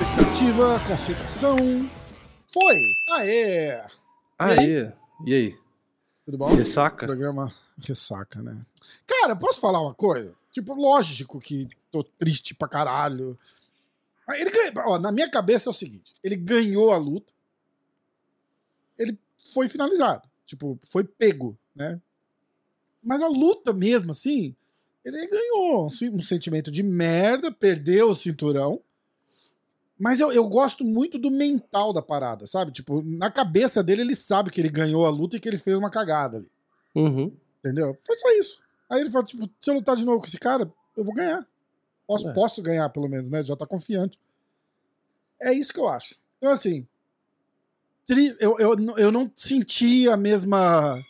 Expectativa, concentração. Foi! Aê! Aí, e aí? Tudo bom? Ressaca? Programa ressaca, né? Cara, posso falar uma coisa? Tipo, lógico que tô triste pra caralho. Ele ganha- ó, na minha cabeça é o seguinte: ele ganhou a luta, ele foi finalizado. Tipo, foi pego, né? Mas a luta mesmo, assim, ele ganhou um sentimento de merda, perdeu o cinturão. Mas eu, eu gosto muito do mental da parada, sabe? Tipo, na cabeça dele, ele sabe que ele ganhou a luta e que ele fez uma cagada ali. Uhum. Entendeu? Foi só isso. Aí ele falou, tipo, se eu lutar de novo com esse cara, eu vou ganhar. Posso, É. posso ganhar, pelo menos, né? Já tá confiante. É isso que eu acho. Então, assim, tri- eu, eu, eu não senti a mesma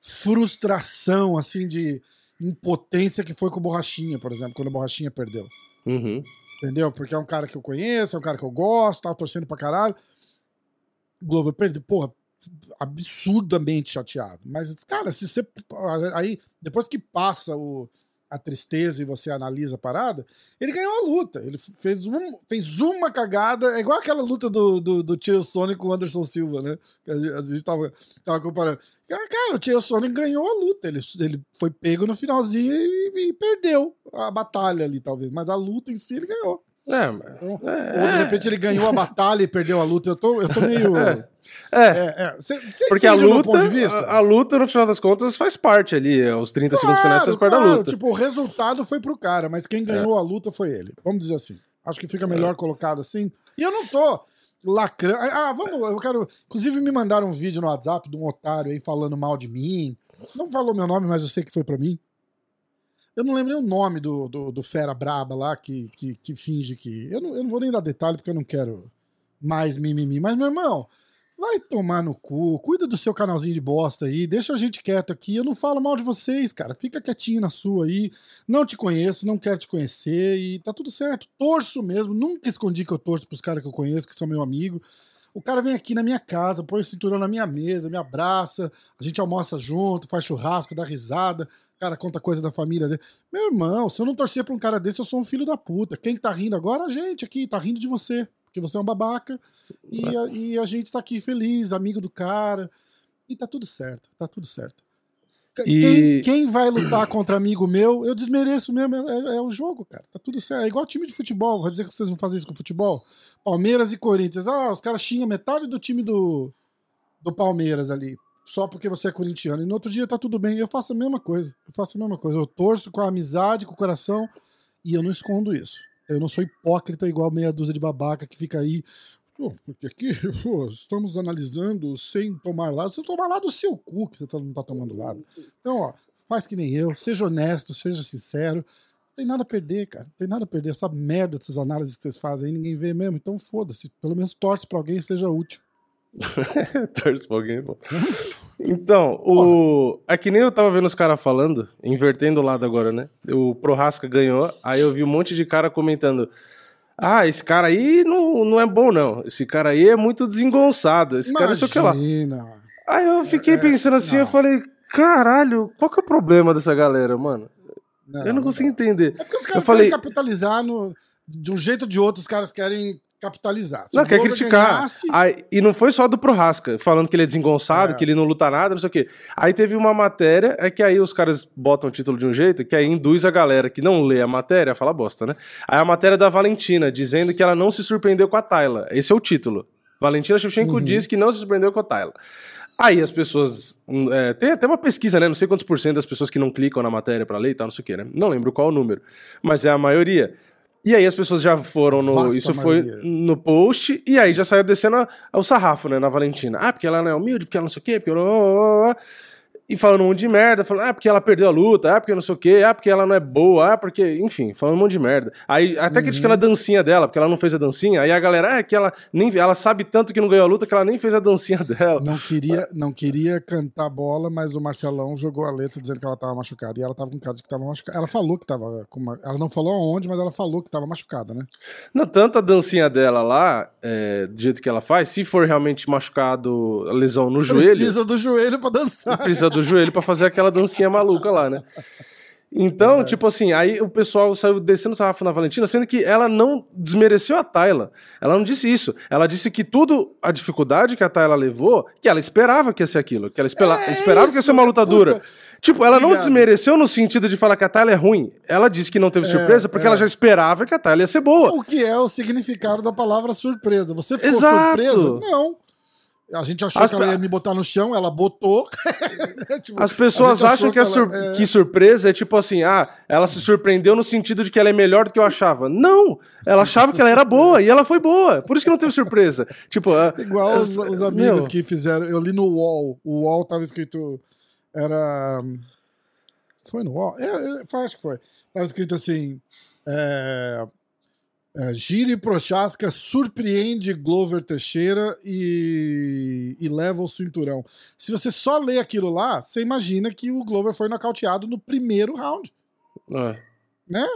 frustração, assim, de impotência que foi com o Borrachinha, por exemplo, quando o Borrachinha perdeu. Uhum. Entendeu? Porque é um cara que eu conheço, é um cara que eu gosto, tava torcendo pra caralho. Glover perdeu, porra, absurdamente chateado. Mas, cara, se você. Aí, depois que passa o, a tristeza e você analisa a parada, ele ganhou a luta. Ele fez, um, fez uma cagada. É igual aquela luta do, do, do Tio Sonic com o Anderson Silva, né? Que a gente, tava, tava comparando. Cara, cara, o Tio Sonic ganhou a luta. Ele, ele foi pego no finalzinho e, e perdeu a batalha ali, talvez. Mas a luta em si ele ganhou. É, Então, Ou de é, repente ele ganhou a batalha e perdeu a luta. Eu tô, eu tô meio. É. É, é, é. Cê, cê porque a luta, a, a luta, no final das contas, faz parte ali. é, Os 30 segundos finais faz parte da claro, luta. Tipo, o resultado foi pro cara, mas quem ganhou a luta foi ele. Vamos dizer assim. Acho que fica melhor colocado assim. E eu não tô lacrando. Ah, vamos, eu quero. Inclusive, me mandaram um vídeo no WhatsApp de um otário aí falando mal de mim. Não falou meu nome, mas eu sei que foi pra mim. Eu não lembrei o nome do, do, do Fera Braba lá que, que, que finge que. Eu não, eu não vou nem dar detalhe porque eu não quero mais mimimi. Mas, meu irmão, vai tomar no cu. Cuida do seu canalzinho de bosta aí. Deixa a gente quieto aqui. Eu não falo mal de vocês, cara. Fica quietinho na sua aí. Não te conheço, não quero te conhecer e tá tudo certo. Torço mesmo. Nunca escondi que eu torço pros caras que eu conheço, que são meu amigo. O cara vem aqui na minha casa, põe o cinturão na minha mesa, me abraça, a gente almoça junto, faz churrasco, dá risada, cara conta coisa da família dele. Meu irmão, se eu não torcer pra um cara desse, eu sou um filho da puta. Quem tá rindo agora? A gente aqui, tá rindo de você. Porque você é um babaca e a, e a gente tá aqui feliz, amigo do cara. E tá tudo certo, tá tudo certo. Quem- E- Quem, vai lutar contra amigo meu, eu desmereço mesmo. É, é o jogo, cara. Tá tudo certo. É igual time de futebol. Vai dizer que vocês vão fazer isso com futebol? Palmeiras e Corinthians. Ah, os caras xingam metade do time do, do Palmeiras ali. Só porque você é corintiano. E no outro dia tá tudo bem. Eu faço a mesma coisa. Eu faço a mesma coisa. Eu torço com a amizade, com o coração. E eu não escondo isso. Eu não sou hipócrita igual meia dúzia de babaca que fica aí. "Pô, porque aqui pô, estamos analisando sem tomar lado. Você tomar lado do seu cu que você tá- não tá tomando lado. Então, ó, faz que nem eu. Seja honesto, seja sincero. Não tem nada a perder, cara. Não tem nada a perder. Essa merda dessas análises que vocês fazem aí, ninguém vê mesmo. Então foda-se. Pelo menos torce pra alguém e seja útil. Torce pra alguém, pô. Então, o... é que nem eu tava vendo os caras falando, invertendo o lado agora, né? O Prohaska ganhou, aí eu vi um monte de cara comentando. Ah, esse cara aí não, não é bom, não. Esse cara aí é muito desengonçado. Esse cara não sei o que lá. Imagina. Aí eu fiquei É, pensando assim, não. eu falei, caralho, qual que é o problema dessa galera, mano? eu não consigo dá. entender. É porque os caras falei- querem capitalizar no... de um jeito ou de outro, os caras querem capitalizar. Se Não, quer criticar. ganhasse- Aí, e não foi só do Prohaska, falando que ele é desengonçado, É. que ele não luta nada, não sei o quê. Aí teve uma matéria, é que aí os caras botam o título de um jeito, que aí induz a galera que não lê a matéria a falar bosta, né? Aí a matéria da Valentina, dizendo que ela não se surpreendeu com a Tayla. Esse é o título. Valentina Shevchenko Uhum. diz que não se surpreendeu com a Tayla. Aí as pessoas. hum, é, tem até uma pesquisa, né? Não sei quantos por cento das pessoas que não clicam na matéria pra ler e tal, não sei o quê, né? Não lembro qual o número. Mas é a maioria. E aí as pessoas já foram no. Vasta Isso foi maioria. no post, e aí já saiu descendo a- o sarrafo, né, na Valentina. Ah, porque ela não é humilde, porque ela não sei o quê, porque ela... e falando um monte de merda, falando, ah, porque ela perdeu a luta, ah, porque não sei o quê, ah, porque ela não é boa, ah, porque, enfim, falando um monte de merda. Aí, até Uhum. criticando a dancinha dela, porque ela não fez a dancinha, aí a galera, ah, é que ela nem, ela sabe tanto que não ganhou a luta que ela nem fez a dancinha dela. Não queria, não queria cantar bola, mas o Marcelão jogou a letra dizendo que ela tava machucada. E ela tava com cara de que tava machucada. Ela falou que tava com uma... Ela não falou aonde, mas ela falou que tava machucada, né? Não, tanto a dancinha dela lá, é, do jeito que ela faz, se for realmente machucado, lesão no joelho, Precisa do joelho pra dançar. precisa do joelho pra fazer aquela dancinha maluca lá, né? Então, tipo assim, aí o pessoal saiu descendo o sarrafo na Valentina, sendo que ela não desmereceu a Tayla. Ela não disse isso. Ela disse que tudo, a dificuldade que a Tayla levou, que ela esperava que ia ser aquilo. Que ela espera- É esperava que ia ser uma isso, luta puta. dura. Tipo, ela não desmereceu no sentido de falar que a Tayla é ruim. Ela disse que não teve É, surpresa porque é. ela já esperava que a Tayla ia ser boa. O que é o significado da palavra surpresa? Você ficou Exato. surpresa? Não. A gente achou As que ela ia me botar no chão, ela botou. Tipo, As pessoas a acham achou que, a ela- sur- é. que surpresa é tipo assim, ah, ela se surpreendeu no sentido de que ela é melhor do que eu achava. Não! Ela achava que ela era boa e ela foi boa. Por isso que não teve surpresa. Tipo, ah, Igual os, os amigos meu. que fizeram. Eu li no UOL. O UOL tava escrito. Era. Foi no UOL? É, é, foi, acho que foi. Tava escrito assim. É, é, Giri Prochaska surpreende Glover Teixeira e, e leva o cinturão. Se você só lê aquilo lá, você imagina que o Glover foi nocauteado no primeiro round, ah. né?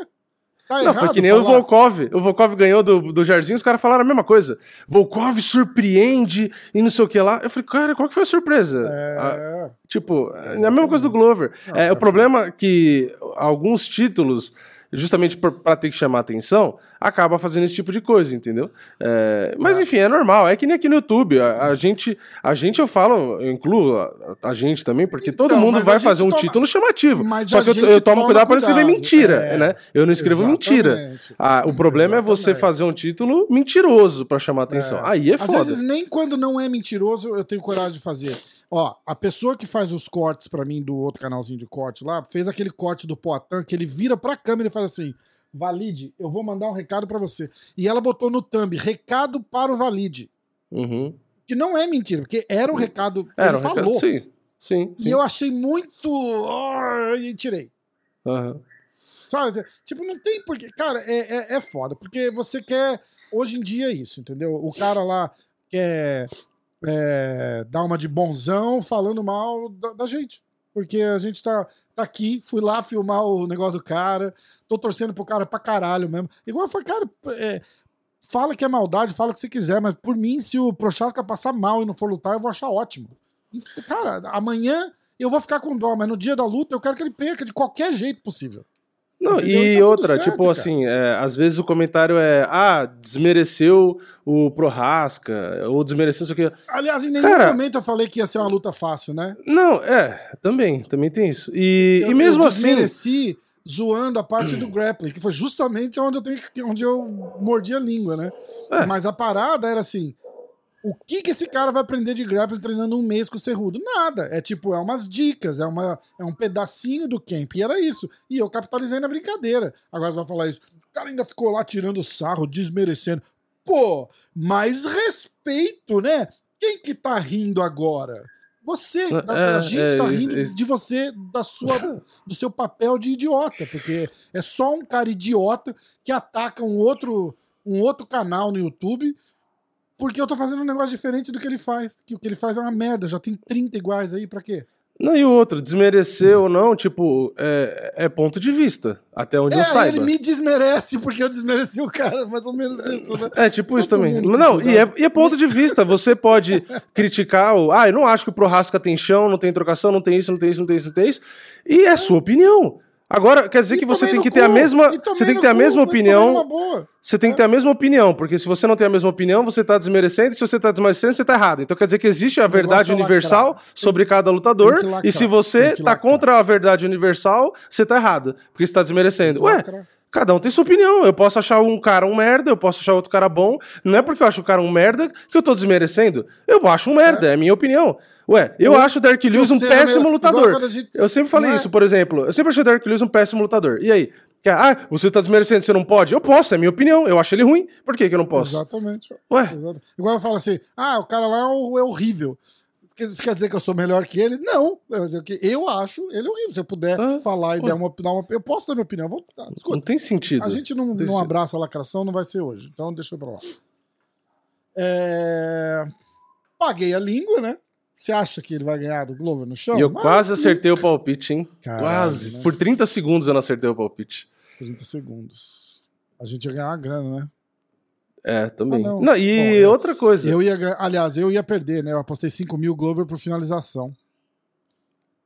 Tá Não, foi que nem o falar? Volkov. O Volkov ganhou do, do Jarzinho, os caras falaram a mesma coisa. Volkov surpreende e não sei o que lá. Eu falei, cara, qual que foi a surpresa? Ah, É, Tipo, é a mesma coisa do Glover. Não, é, o problema é que alguns títulos, justamente pra ter que chamar atenção, acaba fazendo esse tipo de coisa, entendeu? É, mas enfim, é normal. É que nem aqui no YouTube. A, a gente, a gente, eu falo, eu incluo a, a gente também, porque todo Então, mundo mas a vai fazer um toma- título chamativo. Mas Só que eu, eu tomo cuidado para não escrever mentira, É. né? Eu não escrevo mentira. Exatamente. Ah, o problema é você Exatamente. fazer um título mentiroso pra chamar atenção. É. Aí é Às foda. vezes, nem quando não é mentiroso, eu tenho coragem de fazer. Ó, a pessoa que faz os cortes pra mim do outro canalzinho de corte lá, fez aquele corte do Poitin que ele vira pra câmera e faz assim: Valide, eu vou mandar um recado pra você. E ela botou no thumb: recado para o Valide. Uhum. Que não é mentira, porque era um recado. Era ele um recado- falou. Sim, sim. E sim. eu achei muito. Ah, E tirei. Aham. Sabe? Tipo, não tem porquê. Cara, é, é, é foda, porque você quer. Hoje em dia é isso, entendeu? O cara lá quer é, dar uma de bonzão falando mal da, da gente. Porque a gente tá, tá aqui, fui lá filmar o negócio do cara, tô torcendo pro cara pra caralho mesmo. Igual eu falei, cara, é, fala que é maldade, fala o que você quiser, mas por mim, se o Prochaska passar mal e não for lutar, eu vou achar ótimo. Cara, amanhã eu vou ficar com dó, mas no dia da luta eu quero que ele perca de qualquer jeito possível. Não, Entendeu? E tá outra, certo, tipo cara. assim, é, às vezes o comentário é, ah, desmereceu o Prohasca, ou desmereceu isso aqui. Aliás, em nenhum Cara- momento eu falei que ia ser uma luta fácil, né? Não, é, também, também tem isso. E, eu, e mesmo eu assim. desmereci zoando a parte do grappling, que foi justamente onde eu, tenho, onde eu mordi a língua, né? É. Mas a parada era assim: o que, que esse cara vai aprender de grappling treinando um mês com o Cerrudo? Nada. É tipo, é umas dicas, é, uma, é um pedacinho do camp. E era isso. E eu capitalizei na brincadeira. Agora você vai falar isso. O cara ainda ficou lá tirando sarro, desmerecendo. Pô, mais respeito, né? Quem que tá rindo agora? Você, a, a É, gente é, tá isso- rindo isso- de você, da sua, do seu papel de idiota, porque é só um cara idiota que ataca um outro, um outro canal no YouTube porque eu tô fazendo um negócio diferente do que ele faz. Que o que ele faz é uma merda, já tem 30 iguais aí, pra quê? Não, e o outro, desmerecer ou não, tipo, é, é ponto de vista, até onde eu é, saiba. ele me desmerece porque eu desmereci o cara, mais ou menos isso, né? É, tipo isso Todo também. mundo tem Não, que e é, e é ponto de vista. Você pode criticar o. Ah, eu não acho que o Prohasca tem chão, não tem trocação, não tem isso, não tem isso, não tem isso, não tem isso. E é sua opinião. Agora, quer dizer E que você tem que ter a cu, mesma. e tomei Você tem que ter a mesma opinião. Você tem que ter a mesma opinião, porque se você não tem a mesma opinião, você tá desmerecendo, e se você tá desmerecendo, você tá errado. Então quer dizer que existe a verdade universal lacrar. sobre cada lutador, lacrar, e se você tá lacrar. contra a verdade universal, você tá errado, porque você tá desmerecendo. Ué. Cada um tem sua opinião. Eu posso achar um cara um merda, eu posso achar outro cara bom. Não é porque eu acho o cara um merda que eu tô desmerecendo. Eu acho um merda, é, a minha opinião. Ué, eu Ou acho o Derek Lewis um é péssimo meio- lutador. gente- Eu sempre falei é- isso, por exemplo. Eu sempre achei o Derek Lewis um péssimo lutador. E aí? Que, Ah, você tá desmerecendo, você não pode? Eu posso, é a minha opinião. Eu acho ele ruim. Por que, que eu não posso? Exatamente. Ué, Exato. Igual eu falo assim, ah, o cara lá é, é horrível. Isso quer dizer que eu sou melhor que ele? Não. Eu, dizer que eu acho ele horrível. Se eu puder Ah, falar e der uma, dar uma. Eu posso dar minha opinião. Vou, tá, Não tem sentido. A gente não, não abraça a lacração, não vai ser hoje. Então deixa pra lá. É, Paguei a língua, né? Você acha que ele vai ganhar do Glover no chão? E eu Mas, quase acertei o palpite, hein? Caralho, quase. né? Por 30 segundos eu não acertei o palpite. 30 segundos. A gente ia ganhar uma grana, né? É, também. Ah, não. não. e Bom, eu- outra coisa. Eu ia. Aliás, eu ia perder, né? Eu apostei 5 mil Glover por finalização.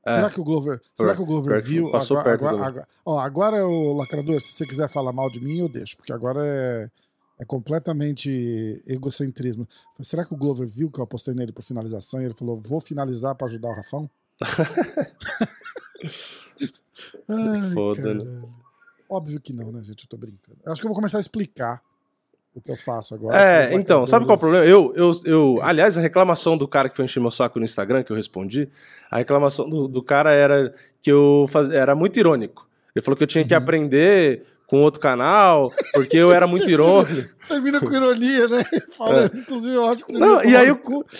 É. Será que o Glover, será que o Glover que viu? passou agora, perto agora, agora, ó, agora, o lacrador, se você quiser falar mal de mim, eu deixo, porque agora é, é completamente egocentrismo. Será que o Glover viu que eu apostei nele por finalização e ele falou: vou finalizar pra ajudar o Rafão? Ai, Foda, né? Óbvio que não, né, gente? Eu tô brincando. Eu acho que eu vou começar a explicar o que eu faço agora. É, Os então, sabe qual é o problema? Eu, eu, eu, aliás, a reclamação do cara que foi encher meu saco no Instagram, que eu respondi, a reclamação do, do cara era que eu faz, era muito irônico. Ele falou que eu tinha que Uhum. aprender com outro canal, porque eu era muito irônico. Termina com ironia, né? Fala, Inclusive, eu acho que você É. Não, e aí o- cu.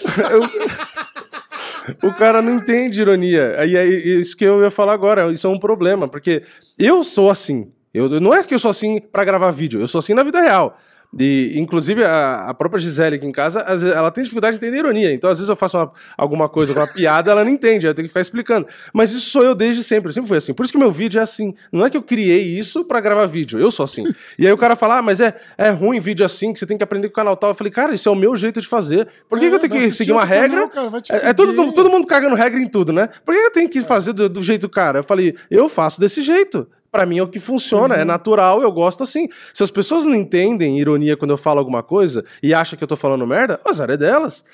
O cara não entende ironia. Aí é isso que eu ia falar agora. Isso é um problema, porque eu sou assim. Eu, não é que eu sou assim pra gravar vídeo, eu sou assim na vida real. E, inclusive, a, a própria Gisele aqui em casa, às vezes, ela tem dificuldade de entender ironia. Então, às vezes, eu faço uma- alguma coisa uma piada, ela não entende, eu tenho que ficar explicando. Mas isso sou eu desde sempre, eu sempre fui assim. Por isso que meu vídeo é assim. Não é que eu criei isso pra gravar vídeo, eu sou assim. E aí o cara fala, ah, mas é, é ruim vídeo assim, que você tem que aprender com o canal tal. Eu falei, cara, isso é o meu jeito de fazer. Por que, É, que eu tenho vai que seguir uma outro canal, regra? cara, É, é todo, todo mundo cagando regra em tudo, né? Por que eu tenho que fazer do, do jeito do cara? Eu falei, eu faço desse jeito. Pra mim é o que funciona, é. é natural, eu gosto assim. Se as pessoas não entendem ironia quando eu falo alguma coisa e acham que eu tô falando merda, o azar é delas.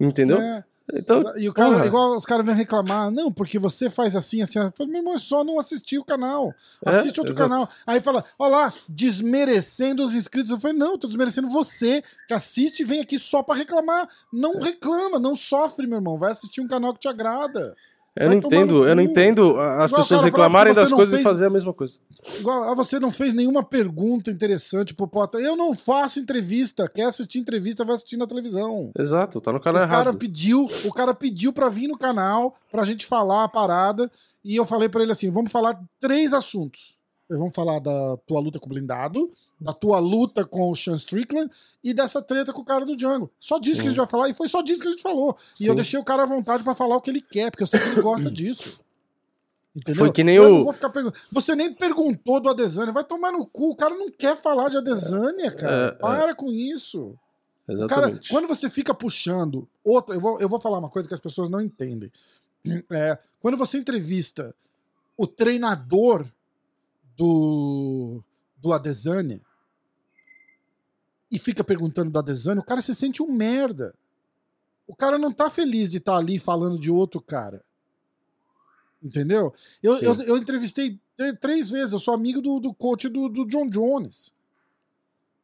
Entendeu? É. Então, E o cara, porra. igual os caras vêm reclamar, não, porque você faz assim, assim. Eu falei, meu irmão, é só não assistir o canal. É, Assiste outro exato. canal. Aí fala, ó lá, desmerecendo os inscritos. Eu falei, não, tô desmerecendo você, que assiste e vem aqui só pra reclamar. Não É. reclama, não sofre, meu irmão. Vai assistir um canal que te agrada. Eu não vai entendo, eu não entendo as Igual pessoas cara reclamarem você das coisas fez- e fazer a mesma coisa. Igual, ah, você não fez nenhuma pergunta interessante pro Pota. Eu não faço entrevista. Quer assistir entrevista, vai assistir na televisão. Exato, tá no canal O cara errado. pediu, o cara pediu para vir no canal pra gente falar a parada e eu falei pra ele assim, vamos falar três assuntos. Vamos falar da tua luta com o blindado, da tua luta com o Sean Strickland e dessa treta com o cara do Django. Só disso que a gente vai falar e foi só disso que a gente falou. E eu Sim. deixei o cara à vontade pra falar o que ele quer, porque eu sei que ele gosta disso. Entendeu? Foi que nem eu o- não vou ficar perguntando. Você nem perguntou do Adesanya, vai tomar no cu. O cara não quer falar de Adesanya, cara. É, é. Para com isso. Cara, Exatamente. quando você fica puxando outra, eu vou, eu vou falar uma coisa que as pessoas não entendem. É, quando você entrevista o treinador do, do Adesanya e fica perguntando do Adesanya, o cara se sente um merda. O cara não tá feliz de estar ali falando de outro cara. Entendeu? Eu, eu, eu entrevistei tr- três vezes, eu sou amigo do, do coach do, do John Jones.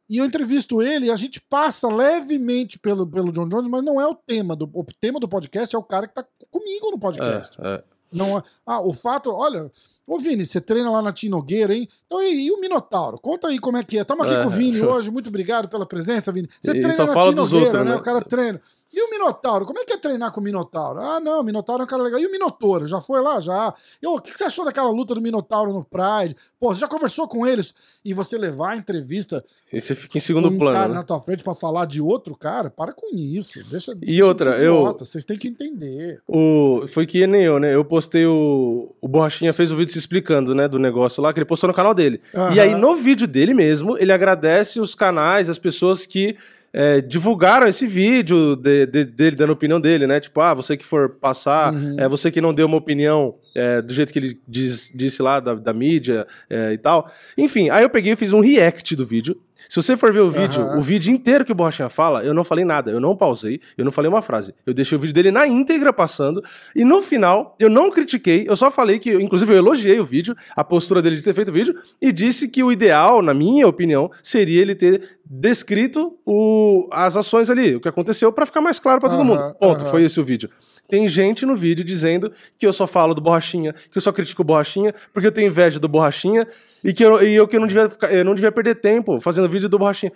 E eu entrevisto ele e a gente passa levemente pelo, pelo John Jones, mas não é o tema. Do, o tema do podcast é o cara que tá comigo no podcast. É, é. Não é- ah, o fato, olha, ô Vini, você treina lá na Tinogueira, hein? Então e, e o Minotauro? Conta aí como é que é. Tamo aqui É, com o Vini show. hoje, muito obrigado pela presença, Vini. Você E treina na Tinogueira, outros, né? né? O cara treina. E o Minotauro? Como é que é treinar com o Minotauro? Ah, não, o Minotauro é um cara legal. E o Minotouro? Já foi lá? Já. E, o que você achou daquela luta do Minotauro no Pride? Pô, você já conversou com eles? E você levar a entrevista E você fica em segundo um plano. cara né? na tua frente pra falar de outro cara? Para com isso. Deixa, E deixa de outra, ser eu- Vocês têm que entender. O, foi que nem eu, né? Eu postei o. O Borrachinha fez o vídeo se explicando, né? Do negócio lá, que ele postou no canal dele. Aham. E aí, no vídeo dele mesmo, ele agradece os canais, as pessoas que é, divulgaram esse vídeo de- de- dele, dando a opinião dele, né? Tipo, ah, você que for passar, Uhum. é, você que não deu uma opinião é, do jeito que ele diz- disse lá, da, da mídia é, e tal. Enfim, aí eu peguei e fiz um react do vídeo. Se você for ver o vídeo, Aham. o vídeo inteiro que o Borrachinha fala, eu não falei nada, eu não pausei, eu não falei uma frase. Eu deixei o vídeo dele na íntegra passando, e no final, eu não critiquei, eu só falei que, inclusive eu elogiei o vídeo, a postura dele de ter feito o vídeo, e disse que o ideal, na minha opinião, seria ele ter descrito o- as ações ali, o que aconteceu, pra ficar mais claro pra todo Aham, mundo. Ponto, aham. foi esse o vídeo. Tem gente no vídeo dizendo que eu só falo do Borrachinha, que eu só critico o Borrachinha, porque eu tenho inveja do Borrachinha, e que eu, e eu que não devia, ficar- eu não devia perder tempo fazendo vídeo do Borrachinha.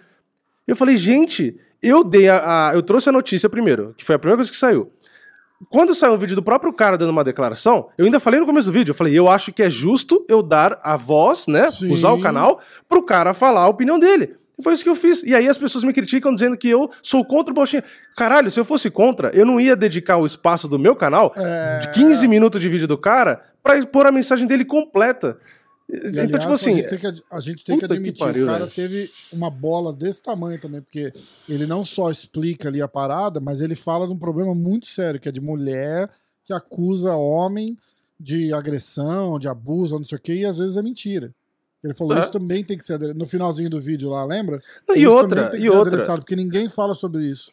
Eu falei, gente, eu dei a, a- Eu trouxe a notícia primeiro, que foi a primeira coisa que saiu. quando saiu um vídeo do próprio cara dando uma declaração, eu ainda falei no começo do vídeo, eu falei, eu acho que é justo eu dar a voz, né, Sim. usar o canal, pro cara falar a opinião dele. E Foi isso que eu fiz. E aí as pessoas me criticam dizendo que eu sou contra o Bolshinha. Caralho, se eu fosse contra, eu não ia dedicar o espaço do meu canal, É. de 15 minutos de vídeo do cara, pra pôr a mensagem dele completa. E, então, aliás, tipo assim, a gente tem que, gente tem que puta que admitir, pariu, o cara velho. teve uma bola desse tamanho também, porque ele não só explica ali a parada, mas ele fala de um problema muito sério, que é de mulher que acusa homem de agressão, de abuso, não sei o quê, e às vezes é mentira. Ele falou, É. isso também tem que ser no finalzinho do vídeo lá, lembra? Não, e Isso outra, e outra. porque ninguém fala sobre isso.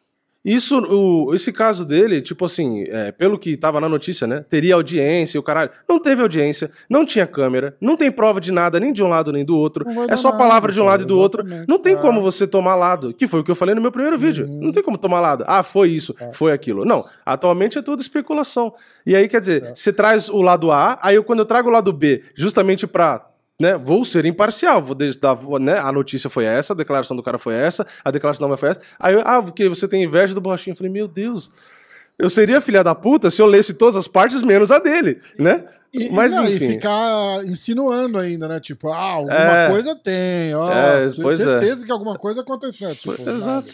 Isso, o, esse caso dele, tipo assim, é, pelo que tava na notícia, né? Teria audiência e o caralho. Não teve audiência, não tinha câmera, não tem prova de nada, nem de um lado nem do outro. É só nada, palavra de um lado e do outro. Não tem É. como você tomar lado, que foi o que eu falei no meu primeiro vídeo. Uhum. Não tem como tomar lado. Ah, foi isso, É. foi aquilo. Não, atualmente é tudo especulação. E aí, quer dizer, É. você traz o lado A, aí eu, quando eu trago o lado B, justamente pra. Né, vou ser imparcial, vou dar, né, a notícia foi essa, a declaração do cara foi essa, a declaração da foi essa. Aí, eu, ah, porque você tem inveja do borrachinho. Eu falei, meu Deus, eu seria filha da puta se eu lesse todas as partes menos a dele, né? E, Mas, não, e enfim. ficar insinuando ainda, né? Tipo, ah, alguma É. coisa tem, ó. É, tenho pois é. certeza que alguma coisa aconteceu. né? Tipo. Exato.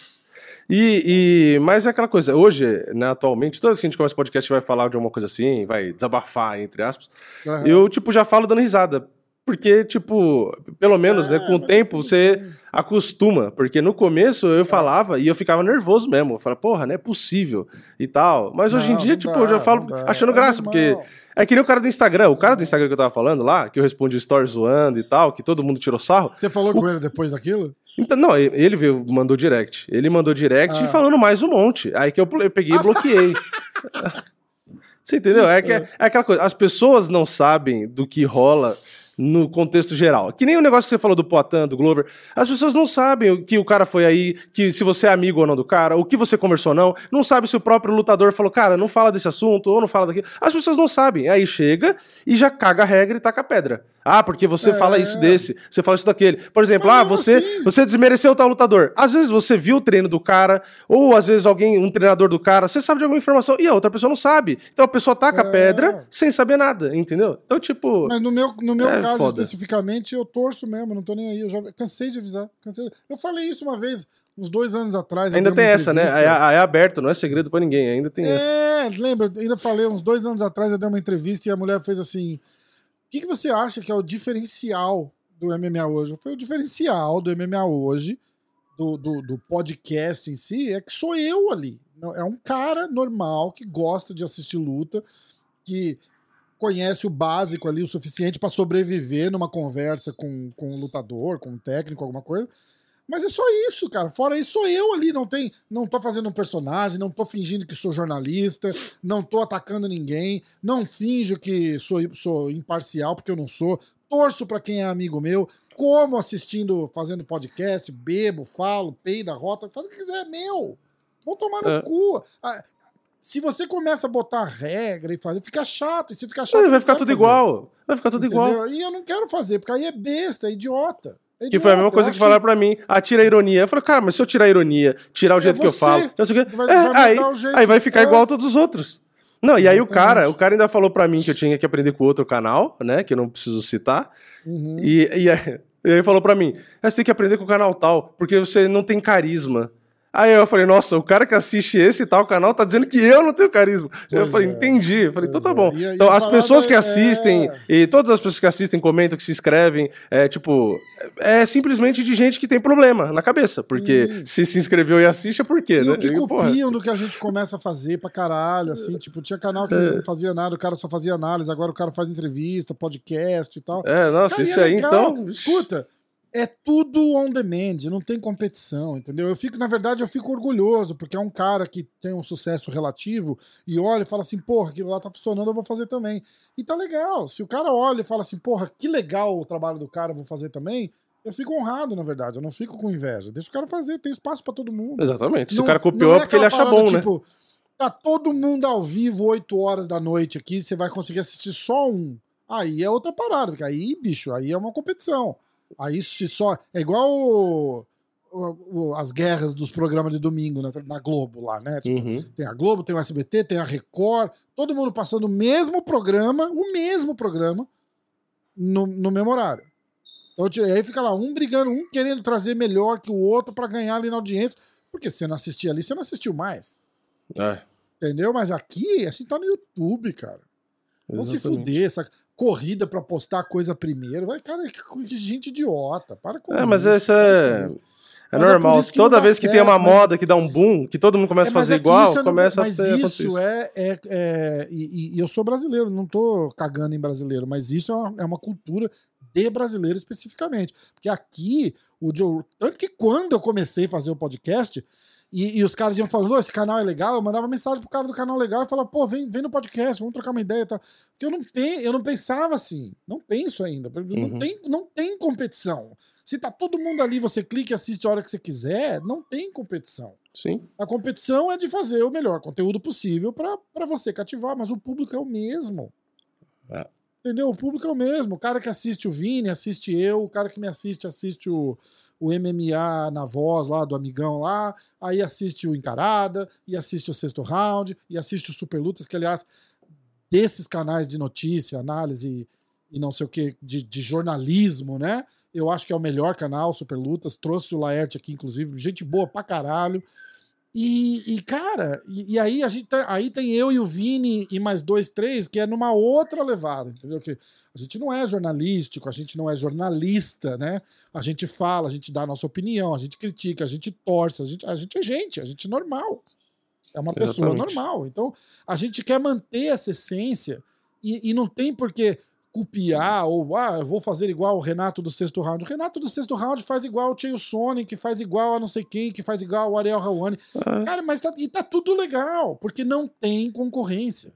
E, e, mas é aquela coisa, hoje, né, atualmente, toda vez que a gente começa o podcast vai falar de alguma coisa assim, vai desabafar, entre aspas, Aham. eu, tipo, já falo dando risada. Porque, tipo, pelo menos, né, É, com o tempo você acostuma. Porque no começo É. eu falava e eu ficava nervoso mesmo. Eu falava, porra, não é possível e tal. Mas hoje em Não, dia, não tipo, dá, eu já falo não dá. achando É graça, porque é que nem o cara do Instagram. O cara do Instagram que eu tava falando lá, que eu respondi stories zoando e tal, que todo mundo tirou sarro. Você falou com ele depois daquilo? Então, não, ele veio, mandou direct. Ele mandou direct Ah. e falando mais um monte. Aí que eu, eu peguei e bloqueei. Você entendeu? É, que, é, é aquela coisa. As pessoas não sabem do que rola no contexto geral. Que nem o negócio que você falou do Poitin, do Glover. As pessoas não sabem o que o cara foi aí, que se você é amigo ou não do cara, o que você conversou ou não. Não sabe se o próprio lutador falou, cara, não fala desse assunto ou não fala daquilo. As pessoas não sabem. Aí chega e já caga a regra e taca a pedra. Ah, porque você É. fala isso desse, você fala isso daquele. Por exemplo, ah, mesmo você, assim- você desmereceu o tal lutador. Às vezes você viu o treino do cara, ou às vezes alguém, um treinador do cara, você sabe de alguma informação e a outra pessoa não sabe. Então a pessoa taca a É. pedra sem saber nada, entendeu? Então, tipo. Mas no meu, no meu É caso foda. especificamente, eu torço mesmo, não tô nem aí. Eu já cansei de avisar. cansei. Eu falei isso uma vez, uns dois anos atrás. Ainda tem essa, né? É, é aberto, não é segredo pra ninguém, ainda tem essa. É, lembra? Ainda falei, uns dois anos atrás eu dei uma entrevista e a mulher fez assim: O que, que você acha que é o diferencial do MMA hoje? Foi o diferencial do MMA hoje, do, do, do podcast em si, é que sou eu ali. É um cara normal que gosta de assistir luta, que conhece o básico ali, o suficiente para sobreviver numa conversa com, com um lutador, com um técnico, alguma coisa. Mas é só isso, cara. Fora isso, sou eu ali. Não tem, não tô fazendo um personagem, não tô fingindo que sou jornalista, não tô atacando ninguém, não finjo que sou, sou imparcial, porque eu não sou. Torço pra quem é amigo meu, como assistindo, fazendo podcast, bebo, falo, peido, rota, faz o que quiser, é meu. Vão tomar no É. cu. Se você começa a botar regra e fazer, fica chato. E se ficar chato, Não, eu vai ficar tudo fazer. igual. Vai ficar tudo igual. Entendeu? E eu não quero fazer, porque aí é besta, é idiota. É Que foi a mesma Eu coisa que acho falaram pra mim. Ah, tira a ironia. Eu falei, cara, mas se eu tirar a ironia, tirar o É jeito que eu falo, não sei o quê, Vai- é, vai aí, aí vai ficar É. igual a todos os outros. Não, e aí o cara, o cara ainda falou pra mim que eu tinha que aprender com outro canal, né? Que eu não preciso citar. Uhum. E, e, aí- e aí falou pra mim: "Ah, você tem que aprender com o canal tal, porque você não tem carisma. Aí eu falei, nossa, o cara que assiste esse tal canal tá dizendo que eu não tenho carisma. eu Pois falei, é. entendi. Eu falei, então tá é. bom. E a- e então, a as pessoas que é- assistem, e todas as pessoas que assistem, comentam, que se inscrevem, é tipo, é simplesmente de gente que tem problema na cabeça. Porque se se inscreveu e assiste é por quê, E né? que E, porra, copiam do que a gente começa a fazer pra caralho, assim, tipo, tinha canal que É. não fazia nada, o cara só fazia análise, agora o cara faz entrevista, podcast e tal. É, nossa, Cara, e isso é aí legal. então. Escuta, é tudo on demand, não tem competição, entendeu? Eu fico, na verdade, eu fico orgulhoso, porque é um cara que tem um sucesso relativo e olha e fala assim, porra, aquilo lá tá funcionando, eu vou fazer também. E tá legal. Se o cara olha e fala assim, porra, que legal o trabalho do cara, eu vou fazer também, eu fico honrado, na verdade, eu não fico com inveja. Deixa o cara fazer, tem espaço pra todo mundo. Exatamente. Se Não- o cara copiou não é porque ele acha bom, né? Tipo, tá todo mundo ao vivo 8 horas da noite aqui, você vai conseguir assistir só um. Aí é outra parada, porque aí, bicho, aí é uma competição. Aí se só. É igual o, o- o- as guerras dos programas de domingo na, na Globo lá, né? Tipo, Uhum. Tem a Globo, tem o SBT, tem a Record, todo mundo passando o mesmo programa, o mesmo programa, no, no mesmo horário. Então, tipo, aí fica lá, um brigando, um querendo trazer melhor que o outro pra ganhar ali na audiência. Porque se você não assistia ali, você não assistiu mais. É, Entendeu? Mas aqui, a gente tá no YouTube, cara. Vamos se fuder, essa corrida pra postar coisa primeiro. Vai, cara, que gente idiota. Para com É, mas isso. isso é. É Mas é por normal. isso não Toda vez que tem uma certo, mas- moda que dá um boom, que todo mundo começa a É, mas fazer é igual, isso é começa mas a ter isso é, é, é- e, e- e eu sou brasileiro, não tô cagando em brasileiro, mas isso é uma, é uma cultura de brasileiro especificamente. Porque aqui, o Joe, tanto que quando eu comecei a fazer o podcast, e, e os caras iam falando, "Ô, esse canal é legal, eu mandava mensagem pro cara do canal legal e falava, pô, vem, vem no podcast, vamos trocar uma ideia e tal. Porque eu não, eu não pensava assim, não penso ainda. Não, Uhum. tem, não tem competição. Se tá todo mundo ali, você clica e assiste a hora que você quiser, não tem competição. Sim. A competição é de fazer o melhor conteúdo possível para você cativar, mas o público é o mesmo. É. Entendeu? O público é o mesmo. O cara que assiste o Vini, assiste eu. O cara que me assiste, assiste o, o MMA na voz lá do amigão lá. Aí assiste o Encarada, e assiste o Sexto Round, e assiste o Super Lutas, que aliás, desses canais de notícia, análise e não sei o que, de, de jornalismo, né? Eu acho que é o melhor canal, Super Lutas. Trouxe o Laerte aqui, inclusive, gente boa pra caralho. E, e, cara, e, e aí a gente tá- aí tem eu e o Vini e mais dois, três, que é numa outra levada, entendeu? Que a gente não é jornalístico, a gente não é jornalista, né? A gente fala, a gente dá a nossa opinião, a gente critica, a gente torce, a gente, a gente é gente, a gente é normal. É uma pessoa Exatamente. normal. Então, a gente quer manter essa essência e, e não tem por que copiar ou, ah, eu vou fazer igual o Renato do sexto round. O Renato do sexto round faz igual o Tio Sonic, que faz igual a não sei quem, que faz igual o Ariel Rawane. Ah, Cara, mas tá, e tá tudo legal, porque não tem concorrência.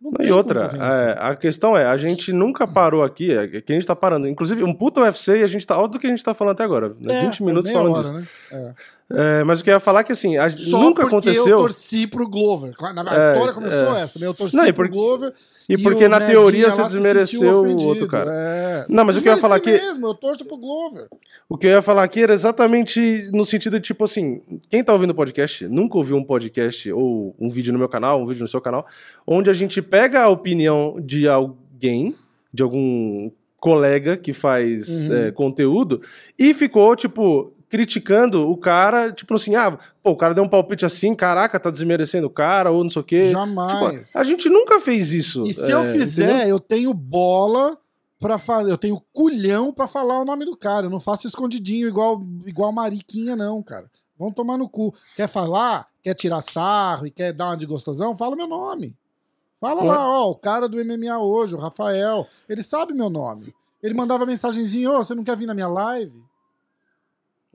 Não E tem outra, é, a questão é, a gente nunca parou aqui, é que a gente tá parando. Inclusive, um puta UFC e a gente tá. Olha do que a gente tá falando até agora. Né? É, 20 foi minutos falando hora, disso. Né? É. É, mas o que eu ia falar é que assim, a- Só nunca porque aconteceu. eu torci pro Glover. Na verdade, É, a história começou é. essa, né? Eu torci Não, e pro por- Glover. E porque o na teoria você se desmereceu sentiu o outro cara. É. Não, mas o que eu ia falar Desmereci aqui- mesmo, eu torço pro Glover. O que eu ia falar aqui era exatamente no sentido de, tipo assim, quem tá ouvindo o podcast, nunca ouviu um podcast ou um vídeo no meu canal, um vídeo no seu canal, onde a gente pega a opinião de alguém, de algum colega que faz Uhum. é, conteúdo, e ficou, tipo, criticando o cara, tipo assim, ah, pô, o cara deu um palpite assim, caraca, tá desmerecendo o cara, ou não sei o quê. Jamais. Tipo, a gente nunca fez isso. E se eu é, fizer, entendeu? eu tenho bola pra fazer. Eu tenho culhão pra falar o nome do cara. Eu não faço escondidinho igual, igual Mariquinha, não, cara. Vamos tomar no cu. Quer falar? Quer tirar sarro e quer dar uma de gostosão? Fala meu nome. Fala lá, ó, o cara do MMA hoje, o Rafael. Ele sabe meu nome. Ele mandava mensagenzinha, ô, você não quer vir na minha live?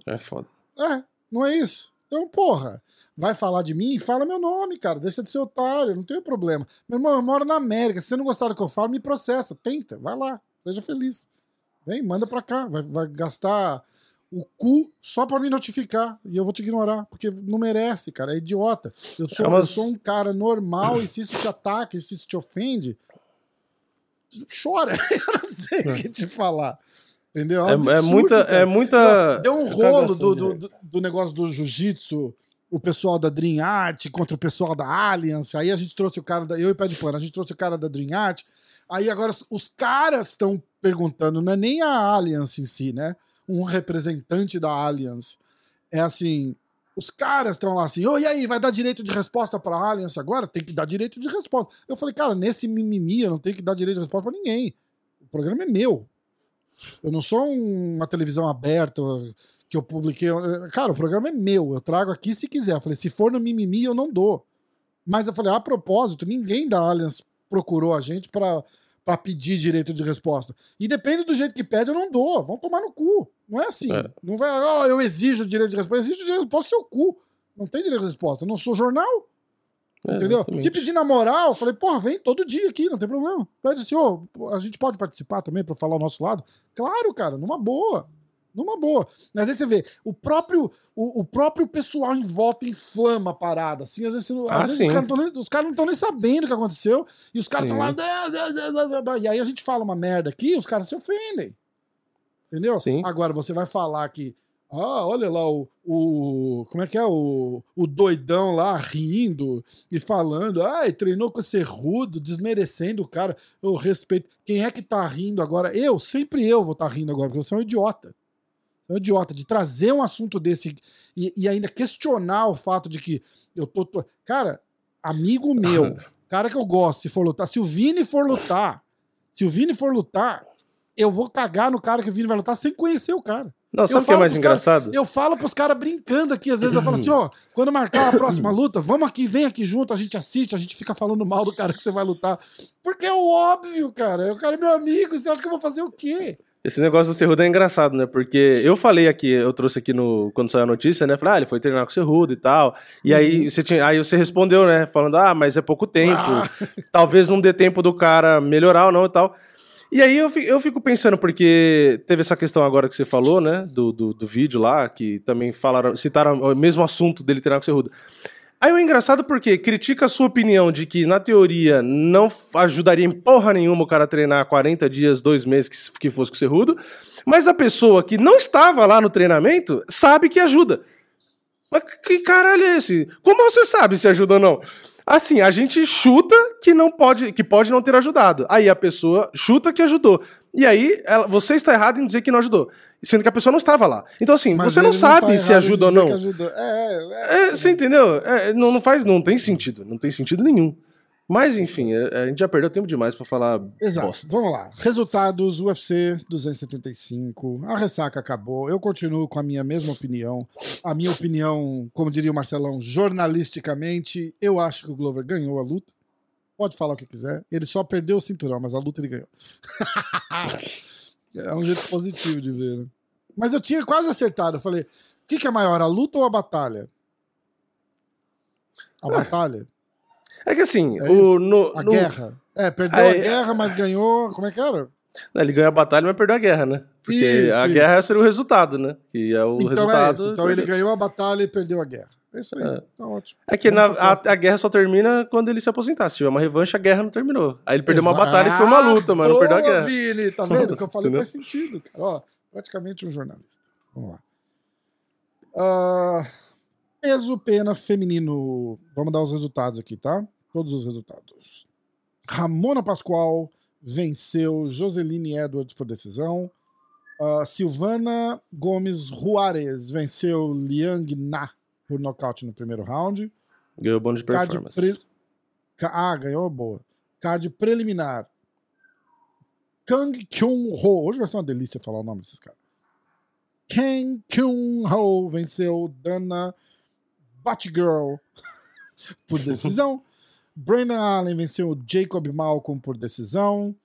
É foda. É, não é isso? Então, porra, vai falar de mim? Fala meu nome, cara. Deixa de ser otário, não tem problema. Meu irmão, eu moro na América. Se você não gostar do que eu falo, me processa. Tenta, vai lá. Seja feliz. Vem, manda pra cá. Vai, vai gastar o cu só pra me notificar. E eu vou te ignorar, porque não merece, cara. É idiota. Eu sou, É, eu sou um cara normal e se isso te ataca, e se isso te ofende, chora. eu não sei o que te falar. Entendeu? um É, é absurdo, muita. cara. É muita Deu um rolo do, de do, do- do negócio do jiu-jitsu, o pessoal da Dream Art contra o pessoal da Alliance. Aí a gente trouxe o cara da. Eu e o Pé de Pano, a gente trouxe o cara da Dream Art. Aí agora os- caras estão perguntando, não é nem a Alliance em si, né? Um representante da Alliance. É assim. Os caras estão lá assim, ô, e aí, vai dar direito de resposta pra Alliance agora? Tem que dar direito de resposta. Eu falei, cara, nesse mimimi eu não tenho que dar direito de resposta pra ninguém. O programa é meu. Eu não sou um- uma televisão aberta que eu publiquei. Cara, o programa é meu. Eu trago aqui se quiser. Eu falei, se for no mimimi, eu não dou. Mas eu falei, a propósito, ninguém da Allianz procurou a gente pra pedir direito de resposta. E depende do jeito que pede, eu não dou. Vão tomar no cu. Não é assim. É. Não vai, ó, eu exijo direito de resposta. Eu exijo direito de resposta seu cu. Não tem direito de resposta. Eu não sou jornal. Entendeu? Exatamente. Se pedir na moral, eu falei, porra, vem todo dia aqui, não tem problema. Pede assim, ô, a gente pode participar também pra falar o nosso lado? Claro, cara, numa boa. Numa boa. Mas aí você vê, o próprio, o, o próprio pessoal em volta inflama a parada. Assim, às vezes, Ah, às vezes os caras não estão nem sabendo o que aconteceu. E os caras estão lá. E aí a gente fala uma merda aqui os caras se ofendem. Entendeu? Sim. Agora, você vai falar que Ah, olha lá o, o. Como é que é? O, o doidão lá rindo e falando. Ai, treinou com esse rudo, desmerecendo o cara. Eu respeito. Quem é que tá rindo agora? Eu, sempre eu vou estar tá rindo agora, porque você é um idiota. Você é um idiota de trazer um assunto desse e, e ainda questionar o fato de que eu tô. tô... Cara, amigo meu, cara que eu gosto, se for lutar, se o Vini for lutar, se o Vini for lutar, eu vou cagar no cara que o Vini vai lutar sem conhecer o cara. Não, sabe o que é mais engraçado? Cara, eu falo pros caras brincando aqui, às vezes eu falo assim, ó, quando marcar a próxima luta, vamos aqui, vem aqui junto, a gente assiste, a gente fica falando mal do cara que você vai lutar. Porque é o óbvio, cara. O cara é meu amigo, você acha que eu vou fazer o quê? Esse negócio do Cerrudo é engraçado, né? Porque eu falei aqui, eu trouxe aqui no quando saiu a notícia, né? Falei, ah, ele foi treinar com o Cerrudo e tal. E uhum. aí você tinha, aí você respondeu, né? Falando, ah, mas é pouco tempo. Ah. Talvez não dê tempo do cara melhorar ou não e tal. E aí eu fico, eu fico pensando, porque teve essa questão agora que você falou, né? Do, do, do vídeo lá, que também falaram, citaram o mesmo assunto dele treinar com Cerrudo. Aí o engraçado porque critica a sua opinião de que, na teoria, não ajudaria em porra nenhuma o cara treinar 40 dias, dois meses que, que fosse com o Cerrudo, mas a pessoa que não estava lá no treinamento sabe que ajuda. Mas que caralho é esse? Como você sabe se ajuda ou não? Assim, a gente chuta que não pode, que pode não ter ajudado. Aí a pessoa chuta que ajudou. E aí ela, você está errado em dizer que não ajudou, sendo que a pessoa não estava lá. Então assim, Mas você não sabe não tá se ajuda ou não. É, é, é, é, você entendeu? É, não, não faz, não tem sentido, não tem sentido nenhum. Mas, enfim, é, a gente já perdeu tempo demais para falar. Exato. Bosta. Vamos lá. Resultados: UFC 275. A ressaca acabou. Eu continuo com a minha mesma opinião. A minha opinião, como diria o Marcelão, jornalisticamente, eu acho que o Glover ganhou a luta. Pode falar o que quiser. Ele só perdeu o cinturão, mas a luta ele ganhou. é um jeito positivo de ver. Né? Mas eu tinha quase acertado. Eu falei: o que, que é maior, a luta ou a batalha? A é. batalha? É que assim, é o, no, a no... guerra. É, perdeu Aí, a guerra, mas ganhou. Como é que era? Ele ganhou a batalha, mas perdeu a guerra, né? Porque isso, a isso. guerra seria o resultado, né? Que é o então é resultado. É então ele ganhou a batalha e perdeu a guerra. É isso aí. É. Tá ótimo. É que na, a, a, guerra só termina quando ele se aposentar. Se tiver uma revanche, a guerra não terminou. Aí ele perdeu Exato. uma batalha e foi uma luta, mas não perdeu a guerra. Vini, tá vendo? O que eu falei faz sentido, cara. Ó, praticamente um jornalista. Vamos lá. Uh, peso pena feminino. Vamos dar os resultados aqui, tá? todos os resultados. Ramona Pascoal venceu Joseline Edwards por decisão. Uh, Silvana Gomes Juarez venceu Liang Na por nocaute no primeiro round. Ganhou bônus de performance. Pre... Ah, ganhou boa. Card preliminar. Kang Kyung Ho. Hoje vai ser uma delícia falar o nome desses caras. Kang Kyung Ho venceu Dana Batgirl por decisão. Brandon Allen venceu Jacob Malcolm por decisão.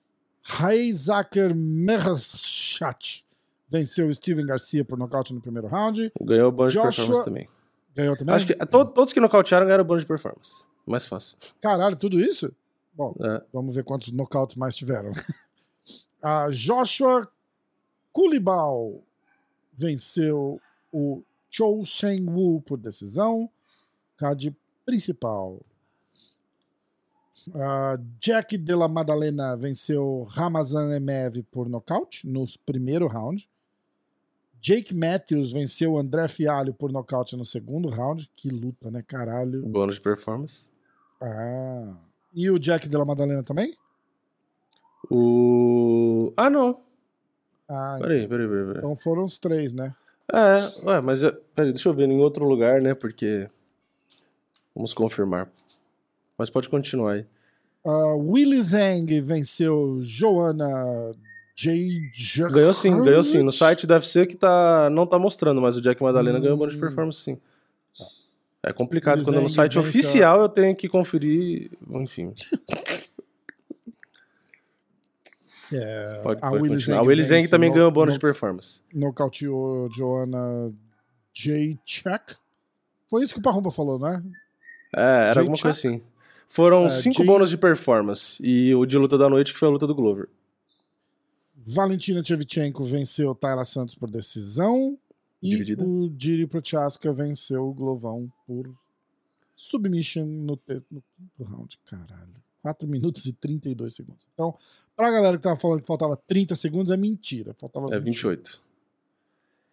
Heisaker Merchat venceu Steven Garcia por nocaute no primeiro round. Ganhou o bônus Joshua... de performance também. Ganhou também? Acho que to todos que nocautearam ganharam bônus de performance. Mais fácil. Caralho, tudo isso? Bom, é. vamos ver quantos nocautes mais tiveram. A Joshua Kulibal venceu o Chou Sheng Wu por decisão. Card principal. Uh, Jack de la Madalena venceu Ramazan Emev por nocaute no primeiro round. Jake Matthews venceu André Fialho por nocaute no segundo round. Que luta, né, caralho? Bônus de performance. Ah. E o Jack de la Madalena também? O. Ah, não. Ah, peraí, peraí, peraí, peraí. Então foram os três, né? É, ué, mas peraí, deixa eu ver em outro lugar, né? Porque. Vamos confirmar. Mas pode continuar aí. Uh, Willy Zhang venceu Joana J. Ganhou sim, ganhou sim. No site deve ser que tá, não tá mostrando, mas o Jack Madalena hum. ganhou bônus de performance sim. É complicado Willy quando Zang no site venceu... oficial eu tenho que conferir, enfim. É, pode, Willy continuar. Zang a Willy Zang também no, ganhou bônus no, de performance. Nocauteou Joana J. Check. Foi isso que o Parrumba falou, né? É, era J alguma coisa assim. Foram uh, cinco Jay... bônus de performance. E o de luta da noite, que foi a luta do Glover. Valentina Tchevchenko venceu Tayla Santos por decisão. Dividida. E o Diri Prochaska venceu o Glovão por submission no, te... no quinto round. Caralho. 4 minutos e 32 segundos. Então, pra galera que tava falando que faltava 30 segundos, é mentira. Faltava é 28. 28.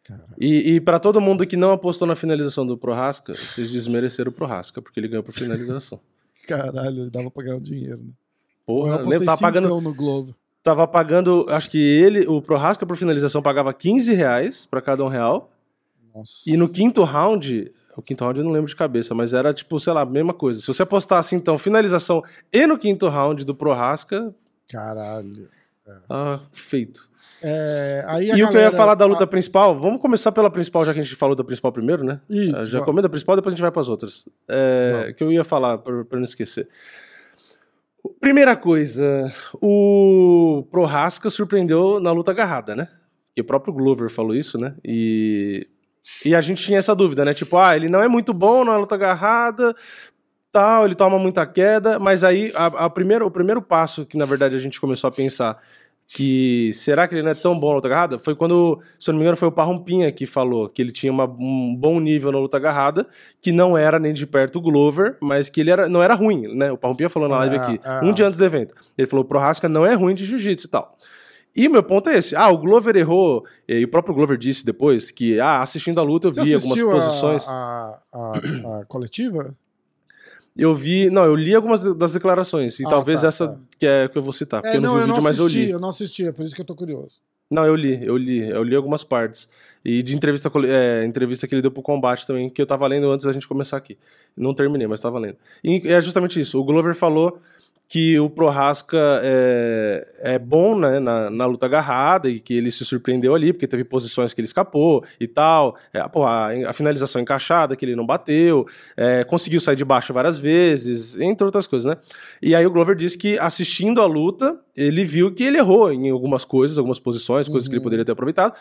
cara. E, e para todo mundo que não apostou na finalização do Prohaska, vocês desmereceram o Prohaska, porque ele ganhou por finalização. Caralho, ele dava pra ganhar um dinheiro, né? Eu Porra, apostei lembra, tava pagando, no Glover. tava pagando, acho que ele, o Prohaska por finalização pagava 15 reais pra cada um real. Nossa. E no quinto round, o quinto round eu não lembro de cabeça, mas era tipo, sei lá, a mesma coisa. Se você apostasse então finalização e no quinto round do Prohaska, Caralho. ah, feito. É, E a o que eu ia galera- falar da luta a- principal, vamos começar pela principal, já que a gente falou da principal primeiro, né? Isso, já vai. comenta a principal, depois a gente vai para as outras. É, que eu ia falar, para não esquecer. Primeira coisa, o Prohaska surpreendeu na luta agarrada, né? E o próprio Glover falou isso, né? E, e a gente tinha essa dúvida, né? Tipo, ah, ele não é muito bom na luta agarrada, tal, ele toma muita queda, mas aí a, a primeiro, o primeiro passo que, na verdade, a gente começou a pensar que será que ele não é tão bom na luta agarrada? Foi quando, se eu não me engano, foi o Parrompinha que falou que ele tinha uma- um bom nível na luta agarrada, que não era nem de perto o Glover, mas que ele era, não era ruim, né? O Parrompinha falou na live Ah, aqui, ah. um dia antes do evento. Ele falou: o Prohaska não é ruim de jiu-jitsu e tal. E meu ponto é esse. Ah, o Glover errou, e o próprio Glover disse depois que, ah, assistindo a luta eu Você vi algumas assistiu a- posições. A, a, a coletiva? Eu vi, não, eu li algumas das declarações, e Ah, talvez tá, essa tá. que é que eu vou citar, porque É, eu não, não, vi o eu vídeo, não mas eu assisti, li. eu não assisti, é por isso que eu tô curioso. Não, eu li, eu li, eu li algumas partes. E de entrevista, é, entrevista que ele deu pro combate também, que eu tava lendo antes da gente começar aqui. Não terminei, mas tava lendo. E é justamente isso. O Glover falou que o Prohaska é, é bom né, na, na luta agarrada e que ele se surpreendeu ali, porque teve posições que ele escapou e tal. É, pô, a, finalização encaixada que ele não bateu, é, conseguiu sair de baixo várias vezes, entre outras coisas, né? E aí o Glover disse que assistindo a luta, ele viu que ele errou em algumas coisas, algumas posições, coisas que ele Uhum. poderia ter aproveitado.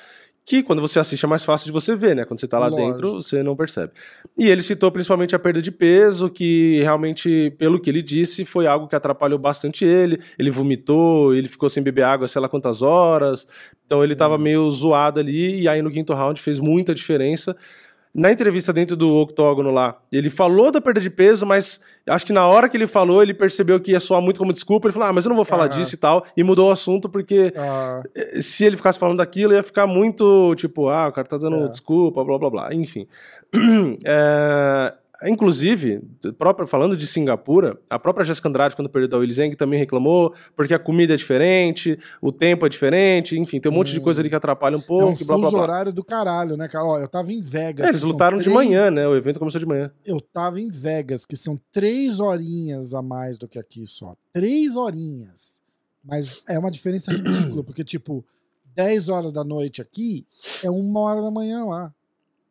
Que quando você assiste é mais fácil de você ver, né? Quando você tá lá Lógico. dentro, você não percebe. E ele citou principalmente a perda de peso, que realmente, pelo que ele disse, foi algo que atrapalhou bastante ele. Ele vomitou, ele ficou sem beber água sei lá quantas horas. Então ele Uhum. tava meio zoado ali, e aí no quinto round fez muita diferença. Na entrevista dentro do octógono lá, ele falou da perda de peso, mas acho que na hora que ele falou, ele percebeu que ia soar muito como desculpa. Ele falou, ah, mas eu não vou falar disso e tal. E mudou o assunto, porque Ah, se ele ficasse falando daquilo, ia ficar muito tipo, ah, o cara tá dando É. desculpa, blá blá blá. Enfim. É, inclusive, própria, falando de Singapura, a própria Jessica Andrade, quando perdeu da Willy Zhang, também reclamou, porque a comida é diferente, o tempo é diferente, enfim, tem um monte de coisa ali que atrapalha um é pouco, um e blá blá fuso blá. horário do caralho, né, cara? Ó, eu tava em Vegas. É, eles lutaram de três- manhã, né? O evento começou de manhã. Eu tava em Vegas, que são três horinhas a mais do que aqui só. Três horinhas. Mas é uma diferença ridícula, porque, tipo, 10 horas da noite aqui é uma hora da manhã lá.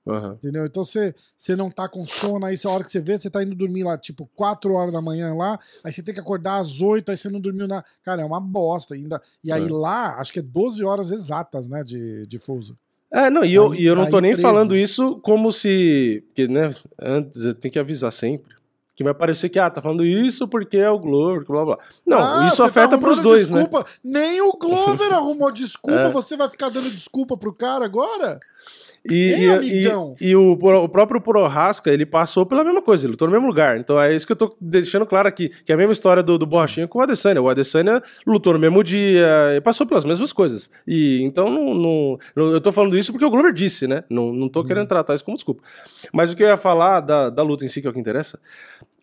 Aham. Entendeu? Então você, não tá com sono, aí a hora que você vê, você tá indo dormir lá, tipo, 4 horas da manhã lá, aí você tem que acordar às 8, aí você não dormiu na. Cara, é uma bosta ainda. E aí É. lá, acho que é 12 horas exatas, né, de, de fuso. É, não, e eu, Aí- e eu não tô nem 13. falando isso como se. Porque, né, antes eu tenho que avisar sempre. Que vai parecer que, ah, tá falando isso porque é o Glover, blá blá. Não, Ah, isso tá afeta pros arrumando dois, né? desculpa. Nem o Glover arrumou desculpa, É. você vai ficar dando desculpa pro cara agora? E, Ei, e- amigão. e- e o, o próprio Prohaska, ele passou pela mesma coisa, ele lutou no mesmo lugar. Então é isso que eu tô deixando claro aqui, que é a mesma história do, do Borrachinha com o Adesanya. O Adesanya lutou no mesmo dia, e passou pelas mesmas coisas. E então não, não- não- eu tô falando isso porque o Glover disse, né? Não, não tô querendo tratar isso como desculpa. Mas o que eu ia falar da, da luta em si, que é o que interessa,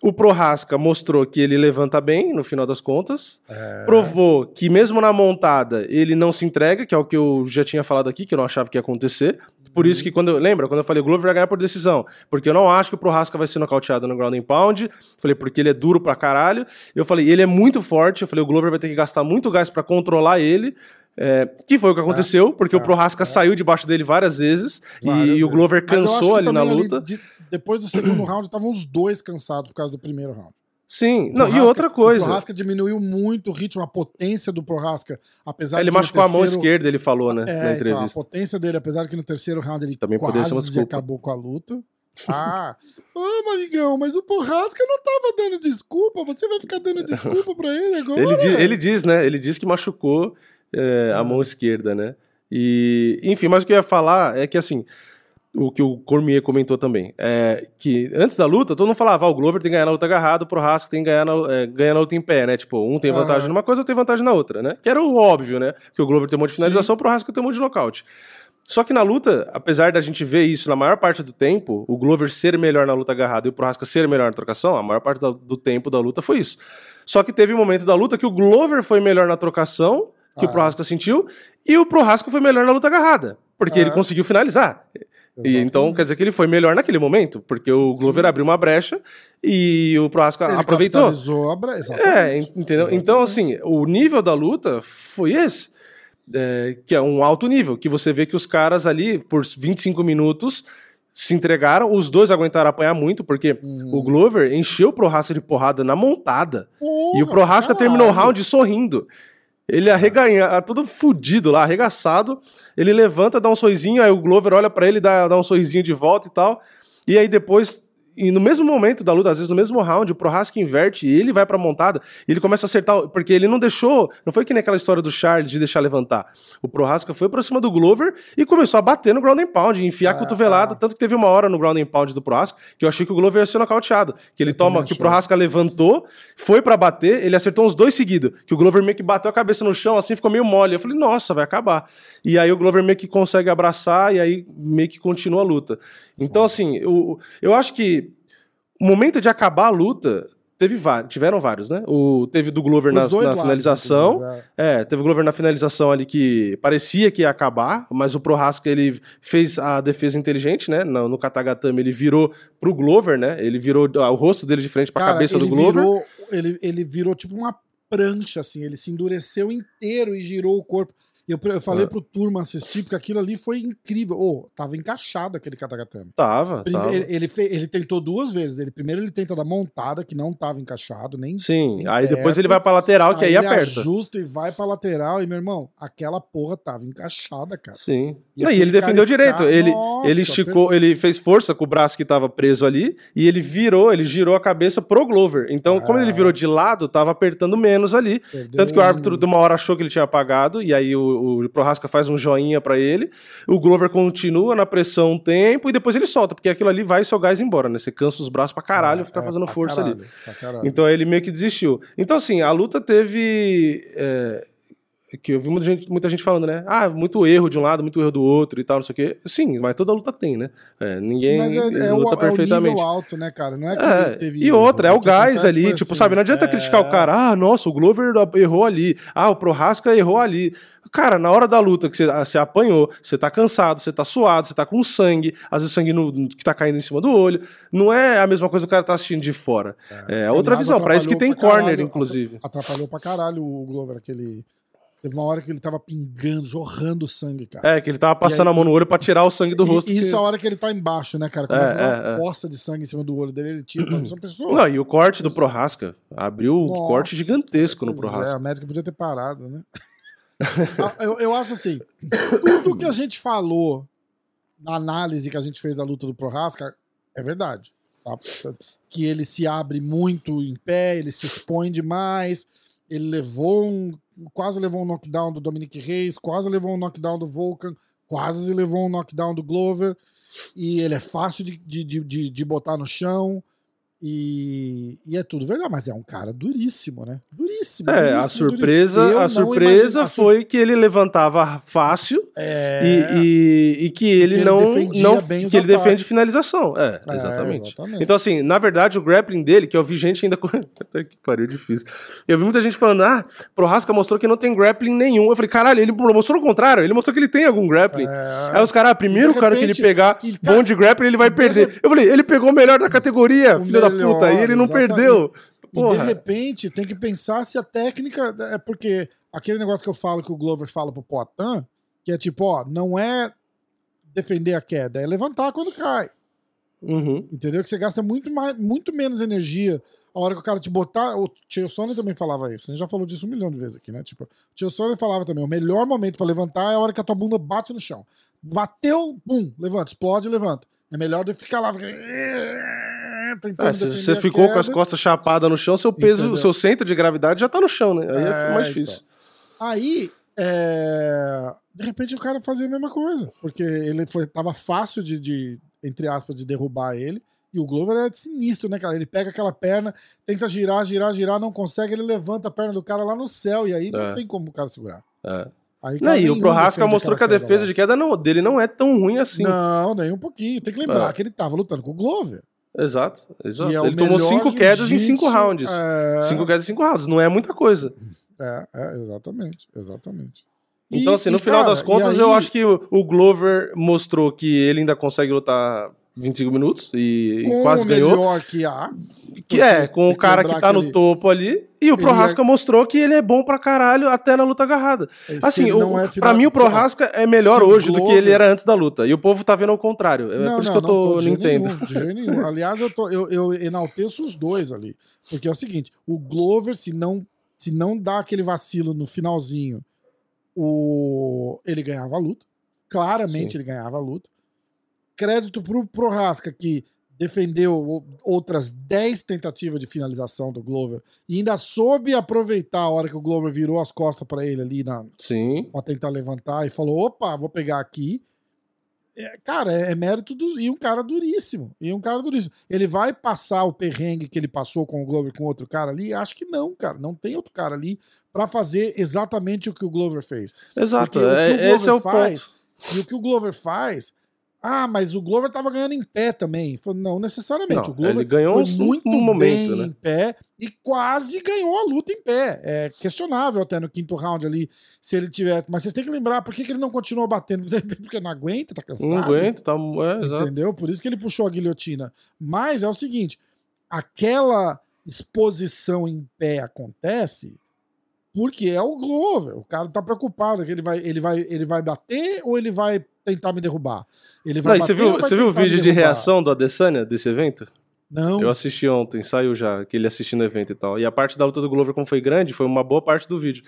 o Prohaska mostrou que ele levanta bem, no final das contas. Provou que mesmo na montada ele não se entrega, que é o que eu já tinha falado aqui, que eu não achava que ia acontecer. Por isso que quando eu, lembra, quando eu falei o Glover vai ganhar por decisão, porque eu não acho que o Prohaska vai ser nocauteado no ground and pound. Falei porque ele é duro pra caralho. Eu falei, ele é muito forte, eu falei o Glover vai ter que gastar muito gás pra controlar ele. É, que foi o que aconteceu, porque é, o Prohaska saiu debaixo dele várias vezes Várias e, vezes. o Glover cansou ali na luta. de- depois do segundo round, estavam os dois cansados por causa do primeiro round. Sim, não, e outra coisa. O Prohaska diminuiu muito o ritmo, a potência do Prohaska, apesar Ele de machucou a mão terceiro- esquerda, ele falou, né, É, na então, a entrevista. potência dele, apesar de que no terceiro round ele Também quase acabou com a luta. Ah, ô, amigão, mas o Prohaska não tava dando desculpa, você vai ficar dando desculpa pra ele agora? Ele diz, ele diz, né? Ele diz que machucou é, a Ah. mão esquerda, né? E, enfim, mas o que eu ia falar é que assim. O que o Cormier comentou também. É que antes da luta, todo mundo falava: ah, o Glover tem que ganhar na luta agarrada, o Prohaska tem que ganhar na, é, ganhar na luta em pé, né? Tipo, um tem vantagem Aham. numa coisa, outro tem vantagem na outra, né? Que era o óbvio, né? Que o Glover tem um monte de finalização, o Prohaska tem um monte de nocaute. Só que na luta, apesar da gente ver isso na maior parte do tempo, o Glover ser melhor na luta agarrada e o Prohaska ser melhor na trocação, a maior parte do tempo da luta foi isso. Só que teve um momento da luta que o Glover foi melhor na trocação, que Ah. o Prohaska sentiu, e o Prohaska foi melhor na luta agarrada, porque Ah. ele conseguiu finalizar. E então quer dizer que ele foi melhor naquele momento, porque o Glover abriu uma brecha e o Prohaska Ele aproveitou. a bre- É, exatamente. en- entendeu? Então, assim, o nível da luta foi esse. é, que é um alto nível, que você vê que os caras ali, por 25 minutos, se entregaram, os dois aguentaram apanhar muito, porque Uhum. o Glover encheu o Prohaska de porrada na montada, e o Porra, Prohaska terminou o round sorrindo. Ele arreganha, todo fudido lá, arregaçado, ele levanta, dá um sorrisinho, aí o Glover olha pra ele, dá, dá um sorrisinho de volta e tal, e aí depois... E no mesmo momento da luta, às vezes no mesmo round, o Prohaska inverte e ele vai pra montada e ele começa a acertar, porque ele não deixou, não foi que nem aquela história do Charles de deixar levantar. O Prohaska foi pra cima do Glover e começou a bater no ground and pound, enfiar a Ah, cotovelada, ah. tanto que teve uma hora no ground and pound do Prohaska que eu achei que o Glover ia ser nocauteado, que ele Eu toma, que o. Prohaska levantou, foi pra bater, ele acertou uns dois seguidos, que o Glover meio que bateu a cabeça no chão, assim, ficou meio mole. Eu falei, nossa, vai acabar. E aí o Glover meio que consegue abraçar e aí meio que continua a luta. Então, assim, eu, eu acho que o momento de acabar a luta, teve tiveram vários, né? O, teve do Glover na, na lados, finalização. é. É, teve o Glover na finalização ali que parecia que ia acabar, mas o Prohaska ele fez a defesa inteligente, né? No, no Katagatame ele virou pro Glover, né? Ele virou ah, o rosto dele de frente pra Cara, cabeça do ele Glover. Virou, ele, ele virou tipo uma prancha, assim. Ele se endureceu inteiro e girou o corpo. Eu, eu falei Ah. pro turma assistir, porque aquilo ali foi incrível. Ô, tava encaixado aquele Katagatame. Tava, Prime- tava. Ele, ele, ele tentou duas vezes. Ele, primeiro ele tenta da montada, que não tava encaixado, nem. Sim, nem aí depois perto. ele vai pra lateral, que aí, ele aperta. ajusta e vai pra lateral. E, meu irmão, aquela porra tava encaixada, cara. Sim. E Não, E, ele defendeu direito. Ele, Nossa, ele esticou, perfeito. ele fez força com o braço que tava preso ali e ele virou, ele girou a cabeça pro Glover. Então, como ele Ah. virou de lado, tava apertando menos ali. Perdeu Tanto que o árbitro de uma hora achou que ele tinha apagado, e aí o, o Prohaska faz um joinha pra ele. O Glover continua na pressão um tempo e depois ele solta, porque aquilo ali vai seu gás embora, né? Você cansa os braços pra caralho É, ficar é, fazendo força ali. caralho, caralho. Então ele meio que desistiu. Então, assim, a luta teve. é, que eu vi muita gente, muita gente falando, né? Ah, muito erro de um lado, muito erro do outro e tal, não sei o quê. Sim, mas toda luta tem, né? É, ninguém Mas é, é o, luta é o perfeitamente. nível alto, né, cara? Não é que É, teve. e outra, é o que gás ali, tipo, assim, sabe? Não adianta é, criticar o cara, ah, nossa, o Glover errou ali, ah, o Prohaska errou ali. Cara, na hora da luta que você, ah, você apanhou, você tá cansado, você tá suado, você tá com sangue, às vezes sangue no- que tá caindo em cima do olho, não é a mesma coisa que o cara tá assistindo de fora. É, outra Aliás, visão, pra isso que tem corner, caralho, inclusive. Atrapalhou pra caralho o Glover, aquele. Teve uma hora que ele tava pingando, jorrando sangue, cara. É, que ele tava passando aí- a mão no olho pra tirar o sangue do E- rosto. E isso que- é a hora que ele tá embaixo, né, cara? Começa É, a fazer é, uma é. poça de sangue em cima do olho dele, ele tira uma pessoa. Não, e o corte do Prohaska abriu um Nossa, corte gigantesco no Pois É, a médica podia ter parado, né? Ah, eu, eu acho assim, tudo que a gente falou na análise que a gente fez da luta do Prohaska é verdade. tá? Que ele se abre muito em pé, ele se expõe demais, ele levou um. Quase levou um knockdown do Dominic Reis, quase levou um knockdown do Vulcan, quase levou um knockdown do Glover. E ele é fácil de, de, de, de- de botar no chão. E, e é tudo verdade, mas é um cara duríssimo, né? Duríssimo. É, a duríssimo, surpresa, a surpresa imagino- a sur- foi que ele levantava fácil É, e, e- e que ele ele não, não que ele defende ataques. finalização. É, é, exatamente. exatamente. Então, assim, na verdade, o grappling dele, que eu vi gente ainda. Até que pariu difícil. Eu vi muita gente falando, ah, Prohaska mostrou que não tem grappling nenhum. Eu falei, caralho, ele mostrou o contrário, ele mostrou que ele tem algum grappling. É, Aí os caras, ah, primeiro de cara que ele repente, pegar e, cara, bom de grappling, ele vai de perder. Eu falei, ele pegou o melhor da categoria, filho da puta, e ele não exatamente. perdeu. E de Porra. repente tem que pensar se a técnica. É porque aquele negócio que eu falo que o Glover fala pro Poitin, que é tipo, ó, não é defender a queda, é levantar quando cai. Uhum. Entendeu? Que você gasta muito, mais, muito menos energia a hora que o cara te botar. O Tio Sony também falava isso. A gente já falou disso um milhão de vezes aqui, né? Tipo, o Tio Sony falava também: o melhor momento pra levantar é a hora que a tua bunda bate no chão. Bateu, bum, levanta, explode, levanta. É melhor do que ficar lá. Tentando É, se você ficou com as costas chapadas no chão, seu peso, Entendeu? seu centro de gravidade já tá no chão, né? Aí é, É, mais então. difícil. Aí, é, de repente o cara fazia a mesma coisa. Porque ele foi, tava fácil de, de, entre aspas, de derrubar ele. E o Glover é sinistro, né, cara? Ele pega aquela perna, tenta girar, girar, girar, não consegue, ele levanta a perna do cara lá no céu. E aí não É. tem como o cara segurar. É. Aí, Não, cara, e o Prohaska mostrou que a defesa lá. de queda não- dele não é tão ruim assim. Não, nem um pouquinho. Tem que lembrar É. que ele tava lutando com o Glover. Exato, exato. é Ele tomou cinco quedas em cinco rounds. É, Cinco quedas em cinco rounds, não é muita coisa. é, é, exatamente, exatamente. Então, E- assim, no e, final cara, das contas, e eu aí- acho que o Glover mostrou que ele ainda consegue lutar 25 minutos e, e com quase o ganhou. melhor que há. Que é, com o cara que tá que no ele- topo ali. E o Prohaska mostrou que ele é bom pra caralho até na luta agarrada. Assim, o, é pra final- mim o Prohaska é melhor o hoje do que Glover- ele era antes da luta. E o povo tá vendo ao contrário. É Não, por isso não, que eu tô, não de jeito entendo. nenhum, de jeito nenhum. Aliás, eu, tô, eu, eu enalteço os dois ali. Porque é o seguinte: o Glover, se não, se não dá aquele vacilo no finalzinho, o, ele ganhava a luta. Claramente Sim. ele ganhava a luta. Crédito pro Prohaska, que defendeu o- outras 10 tentativas de finalização do Glover e ainda soube aproveitar a hora que o Glover virou as costas para ele ali na, Sim. pra tentar levantar e falou: opa, vou pegar aqui. É, cara, é, é mérito do. E um cara duríssimo. E um cara duríssimo. Ele vai passar o perrengue que ele passou com o Glover com outro cara ali? Acho que não, cara. Não tem outro cara ali pra fazer exatamente o que o Glover fez. Exato. Porque o que é- o Glover esse é o faz, ponto. E o que o Glover faz. Ah, mas o Glover tava ganhando em pé também. Falei, Não necessariamente. Não, o Glover ele ganhou foi muito um momento, bem né? em pé e quase ganhou a luta em pé. É questionável até no quinto round ali se ele tivesse. Mas vocês têm que lembrar por que, que ele não continuou batendo. Porque não aguenta, tá cansado. Não aguenta, tá. É, exato. Entendeu? Por isso que ele puxou a guilhotina. Mas é o seguinte: aquela exposição em pé acontece porque é o Glover. O cara tá preocupado que ele vai, ele vai, ele vai bater ou ele vai tentar me derrubar. Ele Não, vai e você viu, você viu o vídeo de reação do Adesanya desse evento? Não. Eu assisti ontem, saiu já, aquele assistindo o evento e tal. E a parte da luta do Glover, como foi grande, foi uma boa parte do vídeo.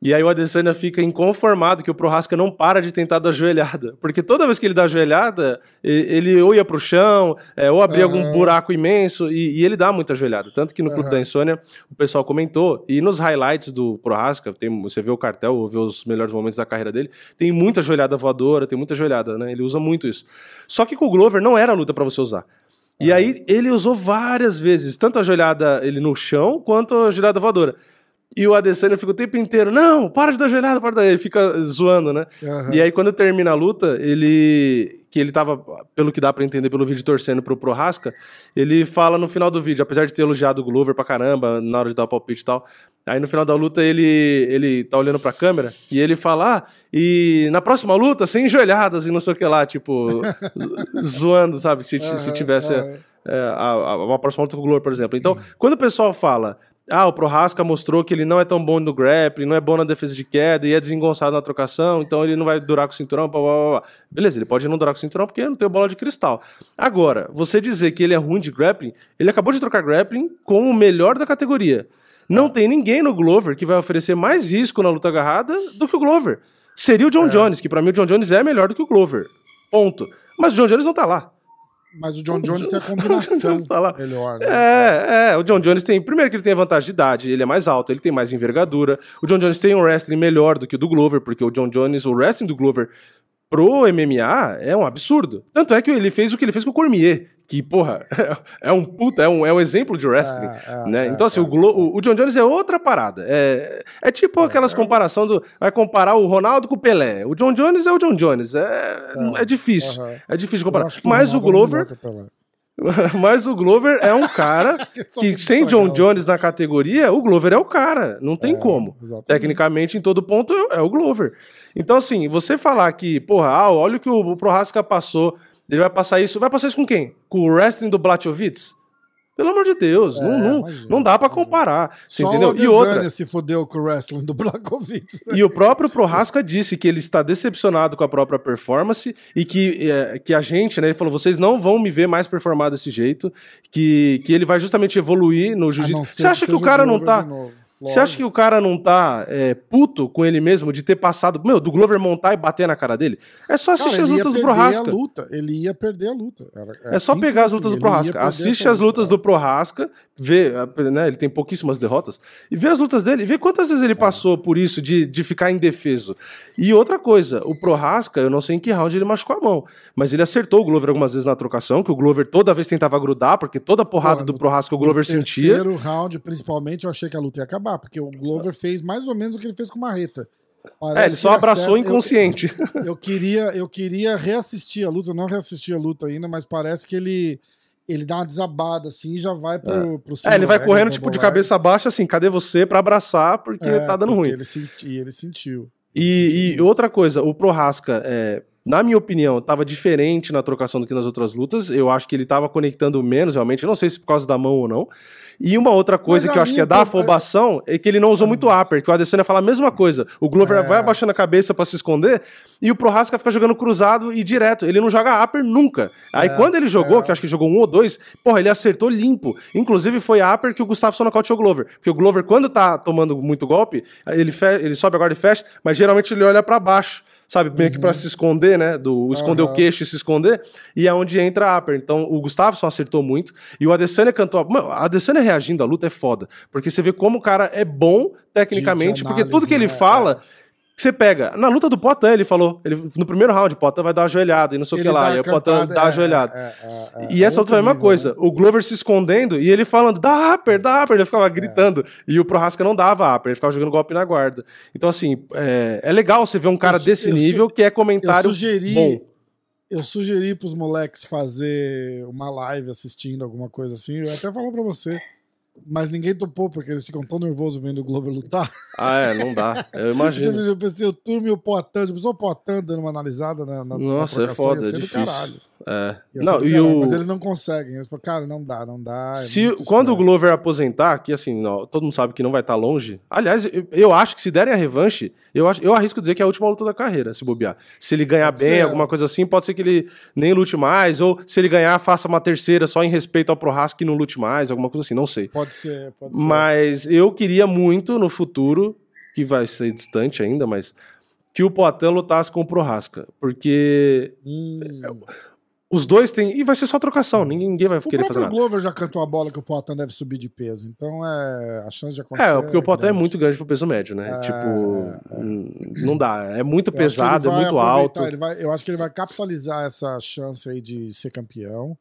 E aí o Adesanya fica inconformado que o Prohaska não para de tentar dar joelhada. Porque toda vez que ele dá joelhada, ele ou ia pro chão, é, ou abria algum Aham. buraco imenso, e, e ele dá muita joelhada. Tanto que no Clube Aham. da Insônia, o pessoal comentou, e nos highlights do Prohaska, tem, você vê o cartel, ou vê os melhores momentos da carreira dele, tem muita joelhada voadora, tem muita joelhada, né? Ele usa muito isso. Só que com o Glover não era luta pra você usar. E aí ele usou várias vezes, tanto a joelhada ele no chão, quanto a joelhada voadora. E o Adesanya fica o tempo inteiro, não, para de dar joelhada, para de dar. Ele fica zoando, né? Aham. E aí quando termina a luta, ele... Que ele tava, pelo que dá pra entender pelo vídeo, torcendo pro Prohaska, ele fala no final do vídeo, apesar de ter elogiado o Glover pra caramba, na hora de dar o palpite e tal, aí no final da luta ele, ele tá olhando pra câmera e ele fala, ah, e na próxima luta, sem joelhadas e não sei o que lá, tipo, zoando, sabe? Se, se Aham, tivesse aham. é, a, a- uma próxima luta com o Glover, por exemplo. Então, quando o pessoal fala, ah, o Prohaska mostrou que ele não é tão bom no grappling, não é bom na defesa de queda e é desengonçado na trocação, então ele não vai durar com o cinturão, blá, blá, blá. Beleza, ele pode não durar com o cinturão porque ele não tem bola de cristal. Agora, você dizer que ele é ruim de grappling, ele acabou de trocar grappling com o melhor da categoria. Não tem ninguém no Glover que vai oferecer mais risco na luta agarrada do que o Glover. Seria o John Jones, que pra mim o John Jones é melhor do que o Glover. Ponto. Mas o John Jones não tá lá. Mas o John Jones tem a combinação tá lá. melhor. Né? É, é, o John Jones tem. Primeiro que ele tem a vantagem de idade, ele é mais alto, ele tem mais envergadura. O John Jones tem um wrestling melhor do que o do Glover, porque o John Jones, o wrestling do Glover pro MMA é um absurdo. Tanto é que ele fez o que ele fez com o Cormier, que, porra, é um puta, é um, é um exemplo de wrestling. É, é, né? é, então, assim, o, Glo- o- John Jones é outra parada. É, é tipo aquelas comparação do. Vai comparar o Ronaldo com o Pelé. O John Jones é o John Jones. É, é, difícil. É difícil comparar. Mas o é Glover. Mas o Glover é um cara que que sem John Jones na categoria, o Glover é o cara. Não tem É, como. exatamente. Tecnicamente, em todo ponto, é o Glover. Então, assim, você falar que, porra, ah, olha o que o Prohaska passou, ele vai passar isso. Vai passar isso com quem? Com o wrestling do Blachowicz? Pelo amor de Deus, É, não, não, imagina, não dá pra comparar. Você Só entendeu? E outra. Se fudeu com o wrestling do Blackovitz. E o próprio Prohaska disse que ele está decepcionado com a própria performance e que, é, que a gente, né, ele falou, vocês não vão me ver mais performar desse jeito, que, que ele vai justamente evoluir no jiu-jitsu. Você acha que seja o cara não tá... Você acha que o cara não tá é, puto com ele mesmo de ter passado, meu, do Glover montar e bater na cara dele? É só Cara, assistir as ele ia lutas do perder Prohaska. a luta. Ele ia perder a luta. Era- É só simples pegar as assim, lutas do ia Prohaska. perder Assiste as lutas luta. do Prohaska, vê, né, ele tem pouquíssimas derrotas, e vê as lutas dele, vê quantas É. vezes ele passou por isso de, de ficar indefeso. E outra coisa, o Prohaska, eu não sei em que round ele machucou a mão, mas ele acertou o Glover algumas vezes na trocação, que o Glover toda vez tentava grudar, porque toda porrada Pô, do no- Prohaska o No Glover sentia. terceiro round, principalmente, eu achei que a luta ia acabar, porque o Glover fez mais ou menos o que ele fez com o Marreta. É, ele só abraçou acerta- inconsciente. Eu, eu queria, eu queria reassistir a luta, eu não reassisti a luta ainda, mas parece que ele ele dá uma desabada assim e já vai pro, pro É, ele vai correndo, tipo, de cabeça baixa, assim, cadê você pra abraçar, porque. É, tá dando porque ruim. Ele, senti, ele sentiu. E, e outra coisa, o Prohaska, é, na minha opinião, tava diferente na trocação do que nas outras lutas. Eu acho que ele tava conectando menos, realmente. Eu não sei se por causa da mão ou não. E uma outra coisa Mas que eu acho que é da pro- afobação é que ele não usou muito upper, que o Adesanya fala a mesma coisa. O Glover É. vai abaixando a cabeça pra se esconder e o Prohaska fica jogando cruzado e direto. Ele não joga upper nunca. Aí É, quando ele jogou, é. que eu acho que jogou um ou dois, porra, ele acertou limpo. Inclusive foi upper que o Gustavo nocauteou o Glover. Porque o Glover, quando tá tomando muito golpe, ele, ele sobe agora e fecha, mas geralmente ele olha pra baixo. Sabe, meio que pra se esconder, né? Do esconder o Aham. queixo e se esconder, e é onde entra a upper. Então o Gustavo acertou muito, e o Adesanya cantou. Mano, a Adesanya reagindo à luta é foda, porque você vê como o cara é bom tecnicamente, porque tudo que ele né? fala. Que Você pega. Na luta do Potan, ele falou. Ele, no primeiro round, o Potan vai dar uma ajoelhada e não sei o que lá. E o Potan dá uma é, ajoelhada. é, é, é, E é essa outra foi a mesma coisa. né? O Glover se escondendo e ele falando, dá upper, dá upper. Ele É. ficava gritando. E o Prohaska não dava upper, ele ficava jogando golpe na guarda. Então, assim, é, é legal você ver um cara Eu desse eu nível que é Eu comentário sugeri, bom. eu sugeri pros moleques fazer uma live assistindo alguma coisa assim. Eu até falo pra você. Mas ninguém topou, porque eles ficam tão nervosos vendo o Glover lutar. Ah, é, não dá. Eu imagino. Eu pensei, o Turma e o Poitin, já pensou o Poitin dando uma analisada na, na Nossa, na é trocação? foda, é difícil. caralho. É. Não, e o... Mas eles não conseguem. Eles falam, cara, não dá, não dá. é Se, quando o. Glover aposentar, que assim, ó, todo mundo sabe que não vai estar longe. Aliás, eu, eu acho que se derem a revanche, eu, acho- eu arrisco dizer que é a última luta da carreira, se bobear. Se ele ganhar Pode bem, ser. alguma coisa assim, pode ser que ele nem lute mais, ou se ele ganhar, faça uma terceira só em respeito ao Prohaska e não lute mais, alguma coisa assim, não sei. Pode ser, pode ser. Mas eu queria muito no futuro, que vai ser distante ainda, mas que o Poitin lutasse com o Prohaska, porque Hum. os dois têm. E vai ser só trocação, ninguém, ninguém vai O querer fazer nada. Glover já cantou a bola que o Poitin deve subir de peso. Então é a chance de acontecer. É, porque o Poitin é muito grande pro peso médio, né? É, tipo, hum, não dá. É muito Eu pesado, é muito alto. vai- eu acho que ele vai capitalizar essa chance aí de ser campeão.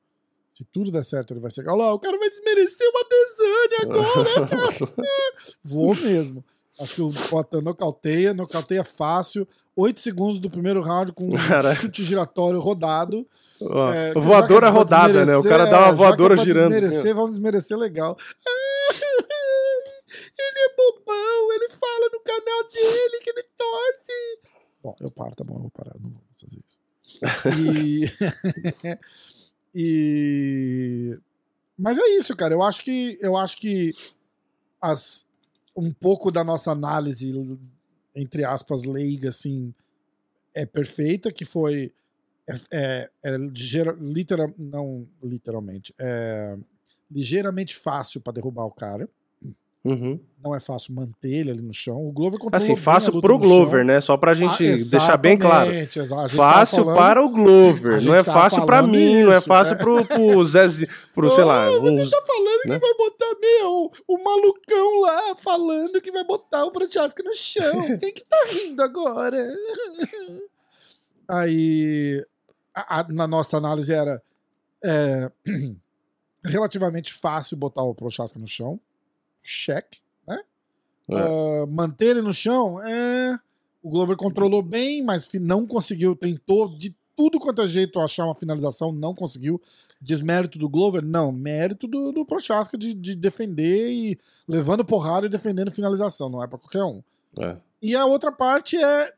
Se tudo der certo, ele vai ser. Olha lá, o cara vai desmerecer uma Desânia agora. Vou mesmo. Acho que o Poitin nocauteia, nocauteia fácil. Oito segundos do primeiro round com um Cara. chute giratório rodado. Ó, É, já voadora é rodada, né? O cara dá uma desmerecer, é, voadora é girando. Desmerecer, assim, vamos desmerecer legal. ele é bobão, ele fala no canal dele que ele torce. Bom, eu paro, tá bom, eu vou parar, não vou fazer isso. E. e. Mas é isso, cara. Eu acho que eu acho que as um pouco da nossa análise entre aspas leiga assim é perfeita, que foi é, é, é ligeira- litera- não literalmente, é ligeiramente fácil pra derrubar o cara. Uhum. Não é fácil manter ele ali no chão. O Glover controlou Assim, fácil pro Glover, né? Só pra gente Ah, deixar bem claro. gente Fácil falando- para o Glover, não é fácil pra mim, não é isso, fácil é. pro, pro Zé, pro, sei lá, uns- Você tá falando né? que vai botar meu, o malucão lá falando que vai botar o Prochaska no chão. Quem que tá rindo agora? Aí, a- a- na nossa análise era é, relativamente fácil botar o Prochaska no chão. Cheque, né? É. Ah, manter ele no chão, é... O Glover controlou bem, mas não conseguiu, tentou de tudo quanto é jeito achar uma finalização, não conseguiu. Desmérito do Glover? Não, mérito do, do Prochaska de, de defender e levando porrada e defendendo finalização, não é pra qualquer um. É. E a outra parte é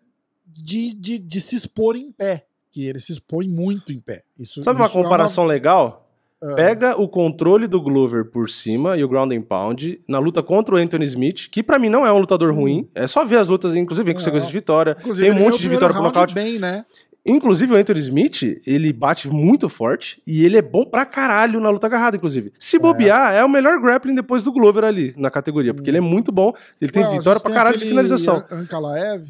de, de, de se expor em pé, que ele se expõe muito em pé. Isso, Sabe uma isso é comparação legal? Ah. Pega o controle do Glover por cima e o ground and pound na luta contra o Anthony Smith, que pra mim não é um lutador ruim. É só ver as lutas, inclusive vem com sequência de vitória. Inclusive, Tem um monte de vitória por nocaute. bem, né? Inclusive, o Anthony Smith, ele bate muito forte e ele é bom pra caralho na luta agarrada, inclusive. Se bobear, é, o melhor grappling depois do Glover ali na categoria, porque ele é muito bom, ele tem Ué, vitória pra caralho de finalização. An- Ankalaev.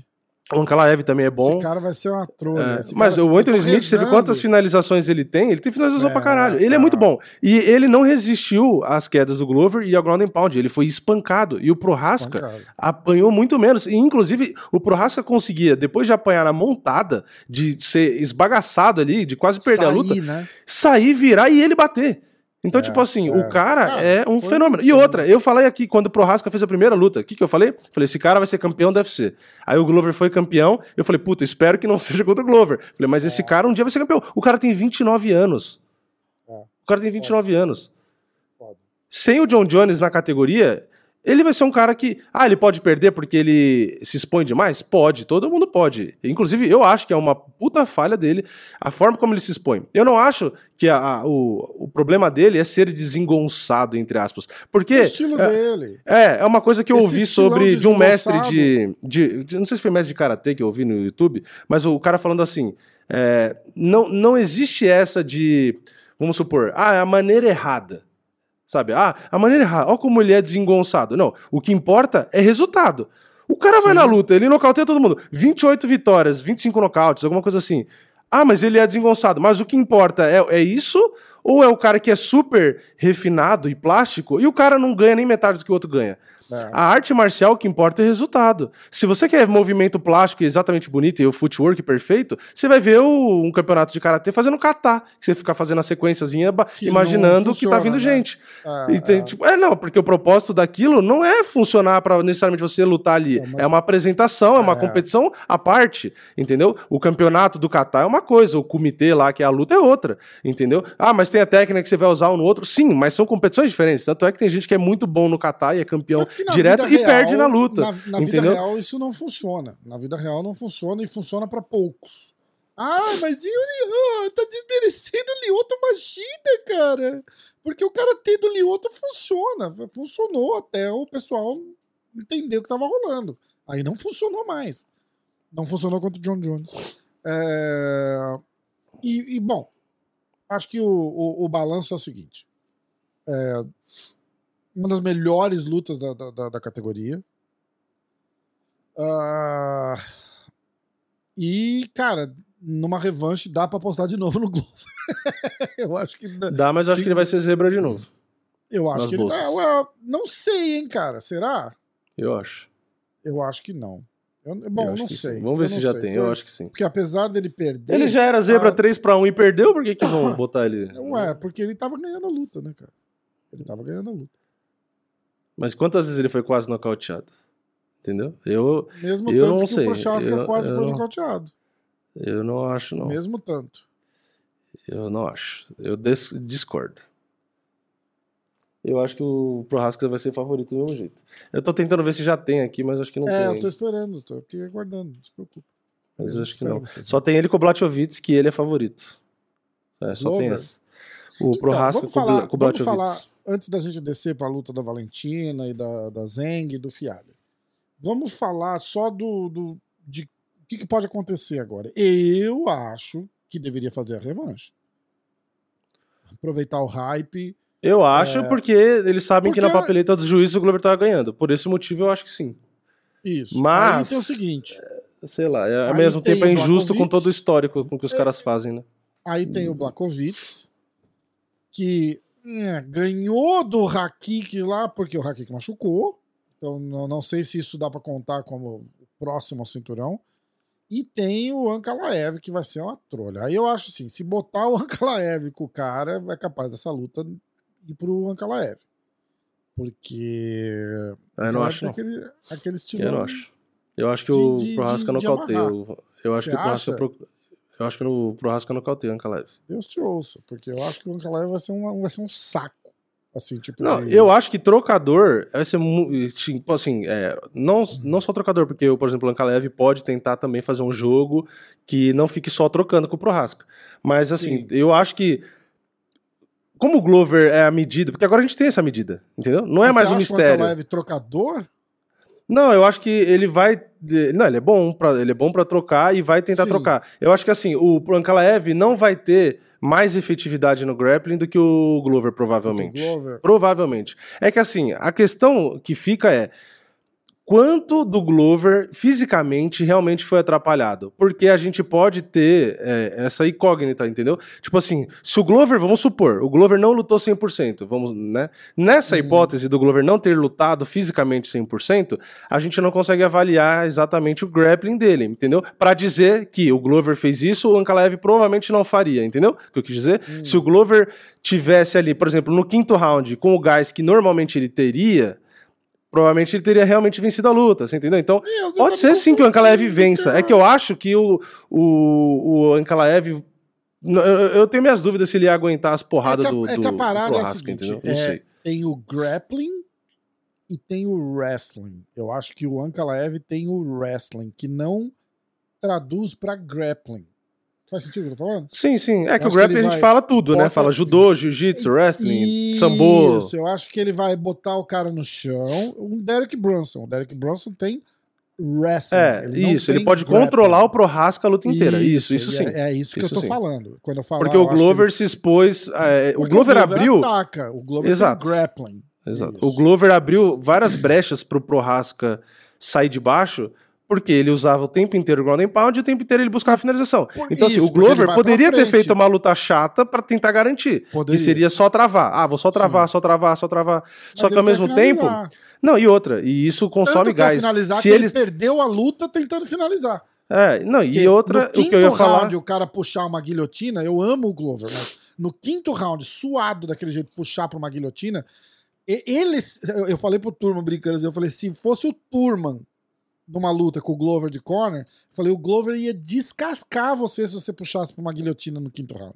O Ankalaev também é bom. Esse cara vai ser uma trolha. É, Esse mas cara- o Anthony Smith, rezando. quantas finalizações ele tem? Ele tem finalização É, pra caralho. Ele é tá. muito bom. E ele não resistiu às quedas do Glover e ao ground and pound. Ele foi espancado. E o Prohaska Espancado. apanhou muito menos. E, inclusive, o Prohaska conseguia, depois de apanhar na montada, de ser esbagaçado ali, de quase perder a Sair, luta, né? sair, virar e ele bater. Então, É, tipo assim, é. o cara Cara, é um foi- fênomeno. E outra, eu falei aqui, quando o Prohaska fez a primeira luta, o que, que eu falei? Falei, esse cara vai ser campeão do UFC. Aí o Glover foi campeão, eu falei, puta, espero que não seja contra o Glover. Falei, mas esse cara um dia vai ser campeão. O cara tem 29 anos. É. O cara tem 29 anos. Sem o John Jones na categoria, ele vai ser um cara que. Ah, ele pode perder porque ele se expõe demais? Pode, todo mundo pode. Inclusive, eu acho que é uma puta falha dele a forma como ele se expõe. Eu não acho que a- a- o, o problema dele é ser desengonçado, entre aspas. Porque. Esse o estilo é, dele. é, é uma coisa que eu Esse ouvi sobre de um mestre de, de, de- Não sei se foi mestre de karatê que eu ouvi no YouTube, mas o cara falando assim: é, não, não existe essa de. Vamos supor, ah, é a maneira errada. Sabe? Ah, a maneira errada. Olha como ele é desengonçado. Não, o que importa é resultado. O cara vai Sim. na luta, ele nocauteia todo mundo. 28 vitórias, 25 nocautes, alguma coisa assim. Ah, mas ele é desengonçado. Mas o que importa é, é isso? Ou é o cara que é super refinado e plástico e o cara não ganha nem metade do que o outro ganha? É. A arte marcial o que importa é resultado. Se você quer movimento plástico exatamente bonito e o footwork perfeito, você vai ver o- um campeonato de karatê fazendo kata, que você fica fazendo a sequenciazinha Que imaginando que tá funciona, vindo né? gente. É, E tem, é. tipo, é, não, porque o propósito daquilo não é funcionar pra necessariamente você lutar ali. É, mas- É uma apresentação, é uma É. competição à parte, entendeu? O campeonato do kata é uma coisa, o comitê lá, que é a luta, é outra, entendeu? Ah, mas tem a técnica que você vai usar um no outro. Sim, mas são competições diferentes. Tanto é que tem gente que é muito bom no kata e é campeão direto e perde na real- luta. Na, na vida real isso não funciona. Na vida real não funciona e funciona pra poucos. Ah, mas e o Lioto? Tá desmerecendo o Lioto Machida, cara. Porque o karatê do Lioto funciona. Funcionou até o pessoal entender o que tava rolando. Aí não funcionou mais. Não funcionou contra o John Jones. É, E, e, bom, acho que o, o, o balanço é o seguinte. É, Uma das melhores lutas da, da, da- categoria. Ah, E, cara, numa revanche dá pra apostar de novo no Glover. eu acho que. dá- Dá, mas acho Sim. que ele vai ser zebra de novo. Eu acho nas que ele tá. bolsas. ué, não sei, hein, cara. Será? Eu acho. Eu acho que não. Eu, bom, Eu acho não sei. sim. Vamos ver Eu se já sei. tem. Eu acho que sim. Porque apesar dele perder. Ele já era zebra Ah. 3 pra 1 e perdeu, por que, que vão botar ele? Ué, porque ele tava ganhando a luta, né, cara? Ele tava ganhando a luta. Mas quantas vezes ele foi quase nocauteado? Entendeu? Eu, Mesmo Eu tanto não que sei. o Prochaska Eu- quase eu foi não- nocauteado. eu não acho, não. Mesmo tanto. Eu não acho. Eu dis- discordo. Eu acho que o Prohaska vai ser favorito do mesmo jeito. Eu tô tentando ver se já tem aqui, mas acho que não é, tem. eu tô ainda. esperando, tô aqui aguardando, não se preocupe. Mas eu acho que não. você. Só tem ele com o Blachowicz, que ele é favorito. É, só tem Glover? essa. O Então, Prohaska vamos com, falar, com o vamos Blachowicz. falar, antes da gente descer pra luta da Valentina e da, da Zeng e do Fialho. Vamos falar só do, do de o que, que pode acontecer agora. Eu acho que deveria fazer a revanche. Aproveitar o hype. Eu acho porque eles sabem que na É. Porque- papeleta dos juízes o Glover tava ganhando. Por esse motivo eu acho que sim. Isso. Mas- Aí tem o seguinte. Sei lá, é, ao mesmo tem tempo é injusto com todo o histórico com que os É. caras fazem, né? Aí tem o Blakovitz, que é, ganhou do Hakik lá, porque o Hakik machucou. Então não, não sei se isso dá pra contar como o próximo ao cinturão. E tem o Ankalaev, que vai ser uma trolha. Aí eu acho assim, se botar o Ankalaev com o cara, é capaz dessa luta ir pro Ankalaev. Porque. Eu não acho, não. Aquele, aquele estilo. Eu não acho. Eu acho que de- o Prohaska o- Eu acho Você que o Prohaska. pro- Eu acho que o Prohaska nocauteia o Ankalaev. Deus te ouça, porque eu acho que o Ankalaev vai ser, um, vai ser um saco. Assim, tipo. Não, de- eu acho que trocador vai ser muito. Tipo assim, é, não, não só trocador, porque, por exemplo, o Ankalaev pode tentar também fazer um jogo que não fique só trocando com o Prohaska. Mas, assim, Sim. eu acho que. Como o Glover é a medida, porque agora a gente tem essa medida, entendeu? Não é Você mais um acha O mistério. Ankalaev trocador? Não, eu acho que ele vai. Não, ele é bom para ele é bom para trocar e vai tentar Sim. trocar. Eu acho que assim, o Ankalaev não vai ter mais efetividade no grappling do que o Glover provavelmente. O Glover. Provavelmente. É que assim, a questão que fica é quanto do Glover fisicamente realmente foi atrapalhado. Porque a gente pode ter é, essa incógnita, entendeu? Tipo assim, se o Glover, vamos supor, o Glover não lutou 100%, vamos, né? Nessa Uhum. hipótese do Glover não ter lutado fisicamente 100%, a gente não consegue avaliar exatamente o grappling dele, entendeu? Pra dizer que o Glover fez isso, o Ankalaev provavelmente não faria, entendeu? O que eu quis dizer? Hum. Se o Glover tivesse ali, por exemplo, no quinto round, com o gás que normalmente ele teria, provavelmente ele teria realmente vencido a luta, você entendeu? Então, Meu, você pode ser sim que o Ankalaev vença. É que eu acho que o, o, o Ankalaev. Eu, eu tenho minhas dúvidas se ele ia aguentar as porradas é que, a- do, é do, que a do parada é a seguinte: é, tem o grappling e tem o wrestling. Eu acho que o Ankalaev tem o wrestling, que não traduz pra grappling. Faz sentido o que eu tô falando? Sim, sim. É que o que grappling ele a gente vai- fala tudo, né? Fala judô, jiu-jitsu, wrestling, sambo. Isso, eu acho que ele vai botar o cara no chão. Um Derek Brunson. O Derek Brunson tem wrestling. É, não isso. Ele pode grappling. controlar o Prohaska a luta inteira. Isso, isso e sim. É, é isso que Isso eu tô sim. falando. Quando eu falo, Porque o que Glover ele- se expôs. é, o Glover abriu. ataca. O Glover Exato. grappling. Exato. Isso. O Glover abriu várias brechas pro Prohaska sair de baixo, porque ele usava o tempo inteiro o ground and pound e o tempo inteiro ele buscava a finalização. Por então, assim, isso, o porque ele Glover poderia ter feito uma luta chata pra tentar garantir. Poderia. Que seria só travar. Ah, vou só travar, só travar, só travar. Mas só que ele ao mesmo tempo. Não, e outra, e isso consome gás. finalizar Se que ele. ele perdeu a luta tentando finalizar. É, não, e outra, no o que eu quinto ia falar. round o cara puxar uma guilhotina, eu amo o Glover, mas no quinto round, suado daquele jeito, puxar pra uma guilhotina, e- eles, eu- falei pro Turman brincando, assim, eu falei, se fosse o Turman numa luta com o Glover de corner, falei, o Glover ia descascar você se você puxasse pra uma guilhotina no quinto round.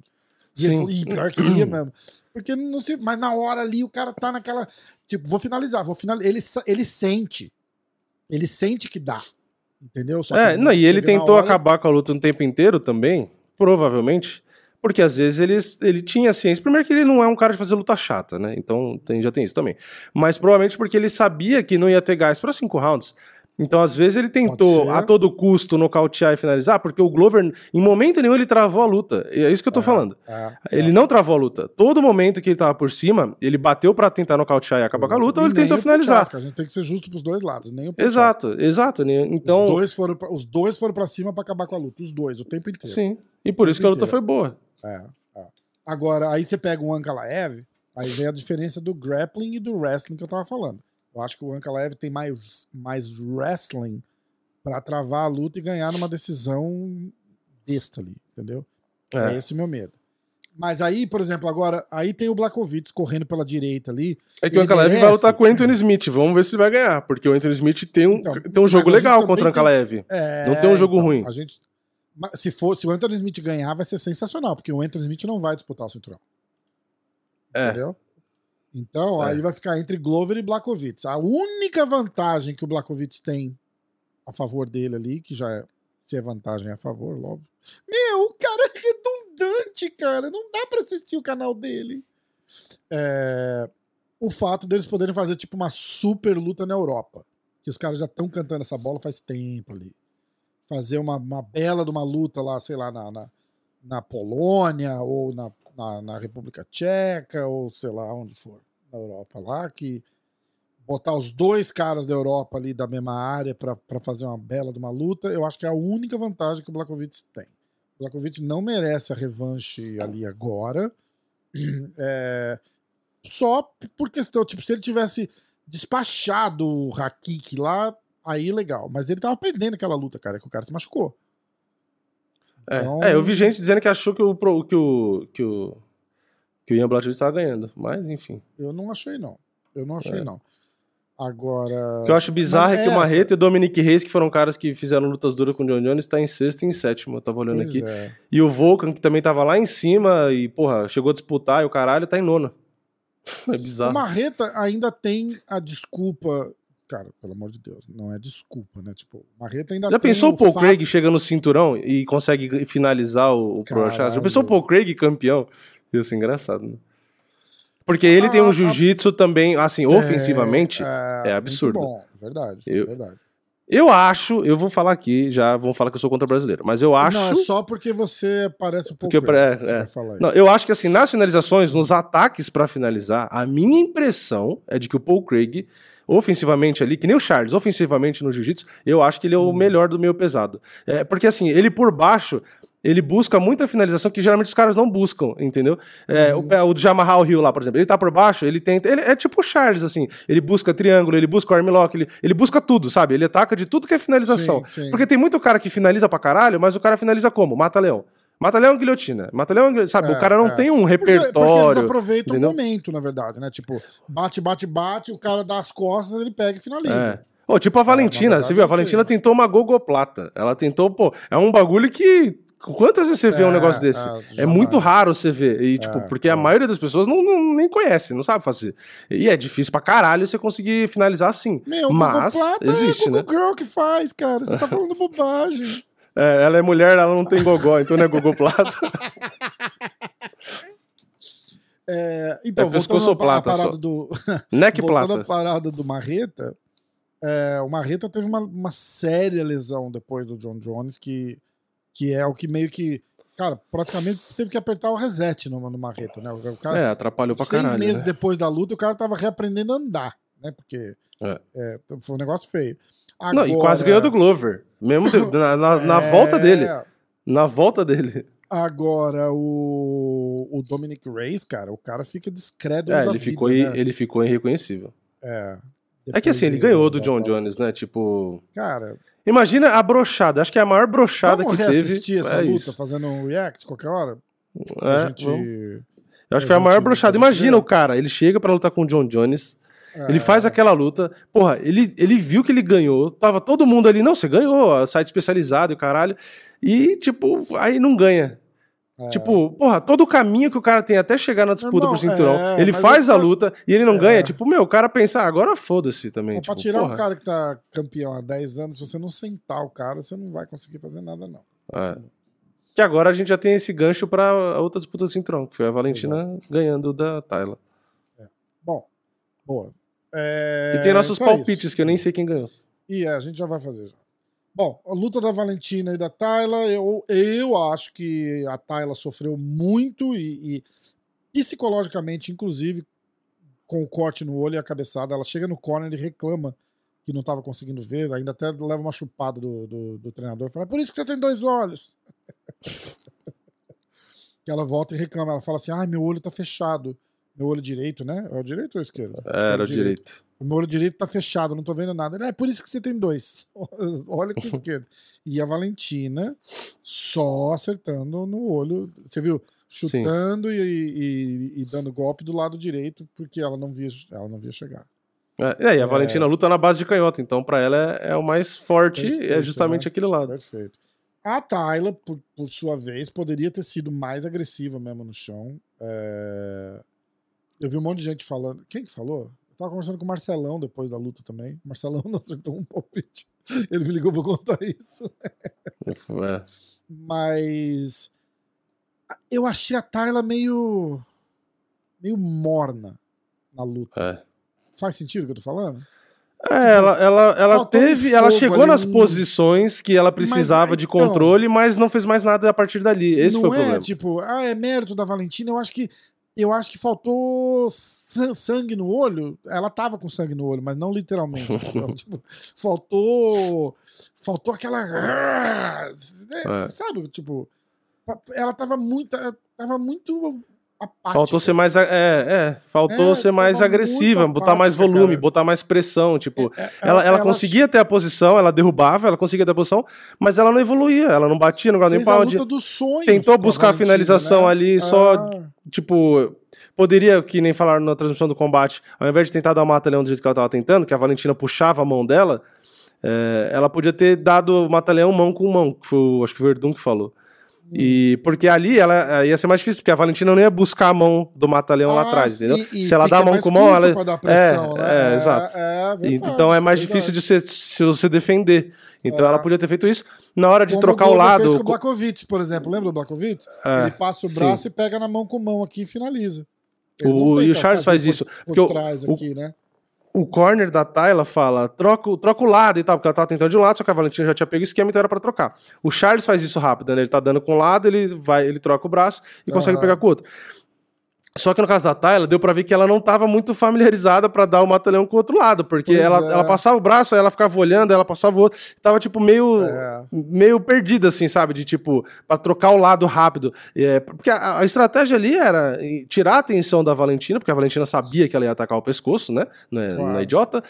E, ele falou, "Ih, pior que ia mesmo. Porque não se. Mas na hora ali o cara tá naquela. Tipo, vou finalizar, vou finalizar. Ele, ele sente. Ele sente que dá. Entendeu? Só É, não, e ele tentou hora- acabar com a luta o tempo inteiro também, provavelmente, porque às vezes ele, ele tinha ciência. Primeiro que ele não é um cara de fazer luta chata, né? Então tem- já tem isso também. Mas provavelmente porque ele sabia que não ia ter gás para cinco rounds. Então, às vezes, ele tentou a todo custo nocautear e finalizar, porque o Glover, em momento nenhum, ele travou a luta. E é isso que eu tô falando. É, Ele não travou a luta. Todo momento que ele tava por cima, ele bateu pra tentar nocautear e acabar com a luta, ou ele tentou finalizar. A gente tem que ser justo pros dois lados, nem o. Exato, exato. Então, os, dois foram pra, os dois foram pra cima pra acabar com a luta. Os dois, o tempo inteiro. sim. E por isso que a luta inteiro. foi boa. É, é. Agora, aí você pega o Ankalaev, aí vem a diferença do grappling e do wrestling que eu tava falando. Eu acho que o Ankalaev tem mais, mais wrestling pra travar a luta e ganhar numa decisão besta ali, entendeu? É, É. esse o meu medo. Mas aí, por exemplo, agora, aí tem o Blakovic correndo pela direita ali. É que o Ankalaev vai merece. lutar com o Anthony Smith. Vamos ver se ele vai ganhar. Porque o Anthony Smith tem um, Então, tem um jogo legal contra o tem- Ankalaev. É, Não tem um jogo então, ruim. A gente, se, for, se o Anthony Smith ganhar, vai ser sensacional, porque o Anthony Smith não vai disputar o cinturão. É. Entendeu? Então, É. aí vai ficar entre Glover e Blakovic. A única vantagem que o Blakovic tem a favor dele ali, que já é, se é vantagem é a favor, óbvio. Meu, o cara é redundante, cara. Não dá pra assistir o canal dele. É, o fato deles poderem fazer tipo uma super luta na Europa. Que os caras já estão cantando essa bola faz tempo ali. Fazer uma, uma bela de uma luta lá, sei lá, na, na, na Polônia ou na, na, na República Tcheca ou sei lá onde for, na Europa lá, que botar os dois caras da Europa ali da mesma área pra fazer uma bela de uma luta, eu acho que é a única vantagem que o Blakovic tem. O Blakovic não merece a revanche ali agora. É, só por questão, tipo, se ele tivesse despachado o Hakik lá, aí legal. Mas ele tava perdendo aquela luta, cara, que o cara se machucou. É. Então- É, eu vi gente dizendo que achou que o, que o, que o, que o Ian Blachowicz estava ganhando. Mas, enfim. Eu não achei, não. Eu não achei, É. não. Agora. O que eu acho bizarro Mas é que o Marreta e o Dominic Reis, que foram caras que fizeram lutas duras com o John Jones, tá em sexto e em sétimo. Eu tava olhando Pois aqui. é. E o Volkan, que também tava lá em cima e, porra, chegou a disputar e o caralho tá em nona. É O bizarro. Marreta ainda tem a desculpa. Cara, pelo amor de Deus, não é desculpa, né? Tipo, Marreta ainda Já tem pensou o Paul fato- Craig chega no cinturão e consegue finalizar o, o. Prochaz? Já pensou o Paul Craig campeão? Ia ser engraçado, né? Porque ele tem Ah, um ah, jiu-jitsu também, assim, ofensivamente. é, é absurdo. Muito bom, verdade, Eu- verdade. Eu acho, eu vou falar aqui, já vão falar que eu sou contra brasileiro, mas eu acho. Não, é só porque você parece um pouco. Porque, é, é. Não, eu acho que assim, nas finalizações, nos ataques para finalizar, a minha impressão é de que o Paul Craig, ofensivamente ali, que nem o Charles, ofensivamente no jiu-jitsu, eu acho que ele é o hum. melhor do meio pesado. É, porque assim, ele por baixo, ele busca muita finalização que geralmente os caras não buscam, entendeu? É, uhum. O, o Jamal Hill lá, por exemplo, ele tá por baixo, ele tenta. Ele é tipo o Charles, assim. Ele busca triângulo, ele busca o armlock, ele, ele busca tudo, sabe? Ele ataca de tudo que é finalização. Sim, sim. Porque tem muito cara que finaliza pra caralho, mas o cara finaliza como? Mata-leão. Mata-leão guilhotina. Mata-leão, sabe? É, o cara não é. tem um repertório. Porque, porque eles aproveitam entendeu? o momento, na verdade, né? Tipo, bate, bate, bate, o cara dá as costas, ele pega e finaliza. É. Oh, tipo a Valentina, você viu? A Valentina tentou uma gogoplata. Ela tentou, pô, é um bagulho que Quantas vezes você vê é, um negócio desse? É, é muito raro você ver. E, tipo, é, porque a é. maioria das pessoas não, não, nem conhece, não sabe fazer. E é difícil pra caralho você conseguir finalizar assim. Meu, Mas Plata existe, é né? Girl que faz, cara. Você tá falando bobagem. É, ela é mulher, ela não tem gogó, então não é gogô plata. É, então, é voltando plata, parada só. do. Neck voltando plata. a parada do Marreta, é, o Marreta teve uma, uma séria lesão depois do John Jones que que é o que meio que. Cara, praticamente teve que apertar o reset no, no Marreta, né? O cara, é, atrapalhou pra seis caralho. Seis meses né? depois da luta, o cara tava reaprendendo a andar, né? Porque é. É, foi um negócio feio. Agora, Não, e quase ganhou do Glover. Mesmo na, na, na é... volta dele. Na volta dele. Agora, o, o Dominic Reyes, cara, o cara fica discreto é, ele ficou né? Ele ficou irreconhecível. É. É que assim, ele ganhou do John Jones, né? Tipo. Cara. Imagina a brochada. Acho que é a maior brochada que teve. Vamos assistir essa é luta, isso. fazendo um react qualquer hora? É, gente... Eu acho que foi a maior brochada. Imagina o cara, ele chega para lutar com o John Jones. É. Ele faz aquela luta. Porra, ele, ele viu que ele ganhou. Tava todo mundo ali. Não, você ganhou, site especializado e o caralho. E, tipo, aí não ganha. É. Tipo, porra, todo o caminho que o cara tem até chegar na disputa Irmão, pro cinturão, é, ele faz a luta e ele não é. ganha. Tipo, meu, o cara pensa, ah, agora foda-se também. tipo, pra tirar porra. um cara que tá campeão há 10 anos, se você não sentar o cara, você não vai conseguir fazer nada, não. É. Que agora a gente já tem esse gancho pra outra disputa do cinturão, que foi a Valentina Exato. ganhando da Tayla. É. Bom, boa. E tem nossos então palpites, que eu nem sei quem ganhou. E a gente já vai fazer já. Bom, a luta da Valentina e da Tayla, eu, eu acho que a Tayla sofreu muito e, e, psicologicamente, inclusive, com o corte no olho e a cabeçada. Ela chega no corner e reclama que não estava conseguindo ver, ainda até leva uma chupada do, do, do treinador. Fala, é por isso que você tem dois olhos. que ela volta e reclama. Ela fala assim: ai, meu olho tá fechado. Meu olho direito, né? É o direito ou o esquerdo? Era o direito. direito. O meu olho direito tá fechado, não tô vendo nada. É por isso que você tem dois. Olha com o esquerdo. E a Valentina só acertando no olho. Você viu? Chutando e, e, e, dando golpe do lado direito, porque ela não via, ela não via chegar. É, e a é... Valentina luta na base de canhota, então para ela é, é, o mais forte, Perfeito, é justamente né? aquele lado. Perfeito. A Tayla, por, por, sua vez, poderia ter sido mais agressiva mesmo no chão. É... Eu vi um monte de gente falando. Quem que falou? Eu tava conversando com o Marcelão depois da luta também. O Marcelão não acertou um palpite. Ele me ligou pra contar isso. É. Mas. Eu achei a Tayla meio. meio morna na luta. É. Faz sentido o que eu tô falando? É, ela, ela, ela teve. Um ela chegou nas posições que ela precisava mas, de então, controle, mas não fez mais nada a partir dali. Esse foi o problema. Não é tipo, ah, é mérito da Valentina. Eu acho que eu acho que faltou sangue no olho. Ela tava com sangue no olho, mas não literalmente. tipo, faltou. Faltou aquela. É. Sabe? Tipo. Ela tava muito. Tava muito. Apática. Faltou ser mais. É, é faltou é, ser mais agressiva, apática, botar mais volume, cara. botar mais pressão. Tipo, é, é ela, ela, ela, conseguia ter a posição, ela derrubava, ela conseguia ter a posição, mas ela não evoluía, ela não batia no nem pau. Tentou buscar a finalização né? ali, só ah tipo, poderia, que nem falaram na transmissão do combate, ao invés de tentar dar o mata-leão do jeito que ela tava tentando, que a Valentina puxava a mão dela, é, ela podia ter dado o mata-leão mão com mão, que foi, acho que o Verdun que falou. E porque ali ela ia ser mais difícil, porque a Valentina não ia buscar a mão do mata-leão ah, lá atrás, entendeu? E, Se ela dá a mão com mão, ela. Pressão, é, né? é, exato. É, é verdade, então é mais verdade. difícil de se, se você defender. Então é. ela podia ter feito isso. Na hora de Como trocar o, o lado. Fez com o Blakovic, por exemplo. Lembra do Blakovic? É, Ele passa o braço sim. e pega na mão com mão aqui e finaliza. o, e o Charles faz isso. Por, por trás aqui, né? O corner da Tayla fala, troca, o- troca o lado e tal, porque ela tava tentando de um lado, só que a Valentina já tinha pego o esquema, então era pra trocar. O Charles faz isso rápido, né? Ele tá dando com um lado, ele vai, ele troca o braço e consegue Aham. pegar com o outro. Só que no caso da Tayla, deu pra ver que ela não tava muito familiarizada pra dar o mata-leão com o outro lado, porque Pois ela, é. ela passava o braço, aí ela ficava olhando, ela passava o outro, tava tipo meio É. meio perdida, assim, sabe? De tipo, pra trocar o lado rápido. É, porque a, a estratégia ali era tirar a atenção da Valentina, porque a Valentina sabia que ela ia atacar o pescoço, né? Não é, Claro. não é idiota.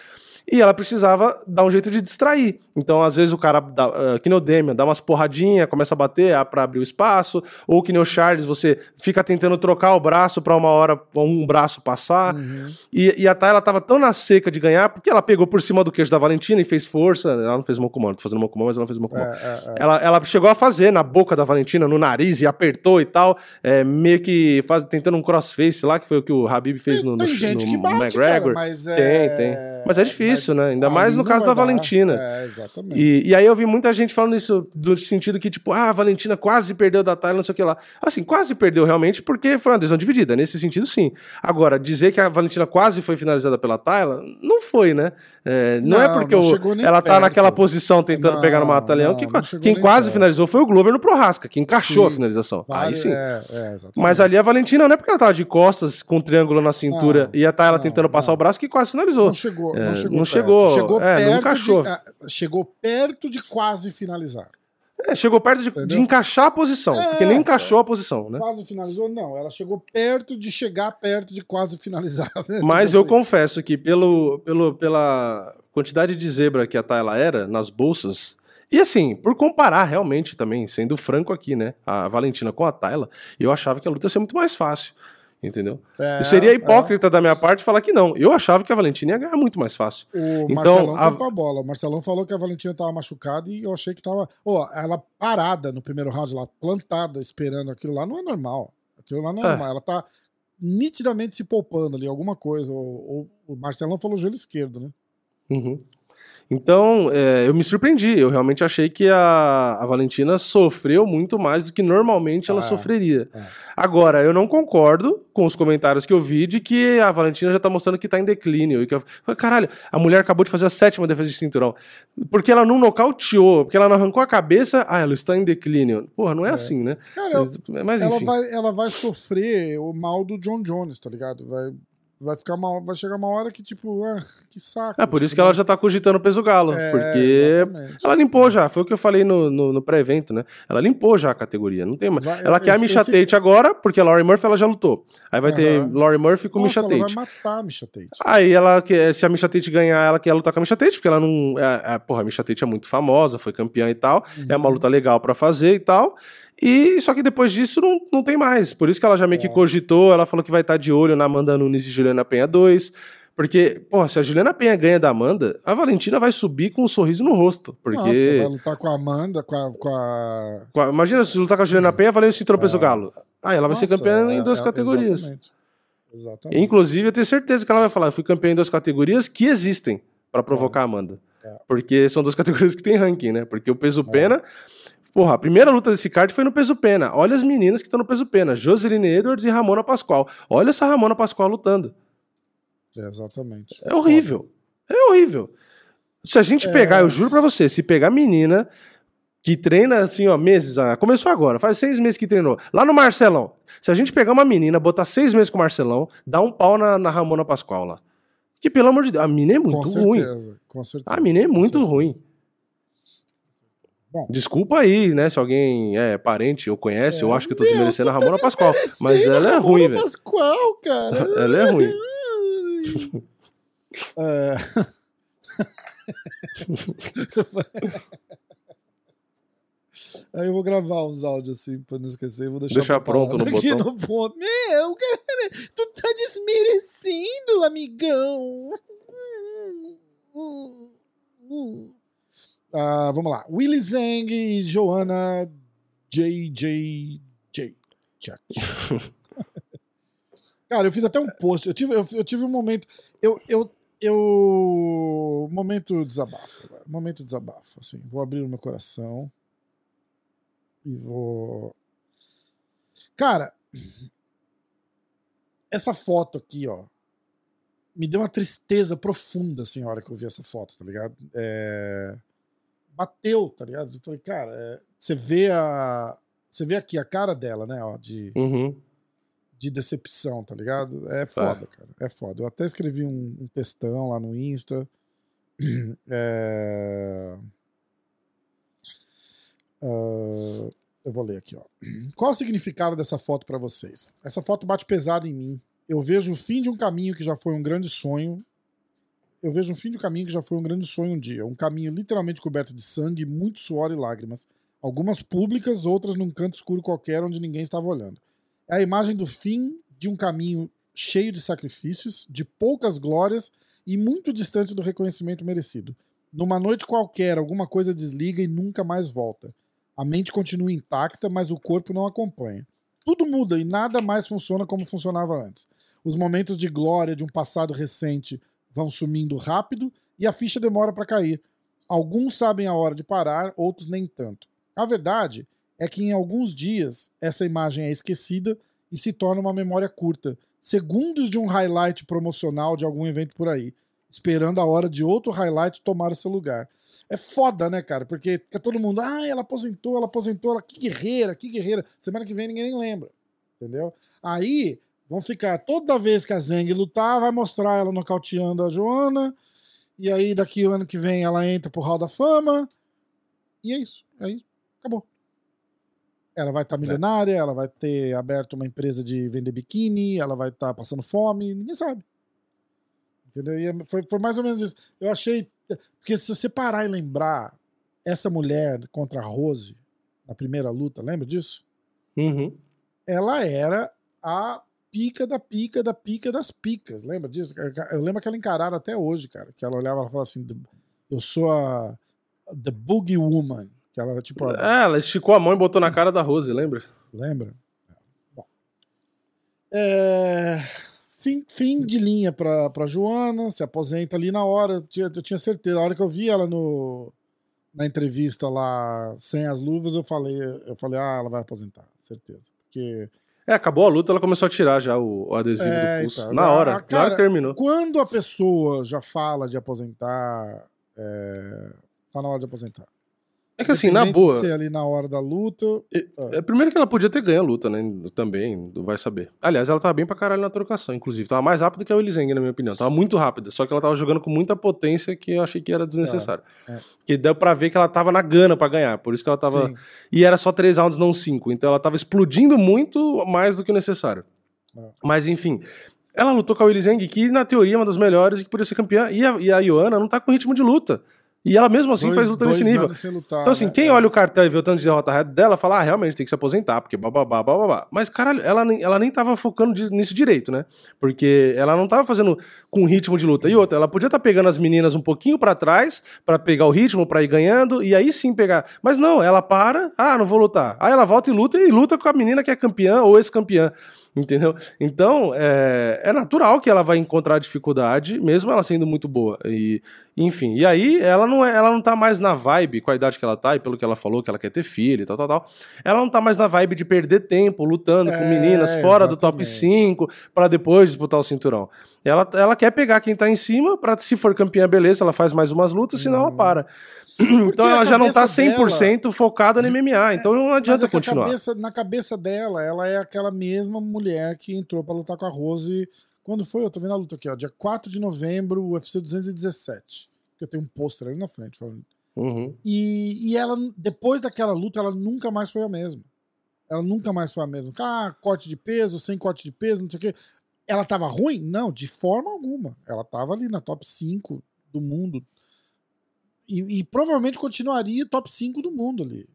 E ela precisava dar um jeito de distrair. Então, às vezes, o cara, dá, ah, que nem o Demian, dá umas porradinhas, começa a bater ah, pra abrir o espaço. Ou que nem o Charles, você fica tentando trocar o braço pra uma hora um braço passar. Uhum. E, e a Thay, ela tava tão na seca de ganhar, porque ela pegou por cima do queijo da Valentina e fez força. Ela não fez Mokumon, tô fazendo Mokumon, mas ela não fez Mokumon. É, é, é. Ela, ela chegou a fazer na boca da Valentina, no nariz, e apertou e tal, é, meio que faz- tentando um crossface lá, que foi o que o Habib fez no, no, tem gente no que bate, McGregor. cara, mas é... Tem, tem. Mas é difícil, né? Ainda ali mais no caso vai da dar. Valentina. É, exatamente. E, e aí eu vi muita gente falando isso do sentido que, tipo, ah, a Valentina quase perdeu da Tayla, não sei o que lá. Assim, quase perdeu realmente porque foi uma decisão dividida. Nesse sentido, sim. Agora, dizer que a Valentina quase foi finalizada pela Tayla, não foi, né? É, não, é Não, porque não ela tá perto. naquela posição tentando Não, pegar no Mata-Leão. que- quem quase perto. finalizou foi o Glover no Prohasca, que encaixou Sim. a finalização. Aí Vários- sim. É, é. Mas ali a Valentina não é porque ela tava de costas, com um triângulo na cintura, e a não, tentando passar o braço, que quase finalizou. Não chegou, É, não chegou. Não perto. chegou, Chegou é, não perto encaixou. de, ah, chegou perto de quase finalizar. É, chegou perto de, de encaixar a posição, É, porque nem encaixou a posição, né? Quase finalizou? Não, ela chegou perto de chegar perto de quase finalizar. né? Mas Tipo eu assim. confesso que pelo, pelo, pela quantidade de zebra que a Tayla era nas bolsas, e assim, por comparar realmente também, sendo franco aqui, né, a Valentina com a Tayla, eu achava que a luta ia ser muito mais fácil, entendeu? É, Seria hipócrita da minha parte falar que não. Eu achava que a Valentina ia ganhar muito mais fácil. O Então, Marcelão a- a bola. O Marcelão falou que a Valentina tava machucada e eu achei que tava. Ó, ela parada no primeiro round, lá, plantada, esperando aquilo lá, não é normal. Aquilo lá não é, É. normal. Ela tá nitidamente se poupando ali, alguma coisa. Ou, ou- o Marcelão falou joelho esquerdo, né? Uhum. Então, é, eu me surpreendi. Eu realmente achei que a, a Valentina sofreu muito mais do que normalmente ela Ah, sofreria. é. Agora, eu não concordo com os comentários que eu vi de que a Valentina já tá mostrando que tá em declínio. E que eu, caralho, a mulher acabou de fazer a sétima defesa de cinturão. Porque ela não nocauteou, porque ela não arrancou a cabeça, ah, ela está em declínio. Porra, não é, assim, né? Cara, eu- Mas ela, vai, ela vai sofrer o mal do John Jones, tá ligado? Vai, vai, ficar uma, vai chegar uma hora que, tipo, ah, que saco. É por isso tipo, que ela já tá cogitando o peso galo. É, porque exatamente. ela limpou já. Foi o que eu falei no, no, no pré-evento, né? Ela limpou já a categoria. Não tem mais. Vai- Ela quer a Misha esse- Tate agora, porque a Laurie Murphy ela já lutou. Aí vai ter Aham. Laurie Murphy com Nossa, Misha ela Tate. vai matar a Misha Tate. Aí ela quer, se a Misha Tate ganhar, ela quer lutar com a Misha Tate, porque ela não. É, é, porra, a Misha Tate é muito famosa, foi campeã e tal. É Uhum. uma luta legal pra fazer e tal. E só que depois disso não, não tem mais. Por isso que ela já meio que É. cogitou, ela falou que vai estar de olho na Amanda Nunes e Juliana Penha 2. Porque, pô, se a Juliana Penha ganha da Amanda, a Valentina vai subir com um sorriso no rosto. Porque. Nossa, vai lutar com a Amanda, com a. Com a... com a- Imagina se lutar com a Juliana Penha valendo esse tropeço galo. Aí ela vai ser Nossa, campeã em é- duas é- categorias. Exatamente. Exatamente. Inclusive, eu tenho certeza que ela vai falar: eu fui campeã em duas categorias que existem pra provocar a Amanda. É. Porque são duas categorias que tem ranking, né? Porque o peso pena. Porra, a primeira luta desse card foi no peso pena. Olha as meninas que estão no peso pena: Joseline Edwards e Ramona Pascoal. Olha essa Ramona Pascoal lutando. É, exatamente. É horrível. É horrível. Se a gente É. pegar, eu juro pra você, se pegar menina que treina assim, ó, meses, ah, começou agora, faz seis meses que treinou, lá no Marcelão. Se a gente pegar uma menina, botar seis meses com o Marcelão, dá um pau na, na Ramona Pascoal lá. Que pelo amor de Deus, a menina é muito com ruim. certeza, com certeza. A menina é muito ruim. Bom. Desculpa aí, né? Se alguém é parente ou conhece, eu É, acho que eu tô meu, desmerecendo a Ramona Pascoal. Mas ela é ruim, velho. Pascoal, cara. Ela é ruim. É. Aí eu vou gravar uns áudios assim pra não esquecer. Vou deixar, Deixar pronto no aqui botão. no ponto. Meu, cara, tu tá desmerecendo, amigão. Ah, vamos lá. Willy Zeng e Joana JJJ. Cara, eu fiz até um post. Eu tive, eu, eu tive um momento. Eu. eu eu momento desabafo agora. momento desabafo assim vou abrir o meu coração e vou cara essa foto aqui ó me deu uma tristeza profunda, assim, a hora que eu vi essa foto, tá ligado? É... Bateu, tá ligado? Eu falei, cara, é... você vê a. Você vê aqui a cara dela, né? Ó, de, Uhum. de decepção, tá ligado? É foda, cara. É foda. Eu até escrevi um, um textão lá no Insta. É... Ah, eu vou ler aqui, ó. Qual o significado dessa foto pra vocês? Essa foto bate pesado em mim. Eu vejo o fim de um caminho que já foi um grande sonho. Eu vejo o fim de um caminho que já foi um grande sonho um dia. Um caminho literalmente coberto de sangue, muito suor e lágrimas. Algumas públicas, outras num canto escuro qualquer onde ninguém estava olhando. É a imagem do fim de um caminho cheio de sacrifícios, de poucas glórias e muito distante do reconhecimento merecido. Numa noite qualquer, alguma coisa desliga e nunca mais volta. A mente continua intacta, mas o corpo não acompanha. Tudo muda e nada mais funciona como funcionava antes. Os momentos de glória de um passado recente vão sumindo rápido e a ficha demora para cair. Alguns sabem a hora de parar, outros nem tanto. A verdade é que em alguns dias essa imagem é esquecida e se torna uma memória curta, segundos de um highlight promocional de algum evento por aí, esperando a hora de outro highlight tomar o seu lugar. É foda, né, cara? Porque fica todo mundo, ah, ela aposentou, ela aposentou, ela que guerreira, que guerreira. Semana que vem ninguém nem lembra, entendeu? Aí vão ficar toda vez que a Zeng lutar, vai mostrar ela nocauteando a Joana, e aí daqui o ano que vem ela entra pro Hall da Fama, e é isso, aí acabou. Ela vai estar milionária, ela vai ter aberto uma empresa de vender biquíni, ela vai estar passando fome, ninguém sabe. Entendeu? E é- foi, foi mais ou menos isso. Eu achei. Porque se você parar e lembrar essa mulher contra a Rose na primeira luta, lembra disso? Uhum. Ela era a pica da pica da pica das picas. Lembra disso? Eu lembro aquela encarada até hoje, cara. Que ela olhava e falava assim: Eu sou a. The Boogie Woman. Que ela tipo. a- É, ela esticou a mão e botou na cara da Rose, lembra? Lembra? Bom. É, Fim, fim de linha pra, pra Joana, se aposenta ali na hora. Eu tinha, eu tinha certeza. A hora que eu vi ela no, na entrevista lá, sem as luvas, eu falei, eu falei, ah, ela vai aposentar, certeza. Porque É, acabou a luta, ela começou a tirar já o, o adesivo É, do pulso. então, na hora, na cara, hora que terminou. quando a pessoa já fala de aposentar, é, tá na hora de aposentar. É que assim, na boa. ser ali na hora da luta. É, primeiro que ela podia ter ganho a luta, né? Também, vai saber. Aliás, ela tava bem pra caralho na trocação, inclusive. Tava mais rápida que a Willy Zeng, na minha opinião. Tava muito rápida. Só que ela tava jogando com muita potência que eu achei que era desnecessário. É, é. Que deu pra ver que ela tava na gana pra ganhar. Por isso que ela tava. Sim. E era só três rounds, não cinco. Então ela tava explodindo muito mais do que o necessário. É. Mas enfim. Ela lutou com a Willy Zeng, que na teoria é uma das melhores e que podia ser campeã. E a, e a Ioana não tá com ritmo de luta. E ela mesmo assim Dois- faz luta nesse nível. lutar, Então, assim, né? quem É. olha o cartel e vê o tanto de derrota dela, fala, ah, realmente tem que se aposentar, porque bababá, bababá. Mas, caralho, ela nem, ela nem tava focando nisso direito, né? Porque ela não tava fazendo com ritmo de luta. E outra, ela podia estar pegando as meninas um pouquinho pra trás, pra pegar o ritmo, pra ir ganhando, e aí sim pegar. Mas não, ela para, ah, não vou lutar. Aí ela volta e luta, e luta com a menina que é campeã ou ex-campeã. Entendeu? Então, é, é natural que ela vai encontrar dificuldade, mesmo ela sendo muito boa. E, enfim, e aí ela não, é, ela não tá mais na vibe, com a idade que ela tá, e pelo que ela falou, que ela quer ter filho e tal, tal, tal. Ela não tá mais na vibe de perder tempo lutando com É, meninas fora do top exatamente. 5 pra depois disputar o cinturão. Ela, ela quer pegar quem tá em cima, pra se for campeã, beleza, ela faz mais umas lutas, senão ela para. Então ela já não tá cabeça 100% focada no MMA, então não adianta é continuar. cabeça- na cabeça dela, ela é aquela mesma mulher que entrou pra lutar com a Rose. Quando foi? Eu tô vendo a luta aqui, ó. Dia 4 de novembro, UFC 217. Que eu tenho um pôster ali na frente falando. Uhum. E, e ela, depois daquela luta, ela nunca mais foi a mesma. Ela nunca mais foi a mesma. Ah, corte de peso, sem corte de peso, não sei o quê. Ela tava ruim? Não, de forma alguma. Ela tava ali na top 5 do mundo. E, e provavelmente continuaria top 5 do mundo ali.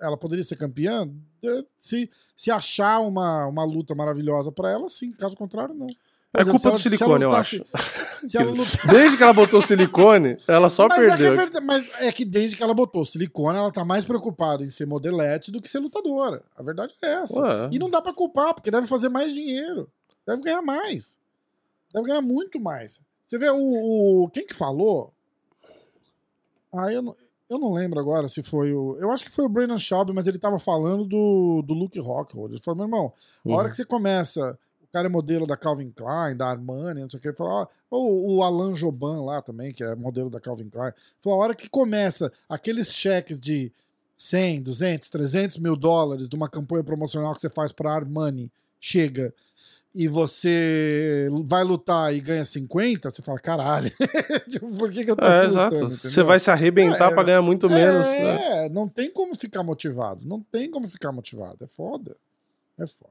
Ela poderia ser campeã? Eh, Se, se achar uma, uma luta maravilhosa pra ela, sim. Caso contrário, não. Por É exemplo, culpa do ela- se silicone, eu ela acho. lutasse- Desde que ela botou silicone, ela só mas, é é perdeu. verdade- mas é que desde que ela botou silicone, ela tá mais preocupada em ser modelete do que ser lutadora. A verdade é essa. Ué. E não dá pra culpar, porque deve fazer mais dinheiro. Deve ganhar mais. Deve ganhar muito mais. Você vê o. o- quem que falou? Ah, eu não, eu não lembro agora se foi o. Eu acho que foi o Brandon Schaub, mas ele tava falando do, do Luke Rockhold. Ele falou, meu irmão, a hora Uhum. que você começa. o cara é modelo da Calvin Klein, da Armani, não sei o que. Fala, ó, ou o Alan Joban lá também, que é modelo da Calvin Klein. Falou, a hora que começa aqueles cheques de 100, 200, 300 mil dólares de uma campanha promocional que você faz para Armani, chega e você vai lutar e ganha 50, você fala, caralho, tipo, por que, que eu tô É, exato. lutando, Você vai se arrebentar É, pra ganhar muito menos. né? É, não tem como ficar motivado. Não tem como ficar motivado. É foda. É foda.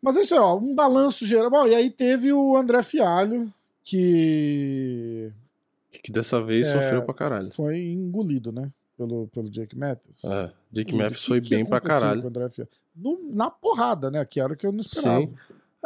Mas é isso ó. Um balanço geral. Bom, e aí teve o André Fialho, que Que dessa vez É. sofreu pra caralho. foi engolido, né? Pelo, pelo Jake Matthews. É, Jake E Matthews que foi que bem pra aconteceu caralho. No- na porrada, né? Que era o que eu não esperava. Sim.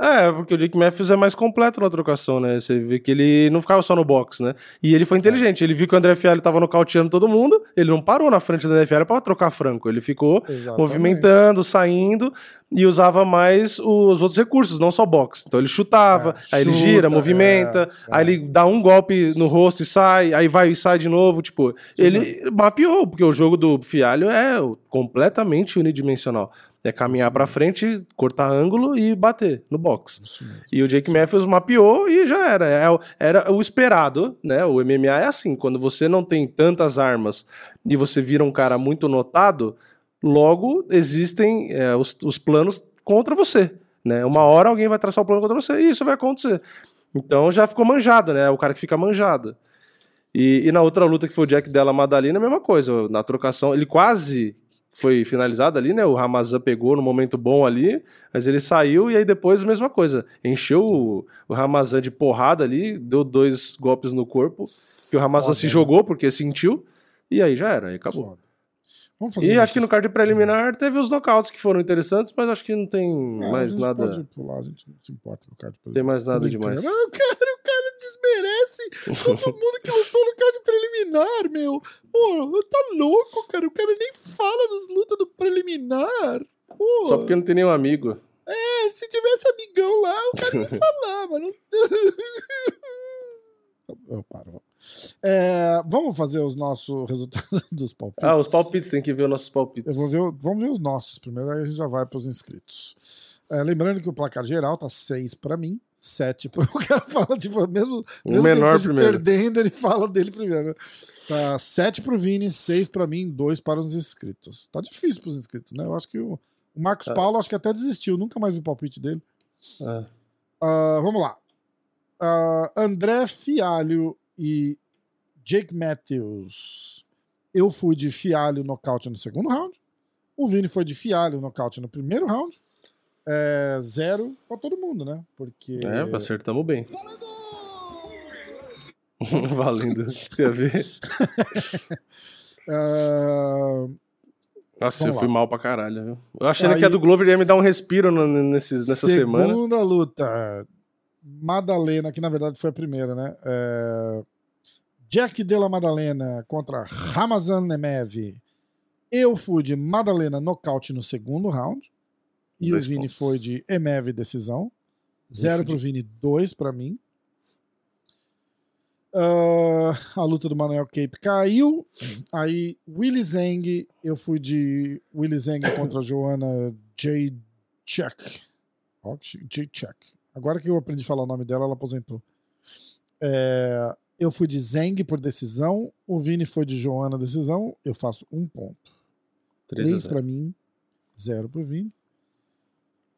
É, porque o Jake Matthews é mais completo na trocação, né? Você vê que ele não ficava só no box, né? E ele foi inteligente. Ele viu que o André Fialho tava nocauteando todo mundo. Ele não parou na frente do André Fialho pra trocar franco. Ele ficou Exatamente. movimentando, saindo e usava mais os outros recursos, não só boxe. Então ele chutava, É, aí ele chuta, gira, movimenta, é, aí ele dá um golpe no rosto e sai, aí vai e sai de novo, tipo, ele mapeou, porque o jogo do Fialho é completamente unidimensional. É caminhar pra frente, cortar ângulo e bater no box. E o Jake Matthews mapeou e já era. É Era o esperado, né? O MMA é assim, quando você não tem tantas armas e você vira um cara muito notado, logo existem é, os, os planos contra você, né? Uma hora alguém vai traçar o plano contra você e isso vai acontecer. Então já ficou manjado, né? O cara que fica manjado. E, e na outra luta que foi o Jack Della Madalena, a mesma coisa. Na trocação, ele quase foi finalizado ali, né? O Ramazan pegou no momento bom ali, mas ele saiu e aí depois a mesma coisa. Encheu o, o Ramazan de porrada ali, deu dois golpes no corpo, que o Ramazan Foda, se jogou porque sentiu, e aí já era, aí acabou. Foda. Vamos fazer E acho que no card preliminar teve os nocautes que foram interessantes, mas acho que não tem É, a mais gente nada. Pode pular, a gente não se importa com o card Tem mais nada Brincando. demais. Não, cara, o cara desmerece todo mundo que lutou no card preliminar, meu. Pô, tá louco, cara. O cara nem fala das lutas do preliminar. Pô, Só porque não tem nenhum amigo. é, se tivesse amigão lá, o cara não falava. Não... Eu paro. É, vamos fazer os nossos resultados dos palpites. Ah, os palpites, tem que ver os nossos palpites. Ver, o- vamos ver os nossos primeiro, aí a gente já vai para os inscritos. É, lembrando que o placar geral tá 6 para mim, 7 para o cara fala, tipo, mesmo, O mesmo menor primeiro. perdendo, ele fala dele primeiro. né? Tá 7 pro Vini, 6 para mim, 2 para os inscritos. Tá difícil para os inscritos, né? Eu acho que o, o Marcos Tá. Paulo acho que até desistiu, nunca mais vi o palpite dele. É. Ah, vamos lá. Ah, André Fialho e Jake Matthews. Eu fui de Fialho nocaute no segundo round. O Vini foi de Fialho nocaute no primeiro round. É, zero pra todo mundo, né? Porque. É, acertamos bem. Valendo. Tem a ver. Ah, Nossa, Vamos eu fui lá. mal pra caralho, viu? Eu achando Aí- que a do Glover ia me dar um respiro no- nesses, nessa semana. segunda luta. Madalena, que na verdade foi a primeira, né? É, Jack Della Madalena contra Ramazan Nemev. Eu fui de Madalena nocaute no segundo round. E Dois o Vini pontos. foi de Emev decisão. Zero pro Vini, dois pra mim. Ah, a luta do Manuel Cape caiu. Aí, Willy Zeng, eu fui de Willy Zeng contra Joana J. Que J. Chuck. Agora que eu aprendi a falar o nome dela, ela aposentou. É, eu fui de Zeng por decisão. O Vini foi de Joana decisão. Eu faço um ponto. 3 a 3 0. pra mim, 0 pro Vini.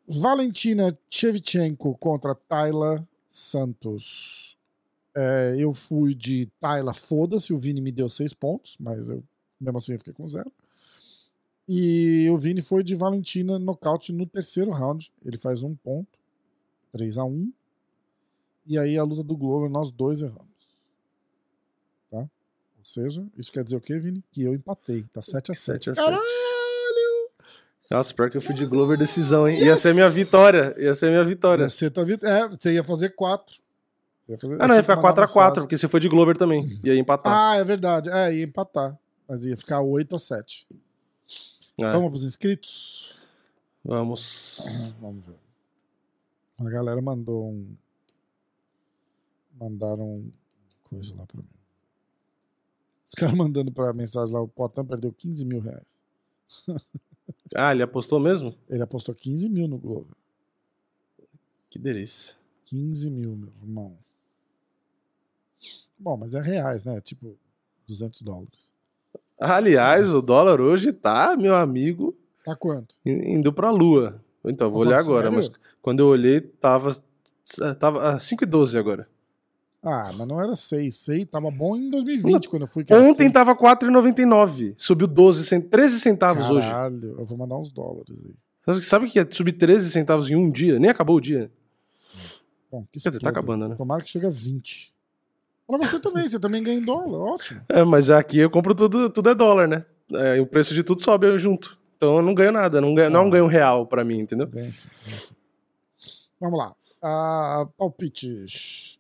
Valentina Shevchenko contra Tayla Santos. É, eu fui de Tayla, foda-se, o Vini me deu 6 pontos, mas eu mesmo assim eu fiquei com 0. E o Vini foi de Valentina nocaute no terceiro round. Ele faz um ponto. 3 a 1 E aí a luta do Glover, nós dois erramos. Tá? Ou seja, isso quer dizer o quê, Vini? Que eu empatei. Tá 7 a 7 7 a 7. Caralho! Nossa, pior que eu fui de Glover decisão, hein? Ia ser a minha vitória. Ia ser a minha vitória. Você, tá vit... é, você ia fazer 4. Ia fazer... Ah, não, ia ficar 4x4, porque você foi de Glover também. Ia empatar. Ah, é verdade. É, ia empatar. Mas ia ficar 8 a 7 É, Vamos pros inscritos? Vamos. Vamos ver. A galera mandou um. Mandaram um coisa lá pra mim. Os caras mandando pra mensagem lá, o Potan perdeu 15 mil reais. Ah, ele apostou mesmo? Ele apostou 15 mil no Globo. Que delícia. 15 mil, meu irmão. Bom, mas é reais, né? Tipo, 200 dólares. Aliás, o dólar hoje tá, meu amigo, Tá quanto? in- indo pra lua. Então, vou olhar agora, mas sério? quando eu olhei, tava. Tava ah, 5,12 agora. Ah, mas não era 6. 6 tava bom em 2020, quando eu fui. Ontem seis. tava 4,99. Subiu 12, cent- 13 centavos hoje. Caralho, eu vou mandar uns dólares aí. Sabe- Sabe o que é subir 13 centavos em um dia? Nem acabou o dia. Bom, que Quer dizer, tá acabando, né? Tomara que chegue a 20. Pra você também, você também ganha em dólar, ótimo. É, mas aqui eu compro tudo, tudo é dólar, né? É, e o preço de tudo sobe junto. Então eu não ganho nada, não, ganho, não é um Ah. ganho real pra mim, entendeu? Sim, sim. Vamos lá. Ah, palpites.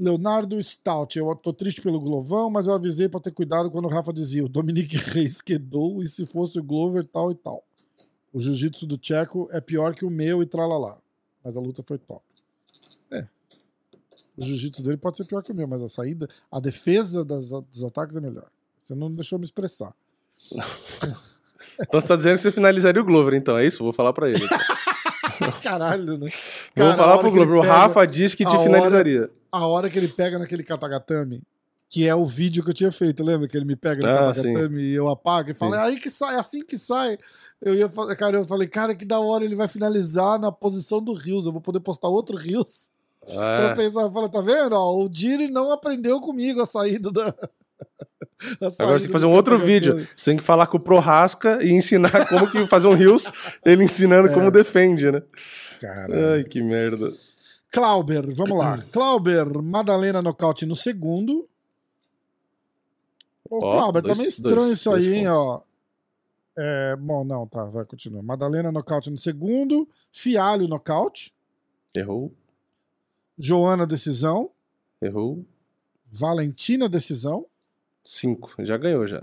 Leonardo Stout, eu tô triste pelo Glovão, mas eu avisei pra ter cuidado quando o Rafa dizia: o Dominique Reis quedou e se fosse o Glover, tal e tal. O jiu-jitsu do Tcheco é pior que o meu e tralalá. Mas a luta foi top. É. O jiu-jitsu dele pode ser pior que o meu, mas a saída, a defesa das- dos ataques é melhor. Você não deixou me expressar. Então você tá dizendo que você finalizaria o Glover, então, é isso? Vou falar pra ele. Caralho, né? Vou Cara, a falar pro Glover. O Rafa disse que te a hora- finalizaria. a hora que ele pega naquele katagatame, que é o vídeo que eu tinha feito, lembra? Que ele me pega no Ah, katagatame e eu apago e falo, é aí que sai, é assim que sai. Eu ia cara, eu falei, cara, que da hora ele vai finalizar na posição do Rios, eu vou poder postar outro Rios. Pra Ah, pensar, eu falei, tá vendo? Ó, o Diri não aprendeu comigo a saída da. agora você tem que fazer um outro vídeo. Você tem que falar com o Prorasca e ensinar como que fazer um rios, ele ensinando É. como defende, né? Cara. Ai, que merda. Clauber, vamos lá. Clauber, Madalena nocaute no segundo. Ô, Ó, Clauber, tá meio estranho dois- isso dois aí, hein, ó. É, bom, não, tá, vai, continua. Madalena nocaute no segundo. Fialho nocaute. Errou, Joana decisão. errou. Valentina decisão. Cinco, já ganhou já.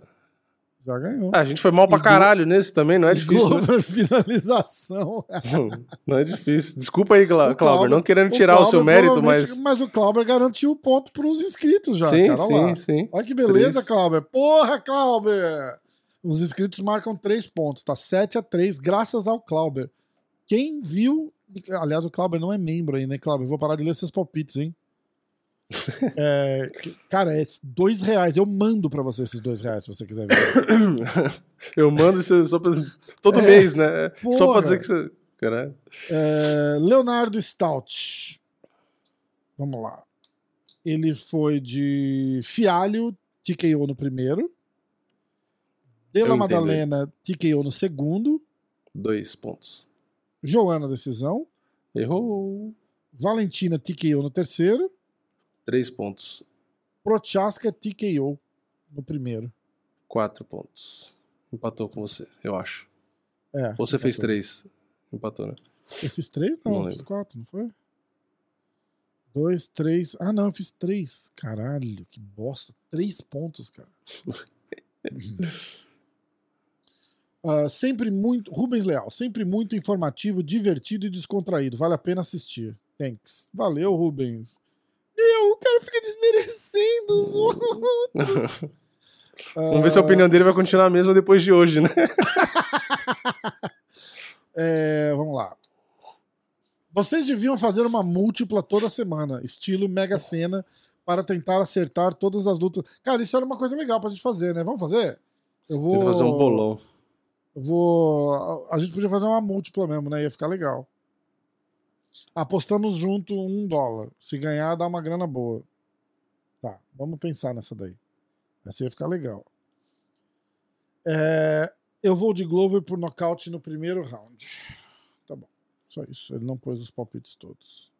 Já ganhou. Ah, a gente foi mal pra caralho nesse também, não é difícil. né? Glover finalização. Não é difícil. Desculpa aí, O Clauber, não querendo o tirar o seu Clauber mérito, mas. Mas o Clauber garantiu o ponto pros inscritos já, sim, cara. olha lá. sim, sim. Olha que beleza, Três. Clauber. Porra, Clauber! Os inscritos marcam três pontos, tá 7 a 3 graças ao Clauber. Quem viu. Aliás, o Clauber não é membro aí, né, Clauber? Eu vou parar de ler seus palpites, hein? É, cara, é dois reais. Eu mando pra você esses dois reais se você quiser ver. Eu mando isso só pra... todo É, mês, né? Só porra. pra dizer que você. Caralho. É, Leonardo Stout. Vamos lá. Ele foi de Fialho, TKO no primeiro. Dela Madalena, TKO no segundo. Dois pontos. Joana, decisão. Errou. Valentina, TKO no terceiro. Três pontos. Prochaska, TKO no primeiro. Quatro pontos. Empatou com você, eu acho. É, Ou você fez empatou. três. Empatou, né? Eu fiz três? Não, Não eu fiz quatro, não foi? Dois, três. Ah, não, eu fiz três. Caralho, que bosta. Três pontos, cara. Ah, sempre muito. Rubens Leal, sempre muito informativo, divertido e descontraído. Vale a pena assistir. Thanks. Valeu, Rubens. Eu, o cara fica desmerecendo os outros. Vamos ver se a Ah, opinião dele vai continuar a mesma depois de hoje, né? É, vamos lá. Vocês deviam fazer uma múltipla toda semana, estilo Mega Sena, para tentar acertar todas as lutas. Cara, isso era uma coisa legal pra gente fazer, né? Vamos fazer? Eu vou. Tenta fazer um bolão. Eu vou. A gente podia fazer uma múltipla mesmo, né? Ia ficar legal. Apostamos junto um dólar. Se ganhar, dá uma grana boa. Tá, vamos pensar nessa daí. Essa ia ficar legal. É, eu vou de Glover por nocaute no primeiro round. Tá bom. Só isso. Ele não pôs os palpites todos.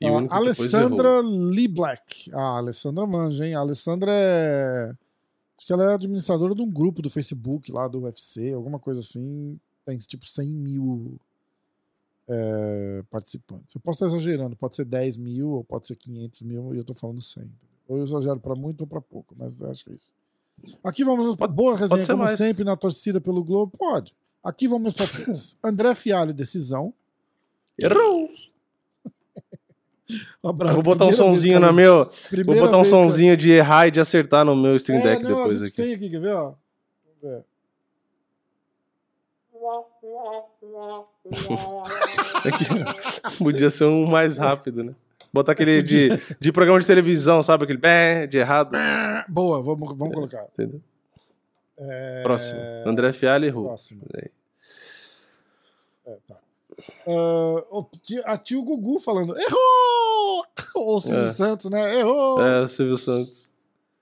O A único que depois Alessandra. Lee Black. Ah, a Alessandra manja, hein? A Alessandra é. Acho que ela é administradora de um grupo do Facebook lá do UFC, alguma coisa assim. Tem tipo 100 mil é, participantes. Eu posso estar exagerando, pode ser 10 mil ou pode ser 500 mil e eu tô falando 100. Ou eu exagero para muito ou para pouco, mas acho que é isso. Aqui vamos para boa resenha, como mais. sempre, na torcida pelo Globo. Pode. Aqui vamos para. André Fialho, decisão. Errou! Um vou botar um cara, na meu. Vou botar um sonzinho de errar e de acertar no meu stream É, deck não, depois aqui. Tem aqui, quer ver? Ó? Vamos ver. É podia ser um mais rápido, né? Botar aquele de, de programa de televisão, sabe? Aquele bem de errado. Boa, vamos, vamos colocar. Entendeu? É, Próximo. André Fialho errou. Próximo. É, tá. Tio- a tio Gugu falando, errou! Ou o Silvio É. Santos, né? Errou! É, o Silvio Santos.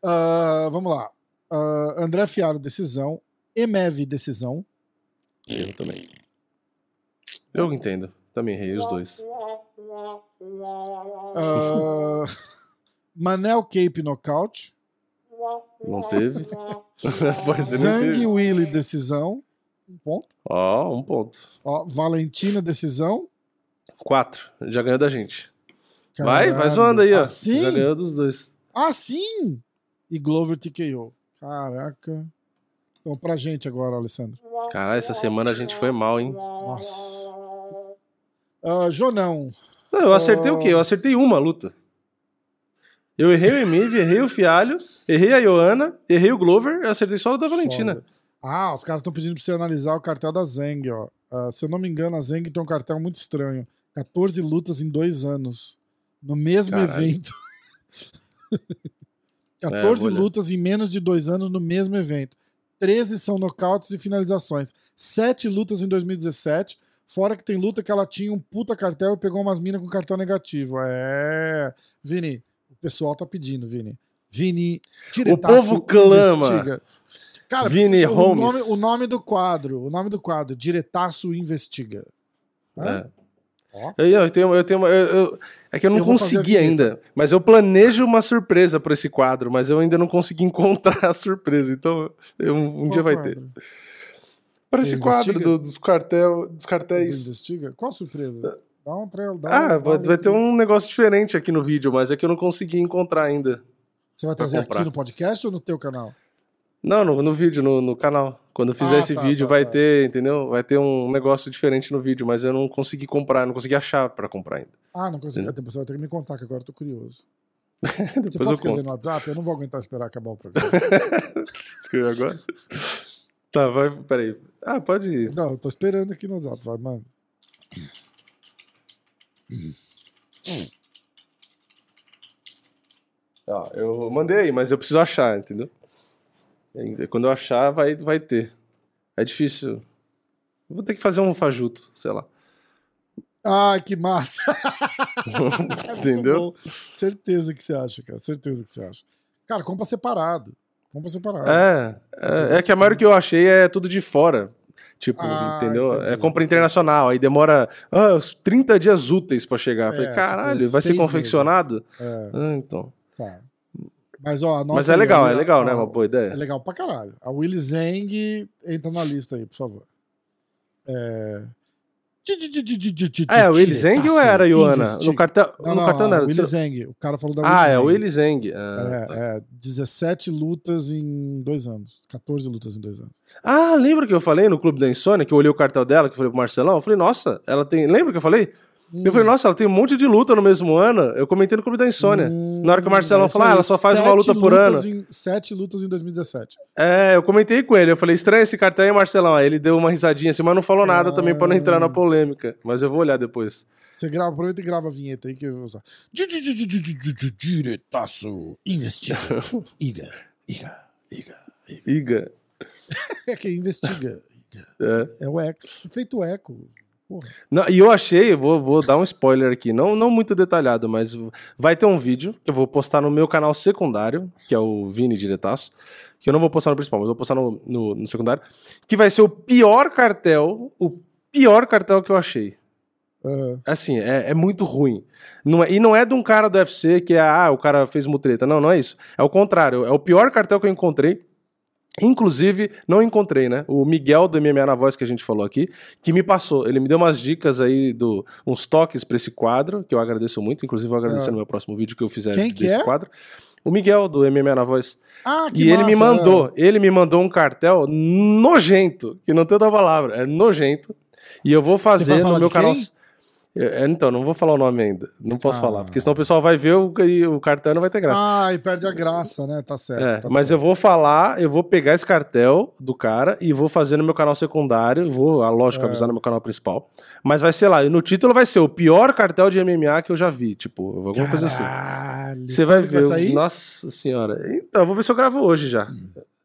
Ah, vamos lá. Ah, André Fiaro, decisão. Emev, decisão. Eu também. Eu entendo. Também errei os dois. Ah, Manel Cape, nocaute. Não teve. Zang. Willy, decisão. Um ponto. Ó, um ponto. Ó, Valentina, decisão. Quatro. Já ganhou da gente. Vai, vai Caralho. zoando aí, ó. Assim? Já ganhou dos dois. Ah, sim! E Glover TKO. Caraca. Então, pra gente agora, Alessandro. Caralho, essa semana a gente foi mal, hein? Nossa. Ah, Jonão. Não, eu acertei o quê? Eu acertei uma luta. Eu errei o Emiv, errei o Fialho, errei a Ioana, errei o Glover, eu acertei só o da Valentina. Foda. Ah, os caras estão pedindo pra você analisar o cartel da Zeng, ó. Ah, se eu não me engano, a Zeng tem um cartel muito estranho. 14 lutas em dois anos. No mesmo Caralho. evento. É, 14 vou olhar. lutas em menos de dois anos no mesmo evento. 13 são nocautes e finalizações. 7 lutas em 2017. Fora que tem luta que ela tinha um puta cartel e pegou umas minas com cartel negativo. É. Vini, o pessoal tá pedindo, Vini. Vini, diretaço, povo clama. investiga. Cara, Vini o Holmes. nome, o nome do quadro, o nome do quadro, Diretaço Investiga. É. Ó. Eu, eu tenho, eu tenho uma- eu- eu- é que eu não consegui ainda, mas eu planejo uma surpresa pra esse quadro, mas eu ainda não consegui encontrar a surpresa, então um, um dia vai quadro? ter. Para esse quadro do- dos, quartel, dos Do cartéis. Investiga? Qual surpresa? Dá um trail, dá Ah, dá vai, vai ter um negócio diferente aqui no vídeo, mas é que eu não consegui encontrar ainda. Você vai trazer aqui no podcast ou no teu canal? Não, no, no vídeo, no, no canal. Quando eu fizer Ah, esse tá, vídeo, tá, vai tá. ter, entendeu? Vai ter um negócio diferente no vídeo, mas eu não consegui comprar, não consegui achar pra comprar ainda. Ah, não consegui. Sim. Depois você vai ter que me contar, que agora eu tô curioso. Você Depois pode eu escrever conto. no WhatsApp? Eu não vou aguentar esperar acabar o programa. Escreveu agora? tá, vai, peraí. Ah, pode ir. não, eu tô esperando aqui no WhatsApp, vai, mano. Ó, eu mandei aí, mas eu preciso achar, entendeu? E Quando eu achar, vai, vai ter. É difícil. Vou ter que fazer um fajuto, sei lá. Ai, que massa! É Entendeu? Certeza que você acha, cara. Certeza que você acha. Cara, compra separado. Compra separado. É, é, é que a maioria que eu achei é tudo de fora. Tipo, Ah, entendeu? entendi. É compra internacional, aí demora ah, uns 30 dias úteis pra chegar. É, Falei, tipo, caralho, vai ser confeccionado? É, Ah, então. tá. Mas, ó, Mas é aí, legal, ó, é legal, ó, né? Uma boa É ideia. legal pra caralho. A Willy Zeng entra na lista aí, por favor. É. Ah, é o Willy Zeng ou era a Ioana? No cartel Não, no não, era. Willy Zeng. O cara falou da Willy Ah, Zeng. é o Willy Zeng. Ah, É, é, 17 lutas em dois anos. 14 lutas em dois anos. Ah, lembra que eu falei no Clube da Insônia, que eu olhei o cartel dela, que eu falei pro Marcelão? Eu falei, nossa, ela tem. Lembra que eu falei? Eu falei, nossa, ela tem um monte de luta no mesmo ano. Eu comentei no Clube da Insônia. Hum, Na hora que o Marcelão é isso falou, ah, ela só faz uma luta por ano. Em, sete lutas em 2017. É, eu comentei com ele. Eu falei, estranho esse cartel aí, Marcelão. Aí ele deu uma risadinha assim, mas não falou nada também pra não entrar Ah. na polêmica. Mas eu vou olhar depois. Você grava, aproveita e grava a vinheta aí que eu vou usar. Di- di- di- di- di- di- di- di- Diretaço. Investiga. Iga. Iga. Iga. Iga. É que investiga. É. É o eco. Feito eco. Porra. Não, e eu achei, vou, vou dar um spoiler aqui, não, não muito detalhado, mas vai ter um vídeo que eu vou postar no meu canal secundário, que é o Vini Diretaço, que eu não vou postar no principal, mas vou postar no, no, no secundário, que vai ser o pior cartel, o pior cartel que eu achei. Ah, Assim, é, é muito ruim. Não é- e não é de um cara do UFC que é, ah, o cara fez mutreta. Não, não é isso. É o contrário. É o pior cartel que eu encontrei. Inclusive, não encontrei, né? O Miguel do MMA na voz que a gente falou aqui, que me passou. Ele me deu umas dicas aí, do, uns toques pra esse quadro, que eu agradeço muito. Inclusive, vou agradecer Ah. no meu próximo vídeo que eu fizer Quem que desse é? quadro. O Miguel do MMA na voz. Ah, que E ele me massa, mandou, ele me mandou um cartel nojento, que não tem outra palavra, é nojento. E eu vou fazer no meu canal. quem? É, então, não vou falar o nome ainda. Não posso Ah. falar, porque senão o pessoal vai ver o, e o cartel não vai ter graça. Ah, e perde a graça, né? Tá certo. É, tá mas eu certo. vou falar, eu vou pegar esse cartel do cara e vou fazer no meu canal secundário, vou, a lógico, É. avisar no meu canal principal. Mas vai ser lá, e no título vai ser o pior cartel de MMA que eu já vi, tipo, alguma coisa assim. Caralho. Você vai ver. sair? o- Nossa senhora. Então, eu vou ver se eu gravo hoje já.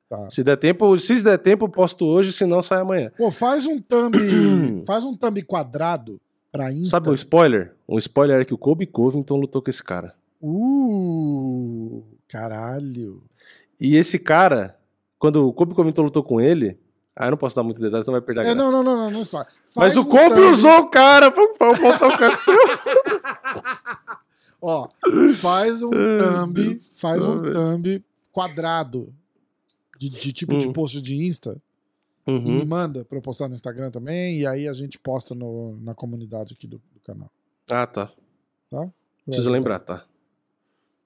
Tá. Se der tempo, se der tempo, eu posto hoje, se não, sai amanhã. Pô, faz um thumb. faz um thumb quadrado pra Insta. Sabe um spoiler? Um spoiler é que o Kobe Covington lutou com esse cara. Uh, caralho. E esse cara, quando o Kobe Covington lutou com ele, ah, eu não posso dar muito detalhes, senão vai perder a É, graça. não, não, não, não, não estoura. Mas o Kobe usou o cara pra, pra botar o cara. Ó, faz um thumb, faz um thumb quadrado de, de tipo de Hum. post de Insta e me Uhum. manda pra eu postar no Instagram também e aí a gente posta no, na comunidade aqui do, do canal. Ah, tá. Preciso lembrar, tá.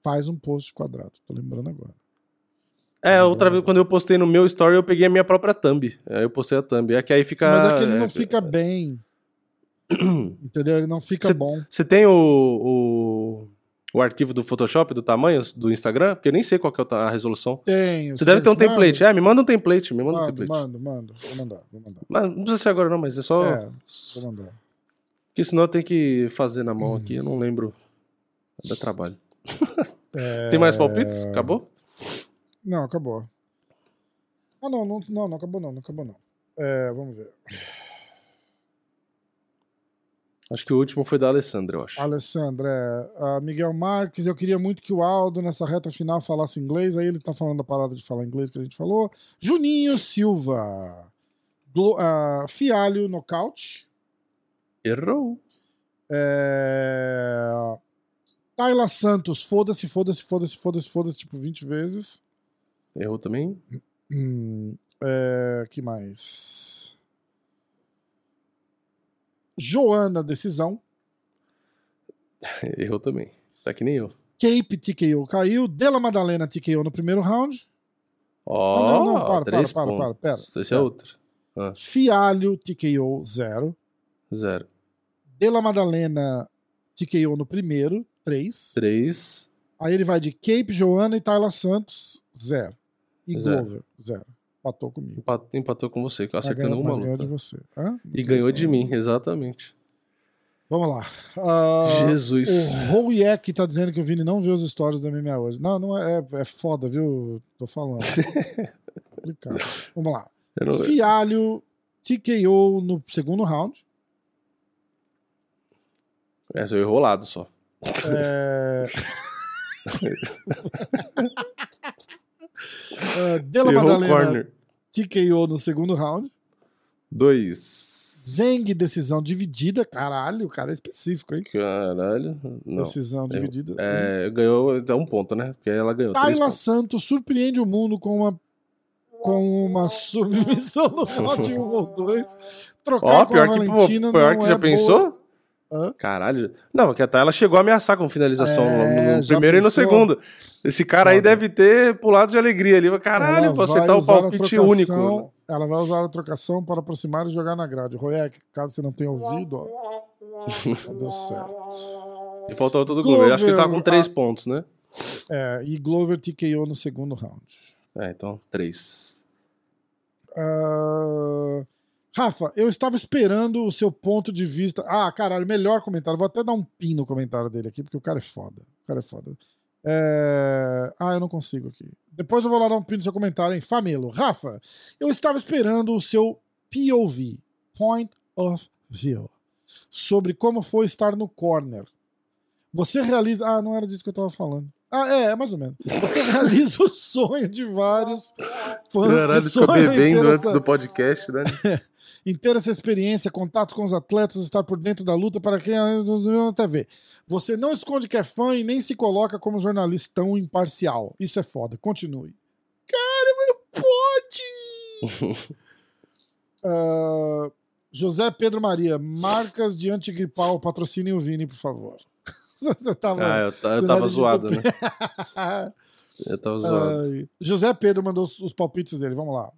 Faz um post quadrado, tô lembrando agora. É, outra vez, quando eu postei no meu story, eu peguei a minha própria thumb. Aí eu postei a thumb. É que aí fica. Mas é que ele não é, fica bem. Entendeu? Ele não fica Cê- bom. Você tem o, o, o arquivo do Photoshop, do tamanho do Instagram? Porque eu nem sei qual é a resolução. Tenho. Você deve ter um mando? template. É, me manda um template, me manda um Mando, template. mando, mando. Vou mandar, vou mandar. Mas não precisa ser agora não, mas é só... É, vou mandar. Porque senão eu tenho que fazer na mão aqui, eu não lembro. Dá trabalho. É, Tem mais palpites? Acabou? Não, acabou. Ah, não, não, não, não acabou não, não acabou não. É, vamos ver. Acho que o último foi da Alessandra, eu acho. Alessandra, é, ah, Miguel Marques, eu queria muito que o Aldo nessa reta final falasse inglês, aí ele tá falando da parada de falar inglês que a gente falou. Juninho Silva, Glo- ah, Fialho nocaute. Errou. É... Tayla Santos, foda-se, foda-se, foda-se, foda-se, foda-se, tipo 20 vezes. Errou também? Hum, é, que mais? Joana, decisão. Errou também. Tá que nem eu. Cape, TKO caiu. Della Madalena, TKO no primeiro round. Ó, Ah, não, não, para, três para, para, para, pera, Esse é pera. outro. Fialho, TKO, zero. Zero. Della Madalena, TKO no primeiro, três. Três. Aí ele vai de Cape, Joana e Tayla Santos, zero. E Zero. Glover, zero. Empatou comigo. Empatou, empatou com você, acertando uma mas ganhou luta. de você. Hã? E ganhou de mim, exatamente. Vamos lá. Ah, Jesus. O Royek tá dizendo que o Vini não vê os stories do MMA hoje. Não, não é, é, é foda, viu? Tô falando. Complicado. Vamos lá. Fialho, TKO no segundo round. É, sou enrolado só. É... É, Della Errou o Madalena. TKO no segundo round. Dois. Zeng, decisão dividida. Caralho, o cara é específico, hein? Caralho. Não. Decisão dividida. É, ganhou até um ponto, né? Porque ela ganhou. pontos. Santos surpreende o mundo com uma com uma submissão no round 1 ou 2. Trocar Ó, com pior a que, pô, Valentina pior não que é já pensou? Hã? Caralho. Não, porque até ela chegou a ameaçar com finalização É, no já primeiro e no pensou? segundo. Esse cara aí Foda. deve ter pulado de alegria ali. Caralho, Ela vai acertar o a palpite único. Ela vai usar a trocação para aproximar e jogar na grade. Royek, caso você não tenha ouvido, ó, deu certo. E faltou outro do Glover. Acho que ele tá com Glover, três ah. pontos, né? É, e Glover TKO no segundo round. É, então, três. Ah, Rafa, eu estava esperando o seu ponto de vista. Ah, caralho, melhor comentário. Vou até dar um pin no comentário dele aqui, porque o cara é foda. O cara é foda. É, Ah, eu não consigo aqui. Depois eu vou lá dar um pin no seu comentário, hein? Famelo. Rafa, eu estava esperando o seu POV, Point of View, sobre como foi estar no corner. Você realiza. Ah, não era disso que eu estava falando. Ah, é, é mais ou menos. Você realiza o sonho de vários fãs Caralho, que sonham bebendo antes do podcast, né? em ter essa experiência, contato com os atletas, estar por dentro da luta para quem é na TV. Você não esconde que é fã e nem se coloca como jornalista tão imparcial. Isso é foda. Continue. Cara, mas não pode! Ah, José Pedro Maria, marcas de antigripal, patrocinem o Vini, por favor. Você tava. Ah, eu, ta- eu tava zoado, né? Eu tava zoado. Ai, José Pedro mandou os, os palpites dele, vamos lá.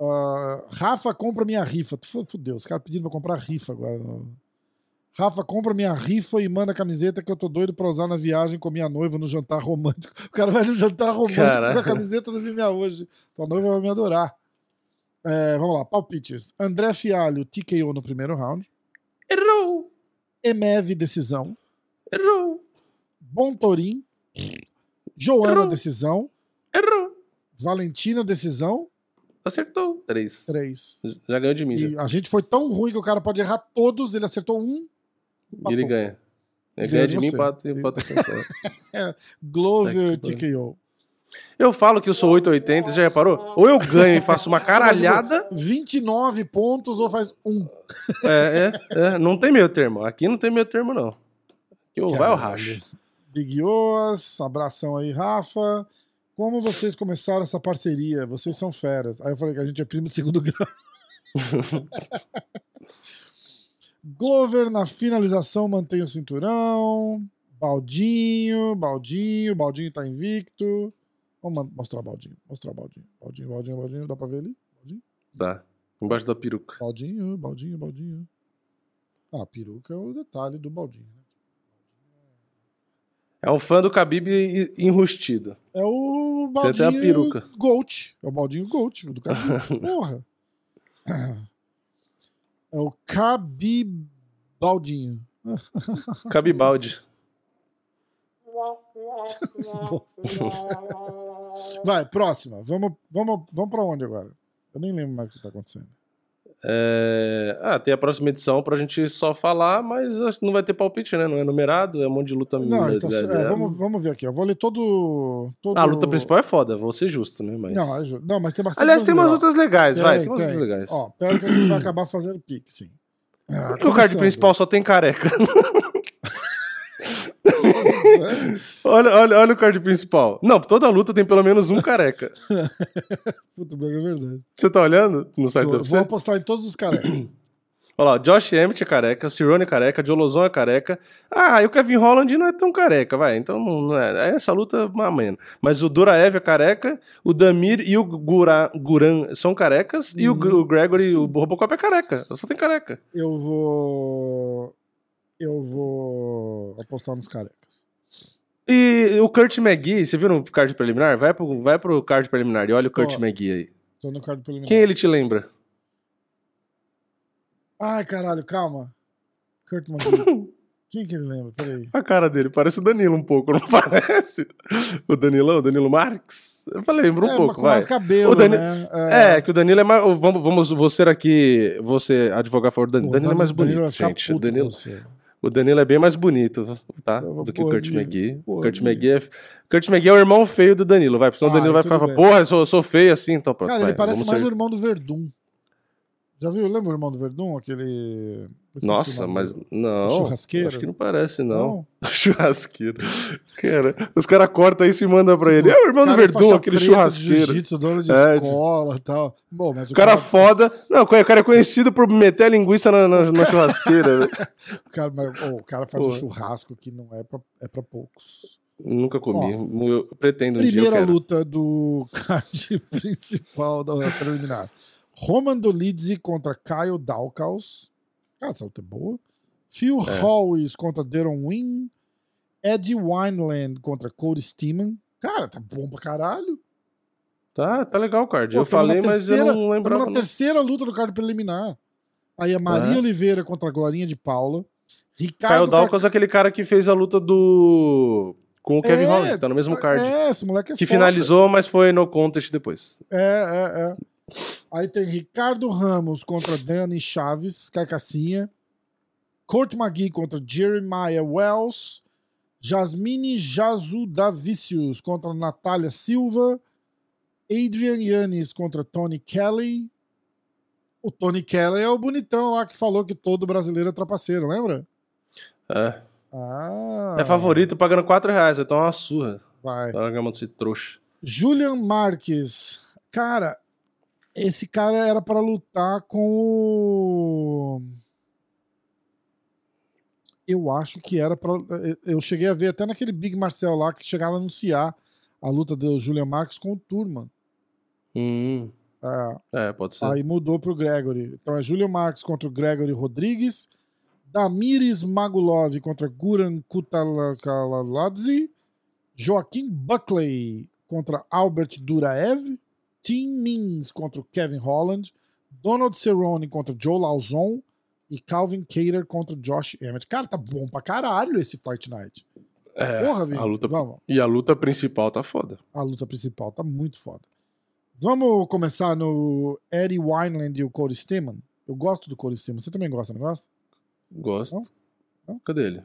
Ah, Rafa, compra minha rifa. Fudeu, os caras pedindo pra comprar rifa agora. Rafa, compra minha rifa e manda a camiseta que eu tô doido pra usar na viagem com minha noiva no jantar romântico. O cara vai no jantar romântico Caraca. com a camiseta do Vimea hoje. Tua noiva vai me adorar. É, vamos lá, palpites. André Fialho, TKO no primeiro round. Errou! Emev, decisão. Errou! Bontorim. Joana, Errou. decisão. Errou! Valentina, decisão. Acertou. Três. Três. Já ganhou de mim. já. E a gente foi tão ruim que o cara pode errar todos, ele acertou um. E ele ganha. Ele Ganha ganha de de mim empata empata você. Glover, Tá TKO. Eu falo que eu sou 880, já reparou? Ou eu ganho e faço uma caralhada. 29 pontos ou faz um. É, é, é. Não tem meio termo. Aqui não tem meio termo, não. Aqui ou vai ou Caralho. racha. Big abração aí, Rafa. Como vocês começaram essa parceria? Vocês são feras. Aí eu falei que a gente é primo de segundo grau. Glover na finalização mantém o cinturão. Baldinho, Baldinho, Baldinho tá invicto. Vamos mostrar Baldinho, mostrar Baldinho. Baldinho, Baldinho, Baldinho, dá pra ver ali? Baldinho, Tá. Embaixo da peruca. Baldinho, Baldinho, Baldinho. Ah, a peruca é o detalhe do Baldinho. É um fã do Khabib enrustido. É o Tem até a Baldinho peruca. Gold. É o Baldinho Gold, do Khabib. Porra. É o Khabib Baldinho. Cabibaldi. Vai, próxima. Vamos, vamos, vamos pra onde agora? Eu nem lembro mais o que tá acontecendo. É... Ah, tem a próxima edição pra gente só falar, mas acho que não vai ter palpite, né? Não é numerado, é um monte de luta. Não, então, é, é, é- vamos, vamos ver aqui. Eu vou ler todo. todo... Ah, a luta principal é foda, vou ser justo, né? Mas... Não, é ju- não, mas tem bastante. Aliás, tem umas lutas legais, vai, Tem, tem umas tem. legais. Ó, pera que a gente vai acabar fazendo pique, sim. Ah, Por que o card principal só tem careca? É, olha, olha, olha o card principal. Não, toda luta tem pelo menos um careca. Puta, é verdade. Você tá olhando no site Eu da vou apostar em todos os caras. Olha lá, Josh Emmett é careca, Cirone é careca, Jolozon é careca. Ah, e o Kevin Holland não é tão careca, vai. Então não, não é. Essa luta é amanhã. Mas o Duraev é careca, o Damir e o Gura, Guran são carecas, e Uhum. O Gregory, o Robocop é careca. Só tem careca. Eu vou. Eu vou apostar nos carecas. E o Kurt McGee, você viu no card preliminar? Vai pro, vai pro card preliminar e olha o Kurt Ó. McGee aí. Tô no card preliminar. Quem ele te lembra? Ai, caralho, calma. Kurt McGee. Quem que ele lembra? Peraí. A cara dele parece o Danilo um pouco, não parece? O Danilão, o Danilo Marques? Eu falei, lembra um é, pouco, com vai. mais cabelo, O Dani- né? É, que o Danilo é mais. Vamos, vamos você aqui, você advogar a favor do Danilo. Pô, Danilo é mais Danilo bonito, ficar gente. O Danilo, você. O Danilo é bem mais bonito, tá? Do que o Kurt McGee. pô, Kurt Gui. McGee, é, Kurt McGee é o irmão feio do Danilo, vai. Porque senão o Ah, Danilo vai tudo falar, porra, eu sou, eu sou feio assim, então pronto. Cara, vai, ele parece mais ser- o irmão do Verdun. Já viu? Lembra o irmão do Verdun? Aquele. Nossa, mas do- não. churrasqueiro? Acho que não parece, não. Não? Churrasqueiro. Cara, os caras cortam isso e mandam pra ele. É o irmão do Cara, Verdun, faixa aquele churrasqueiro. Jiu-jitsu, dono de É, escola e tal. Bom, mas o O cara foda. Não, o cara é conhecido por meter a linguiça na, na, na churrasqueira. o cara, mas, ô, o cara faz um Porra. churrasco que não é pra, é pra poucos. Nunca comi. Eu pretendo um Primeira luta do card principal da preliminar. Roman Dolidze contra Kyle Daukaus. Cara, essa luta é boa. Phil É. Howes contra Deron Wynn. Eddie Wineland contra Cody Steeman. Cara, tá bom pra caralho. Tá, tá legal o card. Pô, eu falei, mas eu terceira- não lembrava. na terceira luta do card preliminar. Aí a Maria É. Oliveira contra a Glorinha de Paula. Ricardo Kyle Dawkins é aquele cara que fez a luta do. Com o Kevin É, Holland, que tá no mesmo card. É, esse moleque é que foda. finalizou, mas foi no contest depois. É, é, é. Aí tem Ricardo Ramos contra Dani Chaves, Carcassinha. Kurt McGee contra Jeremiah Wells. Jasmine Jazudavicius contra Natália Silva. Adrian Yannis contra Tony Kelly. O Tony Kelly é o bonitão lá que falou que todo brasileiro é trapaceiro, lembra? É. Ah. É favorito pagando 4 reais, então é uma surra. Vai. Larga a mão desse trouxa. Julian Marques. Cara, esse cara era pra lutar com o. Eu acho que era pra. Eu cheguei a ver até naquele Big Marcel lá que chegaram a anunciar a luta do Julian Marques com o Turman. Hum. É, É, pode ser. aí mudou pro Gregory. Então é Julian Marques contra o Gregory Rodrigues. Damiris Magulov contra Guran Kutakaladze. Joaquim Buckley contra Albert Duraev. Tim Mins contra Kevin Holland. Donald Cerrone contra Joe Lauzon. E Calvin Cater contra Josh Emmett. Cara, tá bom pra caralho esse Fight Night. É, Porra, Vini. luta, Vamos. e a luta principal tá foda. A luta principal tá muito foda. Vamos começar no Eddie Wineland e o Cody Steeman. Eu gosto do Cody Steeman. Você também gosta, não gosta? Gosto. Não? Não? Cadê ele?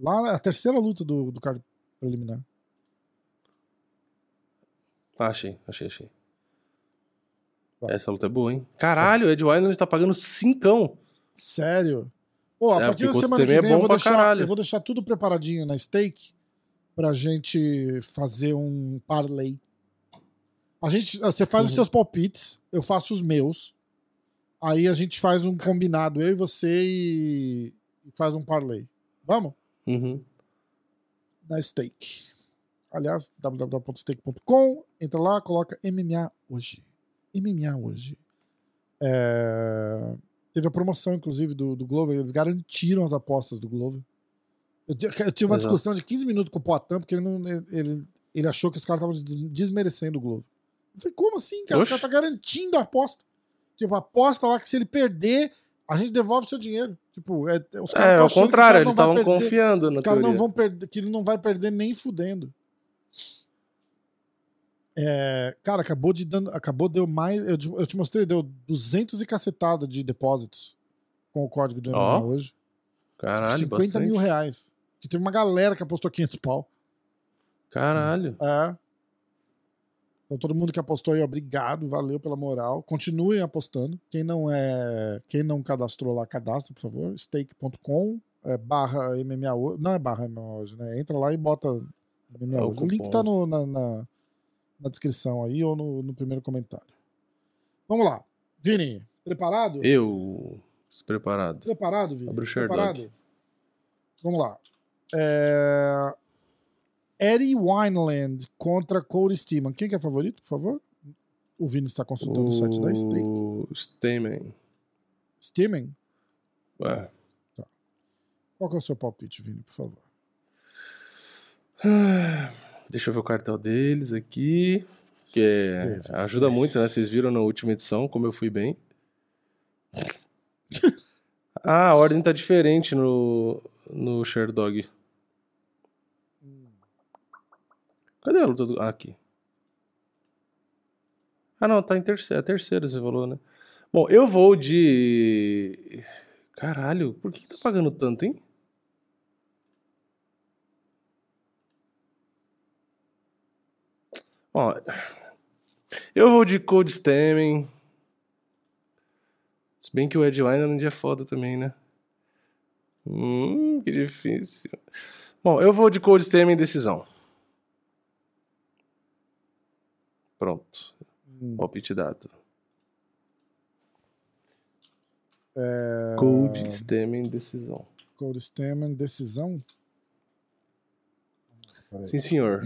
Lá é a terceira luta do, do card preliminar. Ah, achei, achei, achei. Essa luta é boa, hein? Caralho, o Ed Wineland tá pagando cincão. Sério? Pô, a É, partir da semana que é vem eu bom vou, deixar, caralho. eu vou deixar tudo preparadinho na stake pra gente fazer um parlay. A gente, você faz os Uhum. seus palpites, eu faço os meus. Aí a gente faz um combinado, eu e você, e, e faz um parlay. Vamos? Uhum. Na stake. Aliás, www.stake.com. Entra lá, coloca MMA hoje. MMA hoje. É, Teve a promoção, inclusive, do, do Glover. Eles garantiram as apostas do Glover. Eu, eu tive uma Exato. discussão de 15 minutos com o Poitin, porque ele, não, ele, ele, achou que os caras estavam des- desmerecendo o Glover. Eu falei, como assim, cara? O Oxe. cara tá garantindo a aposta. Tipo, aposta lá que se ele perder, a gente devolve o seu dinheiro. Tipo, é, os caras É, tão ao o contrário, eles estavam confiando na Os caras não vão perder, que ele não vai perder nem fudendo. É, cara, acabou de dando, acabou deu mais, eu te, eu te mostrei, deu 200 e cacetada de depósitos com o código do MMA Ó, hoje. Caralho, 50 bastante. mil reais. Que teve uma galera que apostou 500 pau. Caralho. É. Então todo mundo que apostou aí, obrigado, valeu pela moral. Continuem apostando. Quem não é, quem não cadastrou lá, cadastra, por favor. Stake.com é, barra MMA hoje. Não é barra MMA hoje, né? Entra lá e bota MMA É o hoje. O link tá no- na, na, na descrição aí ou no, no primeiro comentário. Vamos lá. Vini, preparado? Eu. Preparado. Preparado, Vini? Abre o. Preparado? Vamos lá. É... Eddie Wineland contra Cody Steeman. Quem que é favorito, por favor? O Vini está consultando o, site da Stake. O Stamen. Steeman? É. Qual que é o seu palpite, Vini, por favor? Deixa eu ver o cartel deles aqui. Que é- Veja. ajuda muito, né? Vocês viram na última edição como eu fui bem. ah, a ordem tá diferente no, no Sherdog. Cadê a luta do. Ah, aqui. Ah, não, tá em terceira. É a terceira, você falou, né? Bom, eu vou de. Caralho, por que, que tá pagando tanto, hein? Ó, eu vou de Cold Stamen. Se bem que o Ed Wineland é foda também, né? Hum, que difícil. Bom, eu vou de Cold Stamen decisão. Pronto. Hum, Palpite dado. é... Cold Stamen decisão. Cody Steeman, decisão? Sim, senhor.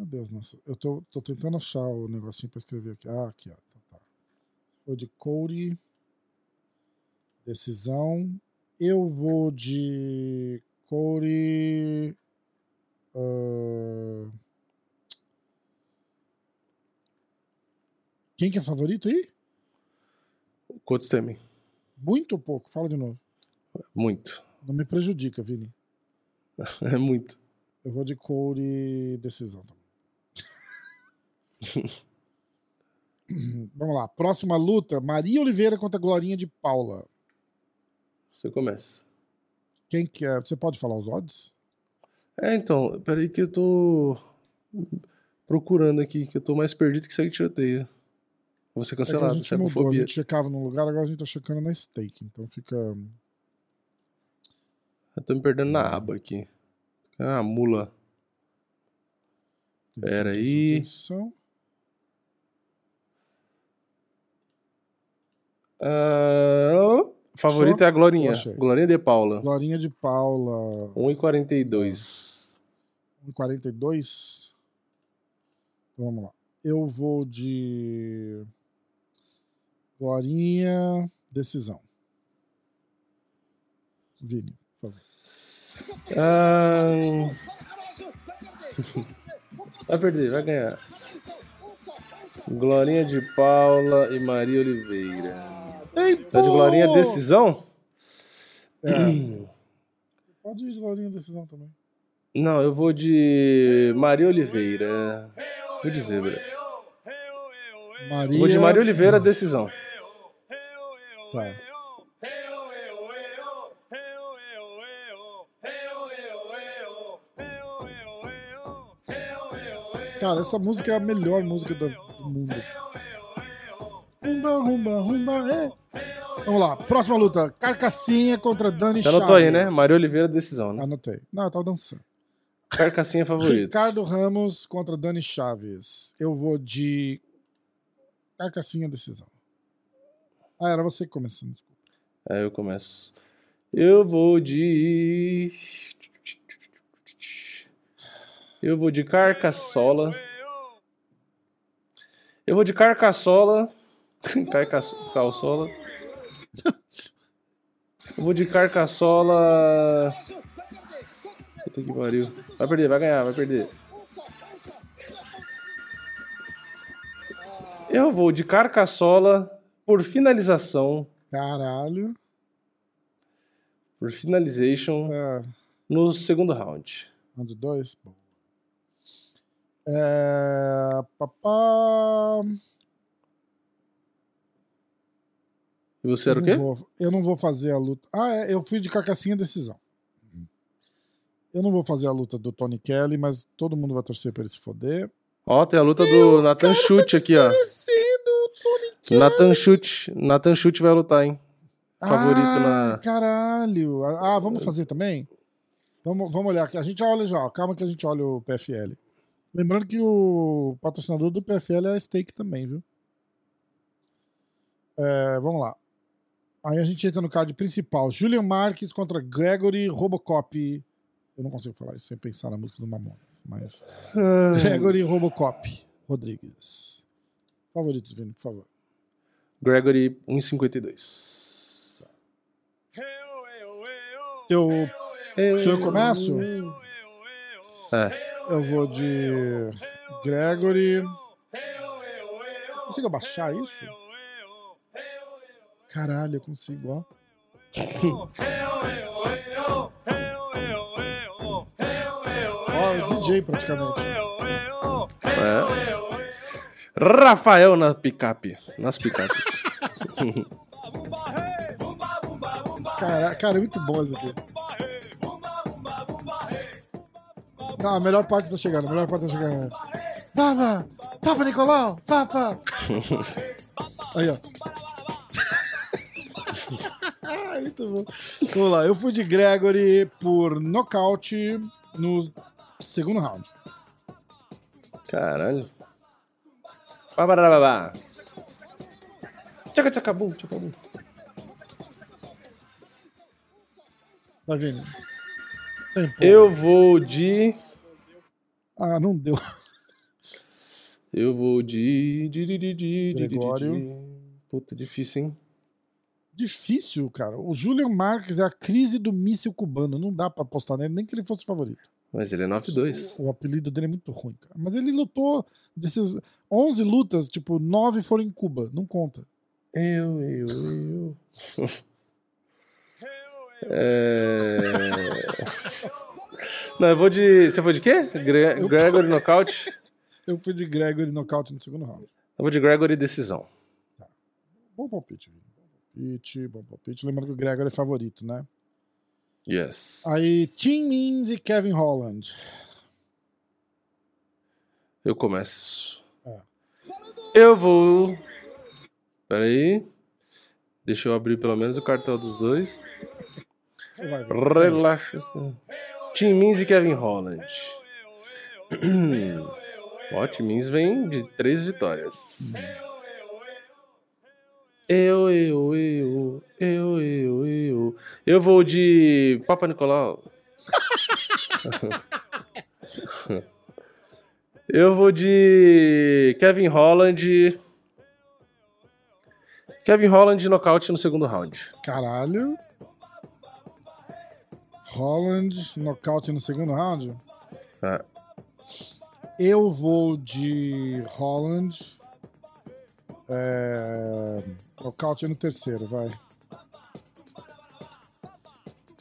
Cadê os nossos? Eu tô, tô tentando achar o negocinho pra escrever aqui. Ah, aqui, ó. Tá, tá. For de Cody. Decisão. Eu vou de Cody. ah, Quem que é favorito aí? Cold Stamen. Muito ou pouco? Fala de novo. Muito. Não me prejudica, Vini. É muito. Eu vou de Cody decisão também. Vamos lá. Próxima luta: Maria Oliveira contra Glorinha de Paula. Você começa. Quem que é? Você pode falar os odds? É, então, peraí que eu tô procurando aqui, que eu tô mais perdido que segue tiroteio. Vou ser É que a cancelado, gente mudou. A sebofobia. gente checava num lugar, agora a gente tá checando na stake. Então fica. Eu tô me perdendo na aba aqui. Ah, mula. Pera aí. atenção. Favorito Só? é a Glorinha. Achei. Glorinha de Paula. Glorinha de Paula. 1,42. 1,42. Vamos lá. Eu vou de. Glorinha. Decisão. Vini, por favor. Ah... Vai perder, vai ganhar. Glorinha de Paula e Maria Oliveira. Ei, Tá de Glorinha decisão? É. Pode ir de Glorinha decisão também. Não, eu vou de Maria Oliveira. Vou de zebra. Maria. Vou de Maria Oliveira, decisão. Tá. Cara, essa música é a melhor música do, do mundo. Rumba, rumba, rumba, é. Vamos lá, próxima luta. Carcassinha contra Dani Você Chaves. anotou aí, né? Maria Oliveira, decisão, né? Anotei. Não, eu tava dançando. Carcassinha favorito. Ricardo Ramos contra Dani Chaves. Eu vou de Carcassinha decisão. Ah, era você que começou. desculpa. Aí eu começo. Eu vou de. Eu vou de Carcaçola. Eu vou de Carcaçola. Carcaçola. Calçola. Eu vou de Carcaçola. Puta que pariu. Vai perder, vai ganhar, vai perder. Eu vou de Carcaçola por finalização. Caralho. Por finalization É, no segundo round. round 2. É, papá. E você era o quê? vou- eu não vou fazer a luta. Ah, é, eu fui de Carcassinha decisão. Eu não vou fazer a luta do Tony Kelly, mas todo mundo vai torcer pra ele se foder. Ó, tem a luta do Nathan Chute aqui, ó. Tony Kelly. Nathan Chute. Nathan Chute vai lutar, hein? Favorito ah, na. Caralho. Ah, vamos fazer também? Vamos, vamos olhar aqui. A gente olha já. ó. Calma que a gente olha o PFL. Lembrando que o patrocinador do PFL é a Stake também, viu? É, vamos lá. Aí a gente entra no card principal. Julian Marques contra Gregory Robocop. Eu não consigo falar isso sem pensar na música do Mamonas, mas. Gregory Robocop Rodrigues. Favoritos, Vini, por favor. Gregory 1,52. Eu, se eu começo, É. eu vou de Gregory. Consigo abaixar isso? Caralho, eu consigo, ó. Ó, o DJ praticamente. É. Rafael na picape. Nas picapes. Cara, cara, é muito bom isso aqui. Não, a melhor parte tá chegando, a melhor parte tá chegando. Papa! Papa Nicolau! Papa! Aí, ó. Muito bom. Vamos lá, eu fui de Gregory por nocaute no segundo round. Caralho. Babarababá. Tchaca tchacabum, tchacabum. Vai vendo. Tem, pô. Eu vou de. Ah, não deu. Eu vou de. de, de, de, de, Gregório. de. Puta, difícil, hein? Difícil, cara. O Julian Marques é a crise do míssil cubano. Não dá pra apostar nele, nem que ele fosse favorito. Mas ele é 9-2. O, o apelido dele é muito ruim, cara. Mas ele lutou desses 11 lutas, tipo, 9 foram em Cuba. Não conta. Eu, eu, eu. É... Não, eu vou de. Você foi de quê? Gre Eu- Gregory nocaute? Eu fui de Gregory nocaute no segundo round. Eu vou de Gregory decisão. Bom palpite, palpite, bom palpite. Lembrando que o Gregory é favorito, né? Yes. Aí, Tim Means e Kevin Holland. Eu começo. É. Eu vou. Peraí. Deixa eu abrir pelo menos o cartel dos dois. Vai, vai. Tim Means e Kevin Holland. Ó, Tim Means vem de três vitórias. Eu, eu, eu, eu, eu, eu. Eu vou de Papa Nicolau. Eu vou de Kevin Holland. Kevin Holland nocaute no segundo round. Caralho. Holland, nocaute no segundo round? É. Eu vou de Holland. É... Nocaute no terceiro, vai.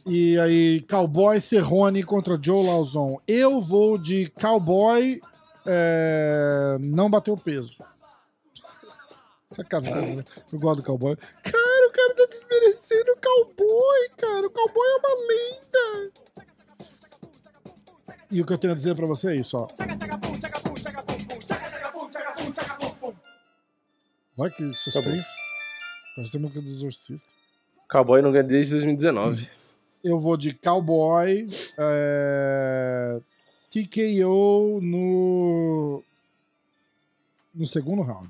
E aí, Cowboy Serrone contra Joe Lauzon. Eu vou de Cowboy. É... Não bateu peso. Sacanagem, né? Eu gosto do Cowboy. Cara, o cara tá desmerecendo o Cowboy, cara. O Cowboy é uma lenda. E o que eu tenho a dizer pra você é isso, ó. Olha que suspense. Parece a música do Exorcista. Cowboy não ganha desde 2019. Eu vou de Cowboy. É... TKO no. No segundo round.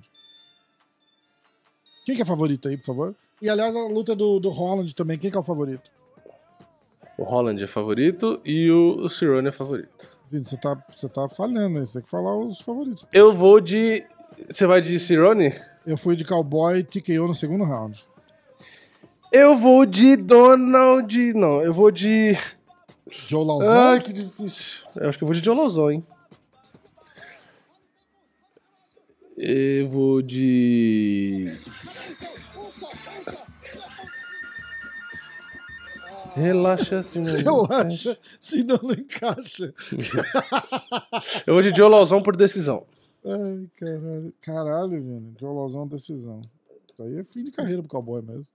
Quem que é favorito aí, por favor? E aliás, a luta do, do Holland também, quem que é o favorito? O Holland é favorito e o, o Cerrone é favorito. Vini, você tá, você tá falhando aí, você tem que falar os favoritos. Eu vou de. Você vai de Cerrone? Eu fui de Cowboy TKO no segundo round. Eu vou de Donald. Não, eu vou de. Joe Lauzon? Ai, que difícil. Eu acho que eu vou de Joe Lauzon, hein? Eu vou de. Relaxa assim, né? Relaxa, se não, encaixa. Joe Lauzon por decisão. Ai, caralho. Caralho, Vini. Joe Lauzon decisão. Isso aí é fim de carreira pro cowboy mesmo.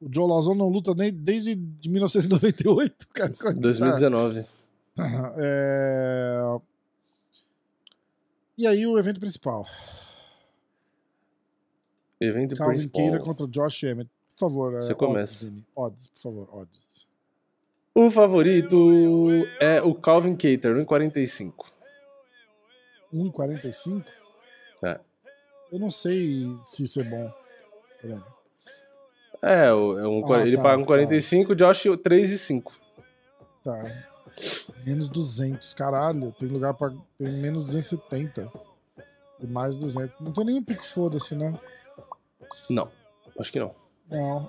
O Joe Lauzon não luta nem desde de 1998, cara. Como é que tá? 2019. É... E aí o evento principal. Evento Calvin principal. Keira contra Josh Emmett. Por favor, é, Você começa. Odds. Odds, por favor, odds. O favorito é o Calvin Cater, 1,45. 1,45? É. Eu não sei se isso é bom. É, é um, Ah, ele tá, paga um 45, Josh 3,5. Tá. Menos 200, caralho. Tem lugar pra. Tem menos 270. E mais 200. Não tem nenhum pico foda-se, né? Não, acho que não. Não.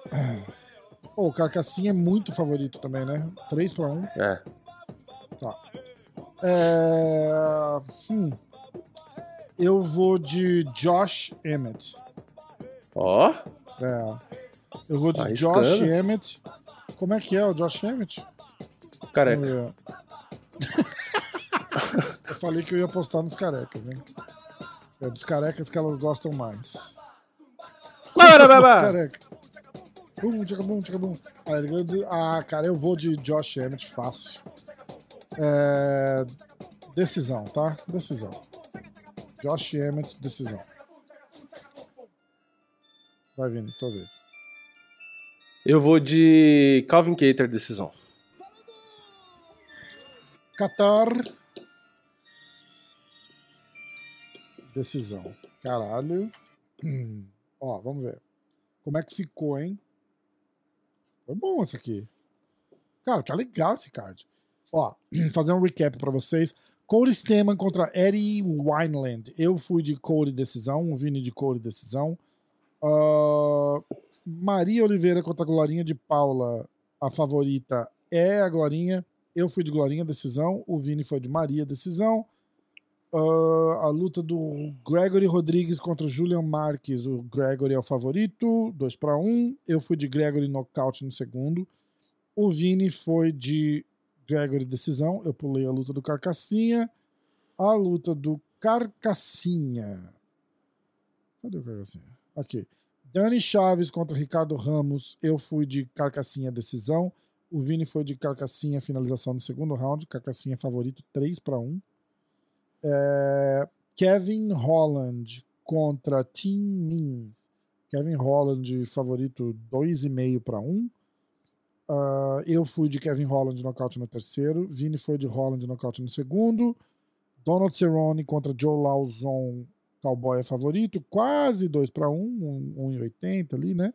Pô, o Carcassinha é muito favorito também, né? 3 pra 1. É. É... Hum. Eu vou de Josh Emmett. Ó, É. Eu vou de Arriscando. Josh Emmett. Como é que é o Josh Emmett? careca. Eu falei que eu ia apostar nos carecas, né? É dos carecas que elas gostam mais. Para, babá! Careca. Bum, tchaca, bum, tchaca, bum. Ah, cara, eu vou de Josh Emmett fácil. É, Decisão, tá? Decisão. Josh Emmett, decisão. Vai vindo, tua vez. Eu vou de Calvin Cater, decisão. Qatar. Decisão. Caralho. Hum. Ó, vamos ver. Como é que ficou, hein? Foi bom esse aqui. Cara, tá legal esse card. Ó, fazer um recap pra vocês. Cody Steman contra Eddie Wineland. Eu fui de Cody decisão, o Vini de Cody decisão. Ah, Maria Oliveira contra a Glorinha de Paula. A favorita é a Glorinha. Eu fui de Glorinha, decisão. O Vini foi de Maria, decisão. Ah, a luta do Gregory Rodrigues contra Julian Marques. O Gregory é o favorito, 2 para 1. Eu fui de Gregory nocaute no segundo. O Vini foi de Gregory decisão. Eu pulei a luta do Carcassinha. A luta do Carcassinha. Cadê o Carcassinha? Aqui. Dani Chaves contra Ricardo Ramos. Eu fui de Carcassinha decisão. O Vini foi de Carcassinha finalização no segundo round. Carcassinha favorito 3 para 1. É, Kevin Holland contra Tim Means. Kevin Holland favorito 2,5 para 1. Ah, eu fui de Kevin Holland nocaute no terceiro. Vini foi de Holland nocaute no segundo. Donald Cerrone contra Joe Lauzon. Cowboy é favorito. Quase 2 para 1. 1,80 ali, né?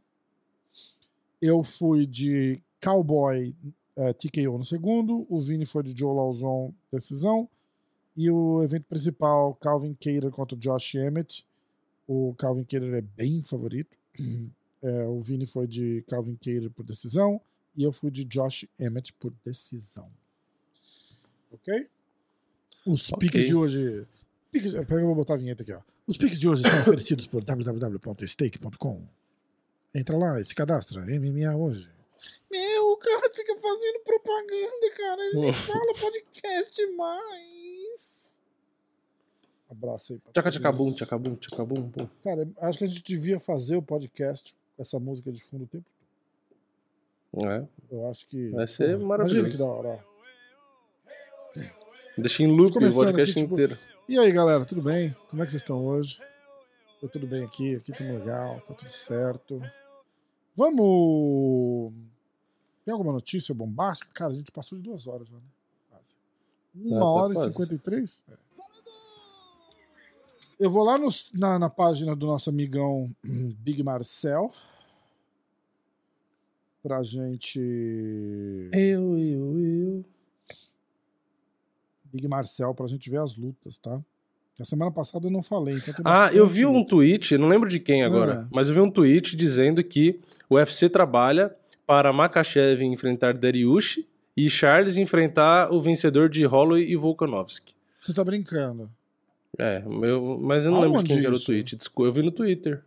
Eu fui de Cowboy eh, TKO no segundo. O Vini foi de Joe Lauzon decisão. E o evento principal, Calvin Cater contra Josh Emmett. O Calvin Cater é bem favorito. É, o Vini foi de Calvin Cater por decisão. E eu fui de Josh Emmett por decisão. Ok? Os Ok. piques de hoje. Piques, pera, eu vou botar a vinheta aqui, ó. Os piques de hoje são oferecidos por www.stake.com. Entra lá e se cadastra. MMA hoje. Meu, o cara fica fazendo propaganda, cara. Ele nem fala podcast mais. Abraço aí. Tchaca tchacabum, tchacabum, tchacabum. pô. Cara, acho que a gente devia fazer o podcast com essa música de fundo o tempo. É, Eu acho que. Vai ser Porra, maravilhoso. Imagina que da hora. ó. deixa em loop o podcast assim, tipo, inteiro. E aí, galera, tudo bem? Como é que vocês estão hoje? Foi tudo bem aqui? Aqui tudo legal, tá tudo certo. Vamos. Tem alguma notícia bombástica? Cara, a gente passou de duas horas já, né? Quase. Uma tá hora quase. e cinquenta e três? É. Eu vou lá no- na, na página do nosso amigão hum, Big Marcel pra gente. Eu, eu, eu. Big Marcel pra gente ver as lutas, tá? A semana passada eu não falei, então Ah, eu vi um luta. tweet, não lembro de quem agora, Ah. mas eu vi um tweet dizendo que o UFC trabalha para Makachev enfrentar Dariush e Charles enfrentar o vencedor de Holloway e Volkanovski. Você tá brincando. É, eu, mas eu não lembro de quem Aonde que era o tweet. Desculpa, eu vi no Twitter.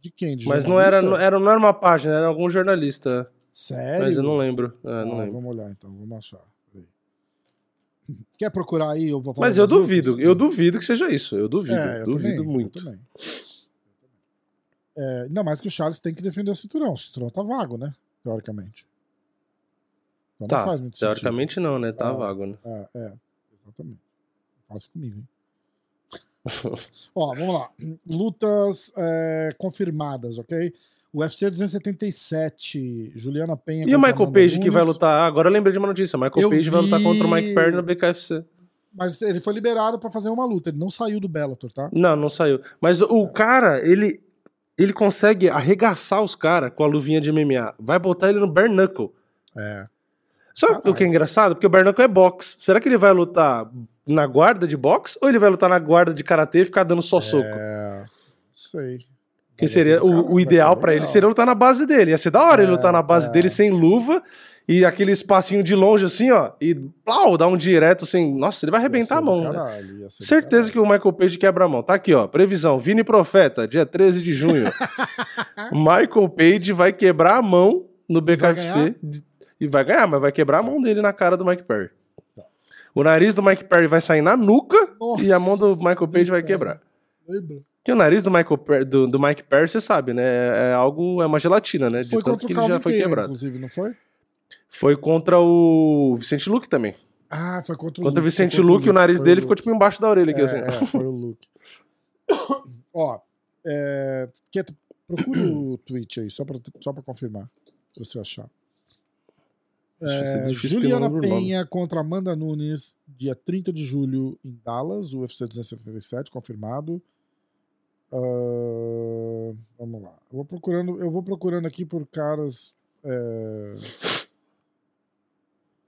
De quem? De Mas não era, não era, não era uma página, era algum jornalista. Sério? Mas eu não lembro. É, Ah, não lembro. Vamos olhar então, vamos achar. Quer procurar aí? Eu vou Mas eu duvido, eu duvido que seja isso. Eu duvido, É, eu duvido também, muito. Eu. É, ainda mais que o Charles tem que defender o cinturão. O cinturão tá vago, né? Teoricamente. Então Tá, não faz muito teoricamente não, né? Tá Ah. vago, né? sentido. É, é, exatamente. Isso comigo, hein? Ó, vamos lá. Lutas é, confirmadas, ok? O UFC 277, Juliana Penha. E o Michael Amanda Page que vai Nunes. lutar? Agora eu lembrei de uma notícia. O Michael Eu Page vai lutar vi- contra o Mike Perry no BKFC. Mas ele foi liberado pra fazer uma luta. Ele não saiu do Bellator, tá? Não, não saiu. Mas o cara, ele ele consegue arregaçar os caras com a luvinha de MMA. Vai botar ele no bare knuckle. É. Sabe Caralho. o que é engraçado? Porque o knuckle é boxe. Será que ele vai lutar na guarda de boxe ou ele vai lutar na guarda de karatê e ficar dando só soco? É. Sei. Que seria o, o ideal pra ele seria lutar na base dele. Ia ser da hora ele É, lutar na base é. dele sem luva e aquele espacinho de longe assim, ó, e plau, dar um direto sem. Nossa, ele vai arrebentar a mão, né? caralho, do Certeza que o Michael Page quebra a mão. Tá aqui, ó. Previsão. Vini Profeta, dia 13 de junho. Michael Page vai quebrar a mão no BKFC. E vai ganhar, mas vai quebrar a mão dele na cara do Mike Perry. O nariz do Mike Perry vai sair na nuca Nossa, e a mão do Michael Page vai quebrar. Que o nariz do, Michael Per- do, do Mike Perry, você sabe, né? É, é algo, é uma gelatina, né? De Foi tanto que o ele já foi Taylor, quebrado. inclusive, não foi? Foi contra o Vicente Luke também. Ah, foi contra o Contra o Luke, Vicente contra Luke, o nariz dele o ficou tipo embaixo da orelha aqui, É, assim. é, foi o Luke. Ó, é, procura o tweet aí, só pra, só pra confirmar, se você achar. É, Juliana. Penha contra Amanda Nunes, dia 30 de julho em Dallas, UFC 277, confirmado. Ah, vamos lá. Eu vou procurando, eu vou procurando aqui por caras é,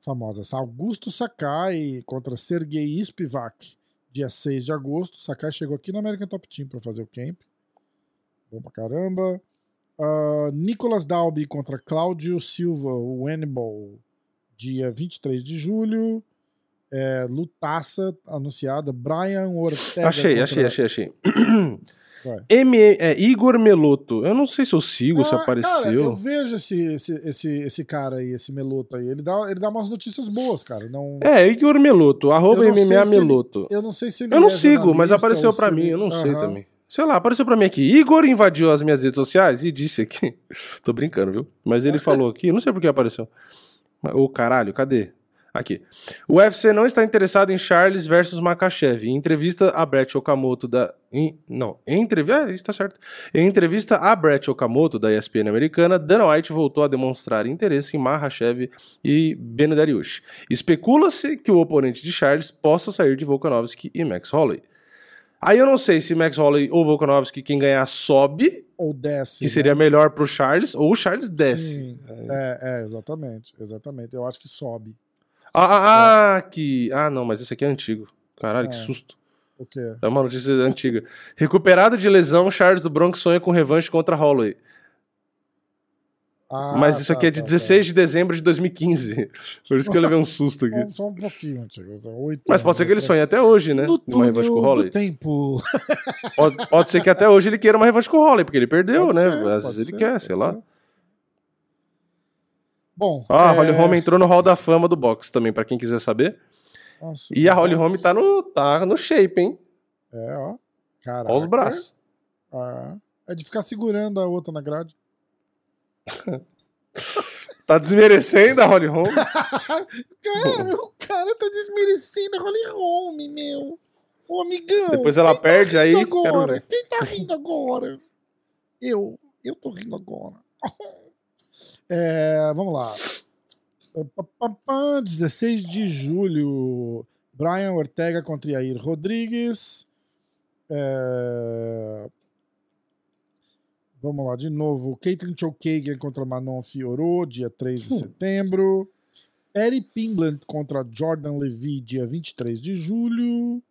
famosas. Augusto Sakai contra Sergei Spivak, dia 6 de agosto. Sakai chegou aqui no American Top Team para fazer o camp. Bom pra caramba. Ah, Nicolas Dalby contra Cláudio Silva, o Hannibal, dia 23 de julho. É, lutaça anunciada. Brian Ortega. Achei, contra- achei, achei, achei. M é, Igor Meloto. Eu não sei se eu sigo, se Ah, Cara, eu apareceu. vejo esse, esse, esse, esse cara aí, esse Meloto aí. Ele dá, ele dá umas notícias boas, cara. Não, É, Igor Meloto, arroba sei MMA se ele- Meloto. eu não sei se ele Eu não é sigo, mas apareceu pra mim, ele- eu não sei Aham. também. Sei lá, apareceu pra mim aqui. Igor invadiu as minhas redes sociais e disse aqui. Tô brincando, viu? Mas ele falou aqui, não sei por que apareceu. Ô caralho, cadê? Aqui. O UFC não está interessado em Charles versus Makachev. Em entrevista a Brett Okamoto da. em- não, em entrevista. Ah, isso tá certo. Em entrevista a Brett Okamoto da ESPN americana, Dana White voltou a demonstrar interesse em Makhachev e Ben Dariush. Especula-se que o oponente de Charles possa sair de Volkanovski e Max Holloway. Aí eu não sei se Max Holloway ou Volkanovski, quem ganhar, sobe, Ou desce. que né? seria melhor pro Charles, ou o Charles desce. Sim, é, é, exatamente. Exatamente. Eu acho que sobe. Ah, ah, ah, que. Ah, não, mas esse aqui é antigo. Caralho, que É. susto. O quê? É uma notícia antiga. Recuperado de lesão, Charles do Bronx sonha com revanche contra Holloway. Ah, Mas isso tá, aqui é de tá, 16 de dezembro de 2015. Por isso que eu levei um susto tá. aqui. Só, um pouquinho, Tiago. Oito Mas pode ser que ele anos sonhe até hoje, né? No uma revanche com o túnel do Holloway. tempo. Pode, pode ser que até hoje ele queira uma revanche com o Holloway, porque ele perdeu, Pode né? ser, Às vezes ele ser, quer, pode sei lá. ser. Bom. Ah, a é... Holly Holm entrou no Hall da Fama do boxe também, pra quem quiser saber. Nossa, E a Holly. Holm tá no, tá no shape, hein? É, ó. Caraca. Olha os braços. Ah, é de ficar segurando a outra na grade. Tá desmerecendo a Holly Holm. Cara, o cara tá desmerecendo a Holly Holm, meu. Ô, amigão. Depois ela tá perde, aí rindo quero agora? Quem tá rindo agora? Eu. Eu tô rindo agora. É, vamos lá. Pá, pá, pá, 16 de julho. Brian Ortega contra Yair Rodrigues. É, Vamos lá, de novo. Caitlin Chokhagen contra Manon Fiorot, dia 3 de Hum. setembro. Eric Pingland contra Jordan Levy, dia 23 de julho.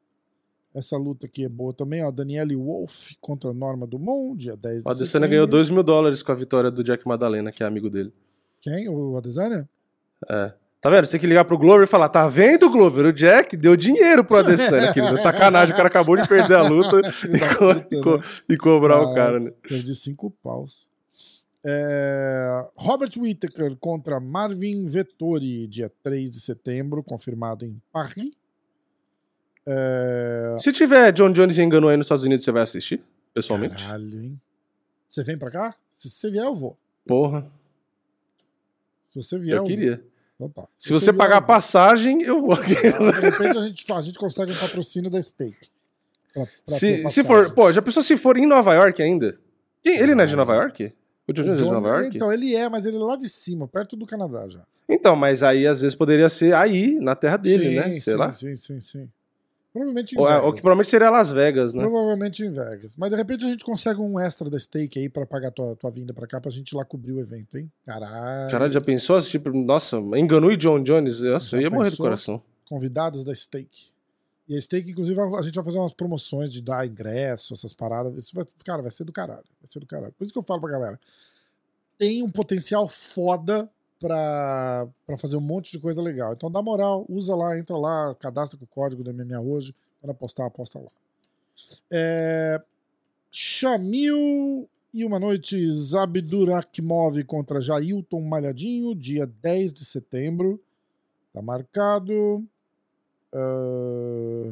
Essa luta aqui é boa também, ó. Daniele Wolf contra Norma Dumont, dia 10 de O Adesanya setembro. ganhou 2 mil dólares com a vitória do Jack Madalena, que é amigo dele. Quem? O Adesanya? É. Tá vendo? Você tem que ligar pro Glover e falar: tá vendo, Glover? O Jack deu dinheiro pro Adesanya. querido. É sacanagem, o cara acabou de perder a luta e, co- puta, e co- né? e cobrar o Ah, cara, né? Perdi cinco paus. É, Robert Whittaker contra Marvin Vettori, dia 3 de setembro, confirmado em Paris. É, Se tiver John Jones e enganou aí nos Estados Unidos, você vai assistir? Pessoalmente? Caralho, hein? Você vem pra cá? Se você vier, eu vou. Porra, Se você vier, eu eu queria. Então tá. Se você pagar eu a passagem, eu vou. De repente a gente, a gente consegue um patrocínio da Steak. Pra- pra se, se for, pô, já pensou se for em Nova York ainda? Ele não é de Ah. Nova York? O John Jones é de Nova York? Então, Então, ele é, mas ele é lá de cima, perto do Canadá já. mas aí às vezes poderia ser aí, na terra dele, sim, né? Sei sim, lá. Sim, sim, sim. Provavelmente em Ou, é, Vegas. ou que provavelmente seria Las Vegas, né? Provavelmente em Vegas. Mas de repente a gente consegue um extra da Steak aí pra pagar tua, tua vinda pra cá pra gente ir lá cobrir o evento, hein? Caralho. Caralho, já pensou? Tipo, nossa, enganou e John Jones? Nossa, eu ia morrer do coração. Convidados da Steak. E a Steak, inclusive, a gente vai fazer umas promoções de dar ingresso, essas paradas. Isso vai, cara, vai ser do caralho. Vai ser do caralho. Por isso que eu falo pra galera. Tem um potencial foda pra fazer um monte de coisa legal. Então dá moral, usa lá, entra lá, cadastra com o código da MMA hoje. Quando apostar, aposta lá. É, Shamil e uma noite Zabdurakimov contra Jailton Malhadinho, dia 10 de setembro. Tá marcado. Ah,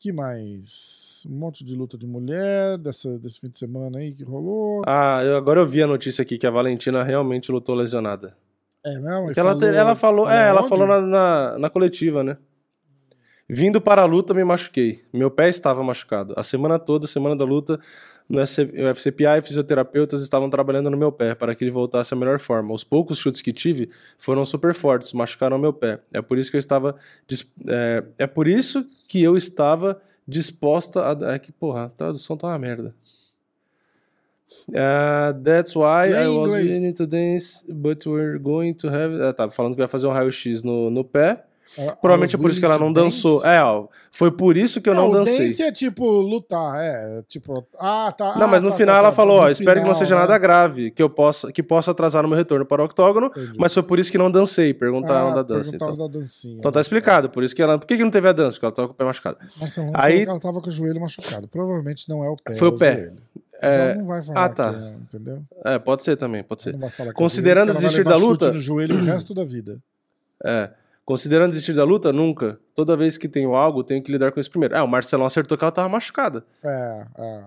que mais? Um monte de luta de mulher dessa, desse fim de semana aí que rolou. Ah, eu, agora eu vi a notícia aqui que a Valentina realmente lutou lesionada. É mesmo? Ela, te- ela falou, é, ela falou na, na, na coletiva, né? Vindo para a luta, me machuquei. Meu pé estava machucado. A semana toda, semana da luta, no FCPA e fisioterapeutas estavam trabalhando no meu pé para que ele voltasse à melhor forma. Os poucos chutes que tive foram super fortes, machucaram meu pé. É por isso que eu estava é, é por isso que eu estava disposta a é que porra, a tradução tá uma merda. Uh, that's why Lê I was willing to dance, but we're going to have. É, tá falando que vai fazer um raio-x no, no pé. Provavelmente é por isso que ela não dançou. É, ó, foi por isso que eu não, o dancei. dance é tipo lutar, é tipo, ah, tá. Não, ah, mas no tá, final tá, ela tá, falou, ó, espero que não final, seja né? nada grave, que eu possa, que possa atrasar no meu retorno para o octógono, Entendi. mas foi por isso que não dancei, perguntaram ah, da dança. perguntaram Então. da dancinha. então tá né? explicado, por isso que ela, por que, que não teve a dança? Porque ela tava com o pé machucado. Marcelão Aí- falou que ela tava com o joelho machucado. Provavelmente não é o pé. Foi é o pé. joelho. É, Então não vai falar ah, tá. é, entendeu? É, pode ser também, pode ser. Não é Considerando desistir da luta- no joelho o resto da vida. É. Considerando desistir da luta, nunca. Toda vez que tenho algo, tenho que lidar com isso primeiro. É, o Marcelão acertou que ela tava machucada. É, é.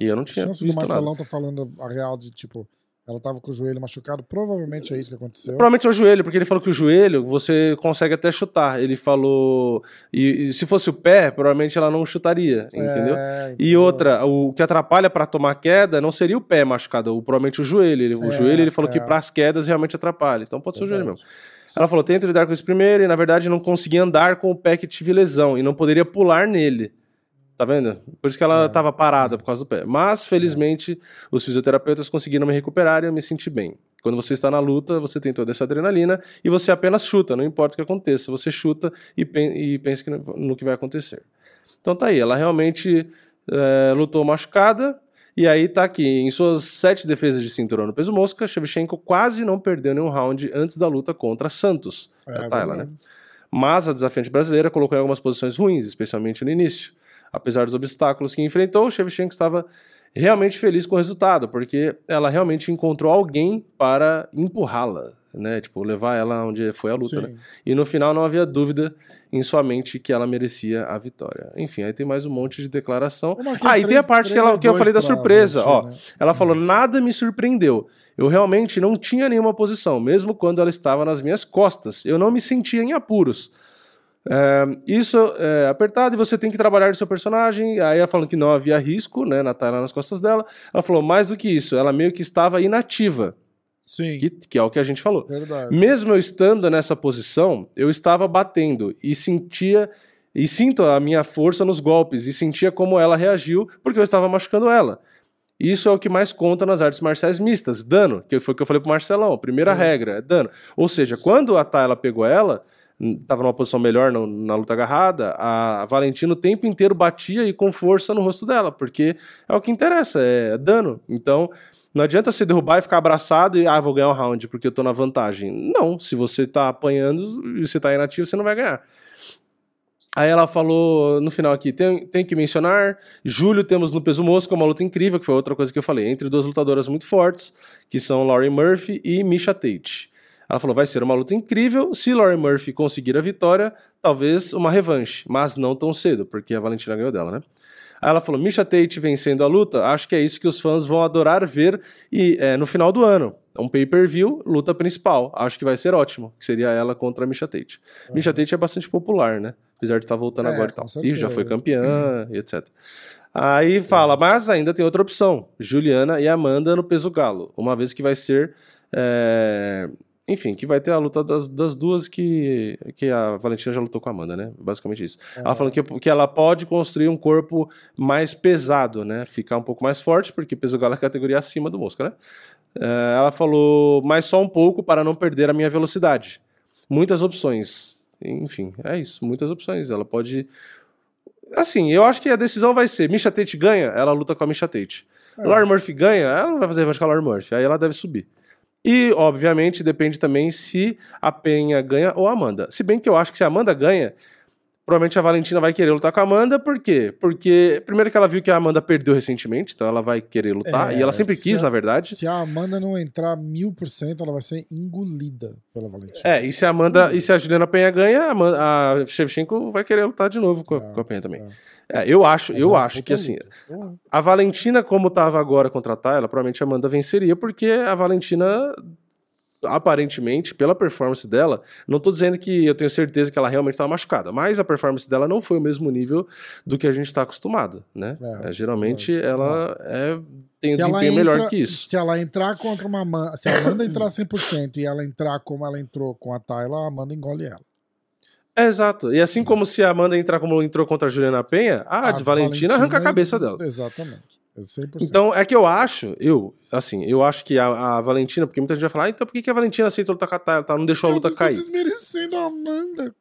E eu não A tinha chance do visto Marcelão nada. tá falando a real de, tipo, ela tava com o joelho machucado, provavelmente é isso que aconteceu. Provavelmente é o joelho, porque ele falou que o joelho você consegue até chutar. Ele falou. E, e se fosse o pé, provavelmente ela não chutaria, entendeu? É, E entendeu? outra, o que atrapalha pra tomar queda não seria o pé machucado, provavelmente o joelho. Ele- o É, joelho ele falou é. que pras quedas realmente atrapalha. Então pode ser o joelho Verdade. mesmo. Ela falou: tenta lidar com isso primeiro, e na verdade não consegui andar com o pé que tive lesão, e não poderia pular nele. Tá vendo? Por isso que ela É. tava parada por causa do pé. Mas, felizmente, os fisioterapeutas conseguiram me recuperar e eu me senti bem. Quando você está na luta, você tem toda essa adrenalina e você apenas chuta, não importa o que aconteça. Você chuta e, pen- e pensa que no, no que vai acontecer. Então tá aí, ela realmente é, lutou machucada E aí tá aqui, em suas sete defesas de cinturão no peso mosca, Shevchenko quase não perdeu nenhum round antes da luta contra Santos, É, da né? Mas a desafiante brasileira colocou em algumas posições ruins, especialmente no início. Apesar dos obstáculos que enfrentou, Shevchenko estava realmente feliz com o resultado, porque ela realmente encontrou alguém para empurrá-la, né? Tipo, levar ela onde foi a luta, né? E no final não havia dúvida em sua mente que ela merecia a vitória. Enfim, aí tem mais um monte de declaração. Ah, e tem a parte que, ela, que eu falei da surpresa, ó. Valentina. Ela falou: nada me surpreendeu. Eu realmente não tinha nenhuma posição, mesmo quando ela estava nas minhas costas. Eu não me sentia em apuros. É, isso é apertado e você tem que trabalhar do seu personagem. Aí ela falando que não havia risco, né, na Tayla nas costas dela. Ela falou mais do que isso, ela meio que estava inativa, Sim, que, que é o que a gente falou. verdade. Mesmo eu estando nessa posição, eu estava batendo e sentia e sinto a minha força nos golpes e sentia como ela reagiu porque eu estava machucando ela. Isso é o que mais conta nas artes marciais mistas, dano, que foi o que eu falei pro Marcelão, primeira Sim. regra, é dano. Ou seja, quando a Tayla pegou ela, estava numa posição melhor no- na luta agarrada, a Valentina o tempo inteiro batia e com força no rosto dela, porque é o que interessa, é dano. Então, não adianta você derrubar e ficar abraçado e, ah, vou ganhar um round porque eu tô na vantagem. Não, se você tá apanhando e você tá inativo, você não vai ganhar. Aí ela falou no final aqui, tem, tem que mencionar, julho temos no peso mosca uma luta incrível, que foi outra coisa que eu falei, entre duas lutadoras muito fortes, que são Laurie Murphy e Misha Tate. Ela falou, vai ser uma luta incrível, se Laurie Murphy conseguir a vitória, talvez uma revanche, mas não tão cedo, porque a Valentina ganhou dela, né? Aí ela falou, Misha Tate vencendo a luta, acho que é isso que os fãs vão adorar ver e é, no final do ano. Um pay-per-view, luta principal. Acho que vai ser ótimo, que seria ela contra a Misha Tate. Misha Tate é bastante popular, né? Apesar de estar voltando É, agora e tal. certeza. E já foi campeã e etc. Aí fala, mas ainda tem outra opção: Juliana e Amanda no peso galo. Uma vez que vai ser. é, Enfim, que vai ter a luta das, das duas que, que a Valentina já lutou com a Amanda, né? Basicamente isso. Ela falando que, que ela pode construir um corpo mais pesado, né? Ficar um pouco mais forte, porque peso galo é a categoria acima do Mosca, né? É, ela falou, mas só um pouco para não perder a minha velocidade. Muitas opções. Enfim, é isso, muitas opções. Ela pode. Assim, eu acho que a decisão vai ser: Misha Tate ganha, ela luta com a Misha Tate. É. Laurie Murphy ganha, ela não vai fazer revanche com a Laurie Murphy, aí ela deve subir. E, obviamente, depende também se a Penha ganha ou a Amanda. Se bem que eu acho que se a Amanda ganha, provavelmente a Valentina vai querer lutar com a Amanda, por quê? Porque, primeiro que ela viu que a Amanda perdeu recentemente, então ela vai querer lutar, É, e ela sempre se quis, a- na verdade. Se a Amanda não entrar mil por cento, ela vai ser engolida pela Valentina. É, e se a Amanda e se a Juliana Penha ganha, a, Amanda- a Shevchenko vai querer lutar de novo com a, É, com a Penha também. é. É, eu acho, Mas eu é uma acho puta que assim, a Valentina, como tava agora contra a Tayla, provavelmente a Amanda venceria, porque a Valentina, aparentemente, pela performance dela, não tô dizendo que eu tenho certeza que ela realmente estava machucada, mas a performance dela não foi o mesmo nível do que a gente está acostumado, né? É, É, geralmente ela é, tem um Se desempenho melhor entra- que isso. Se ela entrar contra uma Amanda, se a Amanda entrar 100% e ela entrar como ela entrou com a Tayla, a Amanda engole ela. É, exato. E assim como se a Amanda entrar como entrou contra a Juliana Penha, a, de Valentina, arranca a cabeça dela. Exatamente. É 100%. Então, é que eu acho, eu, assim, eu acho que a, a Valentina, porque muita gente vai falar, ah, então por que, que a Valentina aceitou lutar com a Tayla, tá? não deixou a luta estão cair? desmerecendo a Amanda.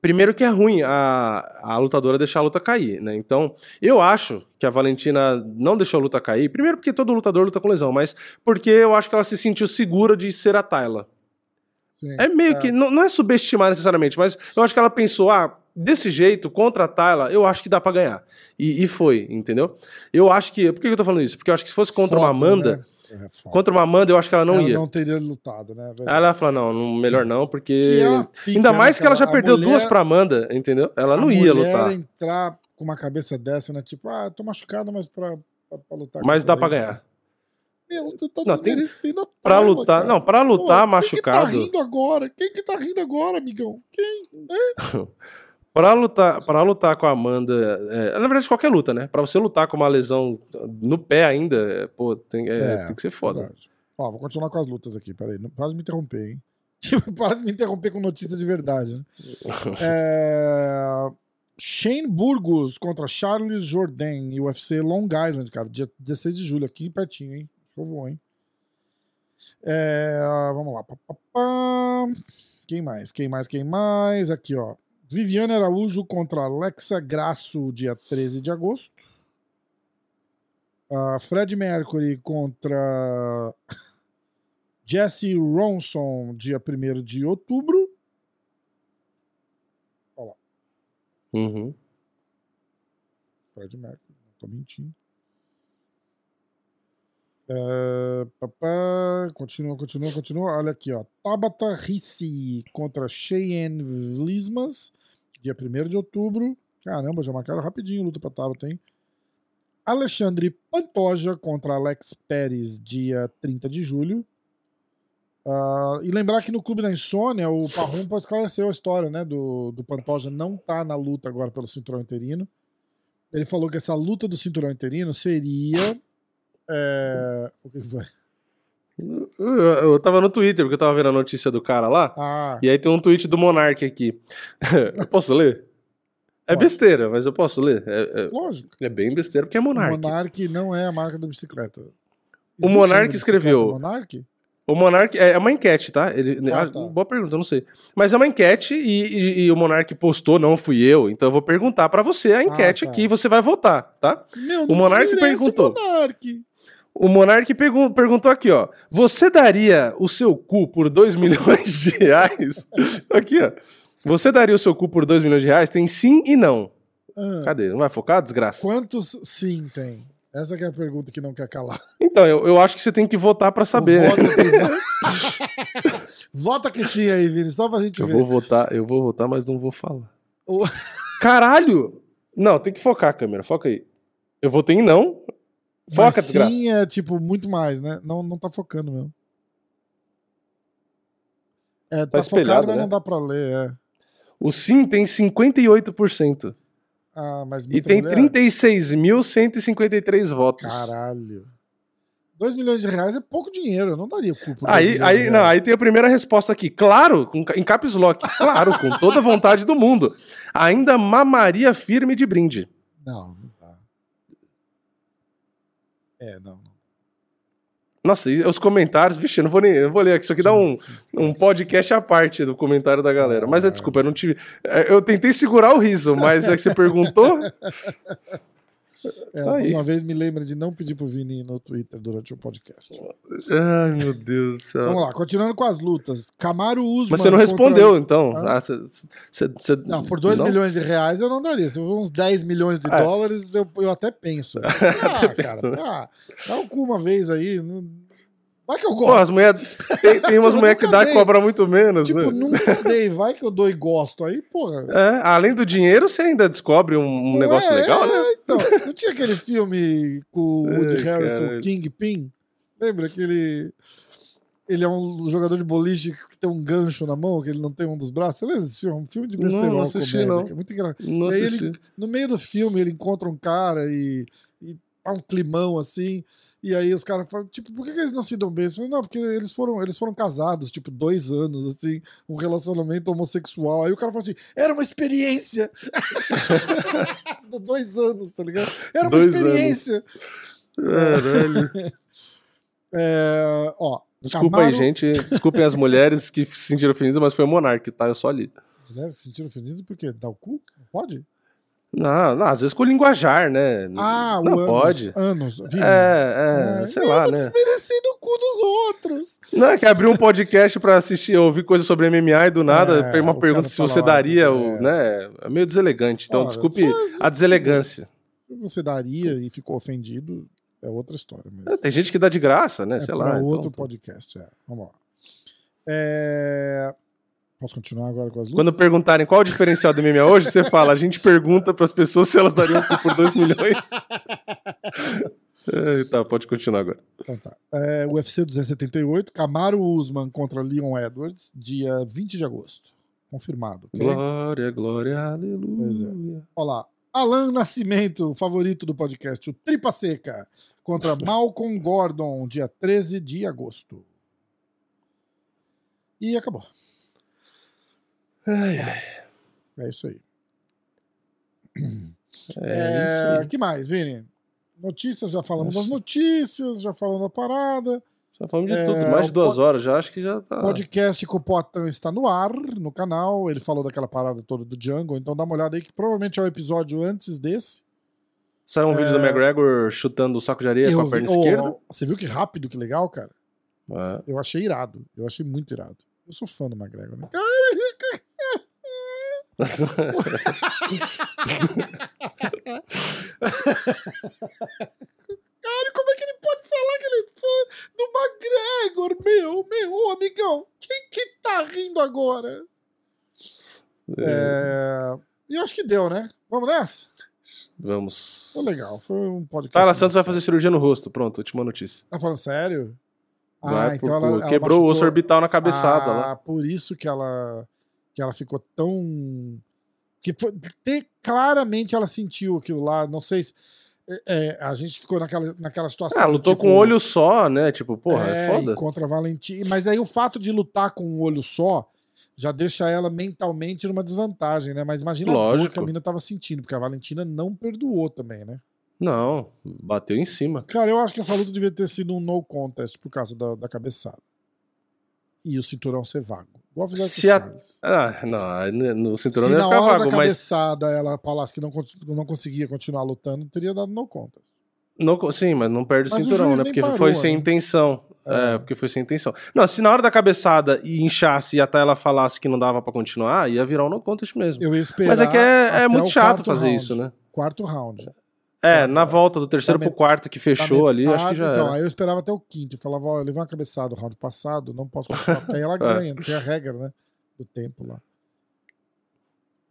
Primeiro que é ruim a, a lutadora deixar a luta cair, né? Então, eu acho que a Valentina não deixou a luta cair, primeiro porque todo lutador luta com lesão, mas porque eu acho que ela se sentiu segura de ser a Tayla. Sim. É meio que, não, não é subestimar necessariamente, mas eu acho que ela pensou, ah, desse jeito, contra a Tayla, eu acho que dá pra ganhar. E, e foi, entendeu? Eu acho que, por que eu tô falando isso? Porque eu acho que se fosse contra uma Foda, Amanda, né? É, foda. contra uma Amanda, eu acho que ela não ela ia. não teria lutado, né? Verdade. Ela falou, não, não, melhor não, porque... Que é pica, Ainda né, mais que ela já perdeu mulher- duas pra Amanda, entendeu? Ela não ia lutar. entrar com uma cabeça dessa, né? Tipo, ah, tô machucado, mas pra, pra, pra lutar. Mas dá pra ganhar. Meu, você tá Não, tem- desmerecendo a Pra Tayla, lutar, cara. não, pra lutar Pô, machucado, Quem que tá rindo agora? Quem que tá rindo agora, amigão? Quem? pra lutar, para lutar com a Amanda, é, na verdade qualquer luta, né? Pra você lutar com uma lesão no pé ainda, é, pô, tem, é, É, tem que ser foda. Verdade. Ó, vou continuar com as lutas aqui, peraí. Não para de me interromper, hein? Tipo, para de me interromper com notícia de verdade, né? É... Shane Burgos contra Charles Jourdain, UFC Long Island, cara, dia 16 de julho, aqui pertinho, hein? Chovou, hein? É, vamos lá. Quem mais? Quem mais? Quem mais? Aqui, ó. Viviane Araújo contra Alexa Grasso, dia 13 de agosto. Uh, Fred Mercury contra Jesse Ronson, dia 1 de outubro. Olha lá. Uhum. Fred Mercury, não tô mentindo. Papá, continua, continua, continua. Olha aqui, ó. Tabata Rissi contra Cheyenne Vlismas, dia 1 de outubro. Caramba, já marcaram rapidinho luta pra Tabata, hein? Alexandre Pantoja contra Alex Pérez, dia 30 de julho. Uh, e lembrar que no Clube da Insônia, o Parrumpa esclareceu a história, né? Do, do Pantoja não tá na luta agora pelo cinturão interino. Ele falou que essa luta do cinturão interino seria. É... O que foi? Eu tava no Twitter, porque eu tava vendo a notícia do cara lá. Ah. E aí tem um tweet do Monark aqui. eu posso ler? É Pode. besteira, mas eu posso ler. É, é- Lógico. é bem besteira, porque é Monark. Monark não é a marca da bicicleta. O Existe Monark ainda bicicleta escreveu- Monark? O Monark é é uma enquete, tá? Ele, Ah, ah, tá. Boa pergunta, eu não sei. Mas é uma enquete e, e- e o Monark postou, não fui eu. Então eu vou perguntar pra você a enquete tá. aqui e você vai votar, tá? Meu, O Monark perguntou. O Monark. O Monark pergun- perguntou aqui, ó. Você daria o seu cu por 2 milhões de reais? aqui, ó. Você daria o seu cu por 2 milhões de reais? Tem sim e não. Ah, Cadê? Não vai focar, desgraça? quantos sim tem? Essa é a pergunta que não quer calar. Então, eu, eu acho que você tem que votar pra saber. né? Vota que... Vota que sim aí, Vini, só pra gente Eu ver. vou votar, eu vou votar, mas não vou falar. Caralho! Não, tem que focar a câmera, foca aí. Eu votei em não. Foca, sim é tipo muito mais, né? Não, não tá focando mesmo. É, tá, espelhado, focado, mas né? não dá pra ler, é. O sim tem 58%. Ah, mas E tem mulher? 36.153 votos. Caralho. 2 milhões de reais é pouco dinheiro, eu não daria o cu por dois Aí, aí, não, aí tem a primeira resposta aqui. Claro, com, em caps lock. Claro, com toda a vontade do mundo. Ainda mamaria firme de brinde. Não. É, não. não. Nossa, e os comentários, vixe, eu não vou nem, eu vou ler aqui. Isso aqui dá um, um podcast à parte do comentário da galera. Mas é, desculpa, eu não tive. é, Eu tentei segurar o riso, mas é que você perguntou. É, Tá uma vez me lembra de não pedir pro Vini no Twitter durante o podcast. Ai, meu Deus do céu. Vamos lá, continuando com as lutas. Camaro Usman. Mas você não contra- respondeu, então. Hã? Ah, você- você- você- Não, por 2 não? milhões de reais eu não daria. Se for uns 10 milhões de Ah. dólares, eu, eu até penso. Ah, cara, pensa, né? ah, dá o cu uma vez aí. não- Vai que eu Pô, gosto. as mulheres. Tem, tem umas Tipo, mulheres que dá e cobra muito menos, tipo, né? nunca dei. Vai que eu dou e gosto. Aí, porra. É, além do dinheiro, você ainda descobre um, um Não negócio é, legal, é, né? Então, não tinha aquele filme com o Woody Harrison. Kingpin? Lembra que ele, é um jogador de boliche que tem um gancho na mão, que ele não tem um dos braços? Você lembra desse filme? Um filme de Não, besterol, não assisti, comédia, não. é muito engraçado. Não E aí assisti. ele, no meio do filme, ele encontra um cara e, um climão assim. E aí os caras falam, tipo, por que, que eles não se dão bem? Não, porque eles foram, eles foram casados, tipo, dois anos, assim, um relacionamento homossexual. Aí o cara fala assim, era uma experiência. Do dois anos, tá ligado? Era uma Dois experiência. Caralho. É, ó, Desculpa Camaro- aí, gente. Desculpem as mulheres que se sentiram ofendidas, mas foi o Monark, tá? Eu só li. Mulheres se sentiram ofendidas por quê? Dá o cu? Pode? Não, não, às vezes com o linguajar, né? Ah, não o anos. pode. Anos. Vini. É, é, Ah, sei não, lá, tá né? desmerecendo o cu dos outros. Não, é que abriu um podcast pra assistir, ouvir coisas sobre MMA e do nada É, uma pergunta se você daria é. o. né? É meio deselegante. Então, Olha, desculpe só- a deselegância. Se você daria e ficou ofendido, é outra história. Mas É, Tem gente que dá de graça, né? é sei lá. outro então- podcast. É. Vamos lá. É, Posso continuar agora com as lutas? Quando perguntarem qual o diferencial do MMA hoje, você fala, a gente pergunta pras pessoas se elas dariam por 2 milhões. É, tá, pode continuar agora. Então tá. É, UFC 278, Camaro Usman contra Leon Edwards, dia 20 de agosto. Confirmado. ok? Glória, glória, Pois é. aleluia. Olha lá. Alan Nascimento, favorito do podcast, o Tripa Seca, contra Malcolm Gordon, dia 13 de agosto. E acabou. Ai, ai. É isso aí. É, isso aí. que mais, Vini? Notícias, já falamos das notícias, já falamos da parada. Já falamos de É, tudo, mais de o duas horas já, acho que já tá. Podcast com o Poatan está no ar, no canal. Ele falou daquela parada toda do Jungle, então dá uma olhada aí, que provavelmente é o episódio antes desse. Saiu um vídeo do É. McGregor chutando o saco de areia com a vi- perna oh, esquerda. Você viu que rápido, que legal, cara? É. Eu achei irado. Eu achei muito irado. Eu sou fã do McGregor, né? Cara, como é que ele pode falar que ele é fã do McGregor, meu? Meu, ô amigão, quem que tá rindo agora? É... E eu acho que deu, né? Vamos nessa? Vamos. Foi legal, foi um podcast. Tayla Santos vai fazer cirurgia no rosto. Pronto, última notícia. Tá falando sério? Vai, Ah, então ela, ela quebrou o osso machucou- orbital na cabeçada ah, lá. por isso que ela que ela ficou tão que foi, te- claramente ela sentiu aquilo lá, não sei se é, é, a gente ficou naquela, naquela situação. Ah, lutou tipo, com um olho só, né? Tipo, porra, é, é, foda. contra a Valentina. Mas aí o fato de lutar com um olho só já deixa ela mentalmente numa desvantagem, né? Mas imagina a Lógico. que a mina tava sentindo, porque a Valentina não perdoou também, né? Não, bateu em cima. Cara, eu acho que essa luta devia ter sido um no contest por causa da, da cabeçada. E o cinturão ser vago. Igual fizeram o Se a-. Ah, não, no cinturão Se não ia na ficar hora vago, da mas cabeçada ela falasse que não, não conseguia continuar lutando, teria dado no contest. Não, co- sim, mas não perde o Mas o cinturão, juiz né? Porque parou, foi sem né? intenção. É. É. porque foi sem intenção. Não, se na hora da cabeçada e inchasse e até ela falasse que não dava pra continuar, ia virar um no contest mesmo. Eu ia esperar Mas é que é, é muito o chato fazer round. isso, né? Quarto round. É, Da- na volta do terceiro da pro quarto que fechou Da ali, acho que metade, já Então, era. aí eu esperava até o quinto. Eu falava, ó, eu levei uma cabeçada no round passado, não posso continuar, porque aí ela ganha, tem a regra, né? Do tempo lá.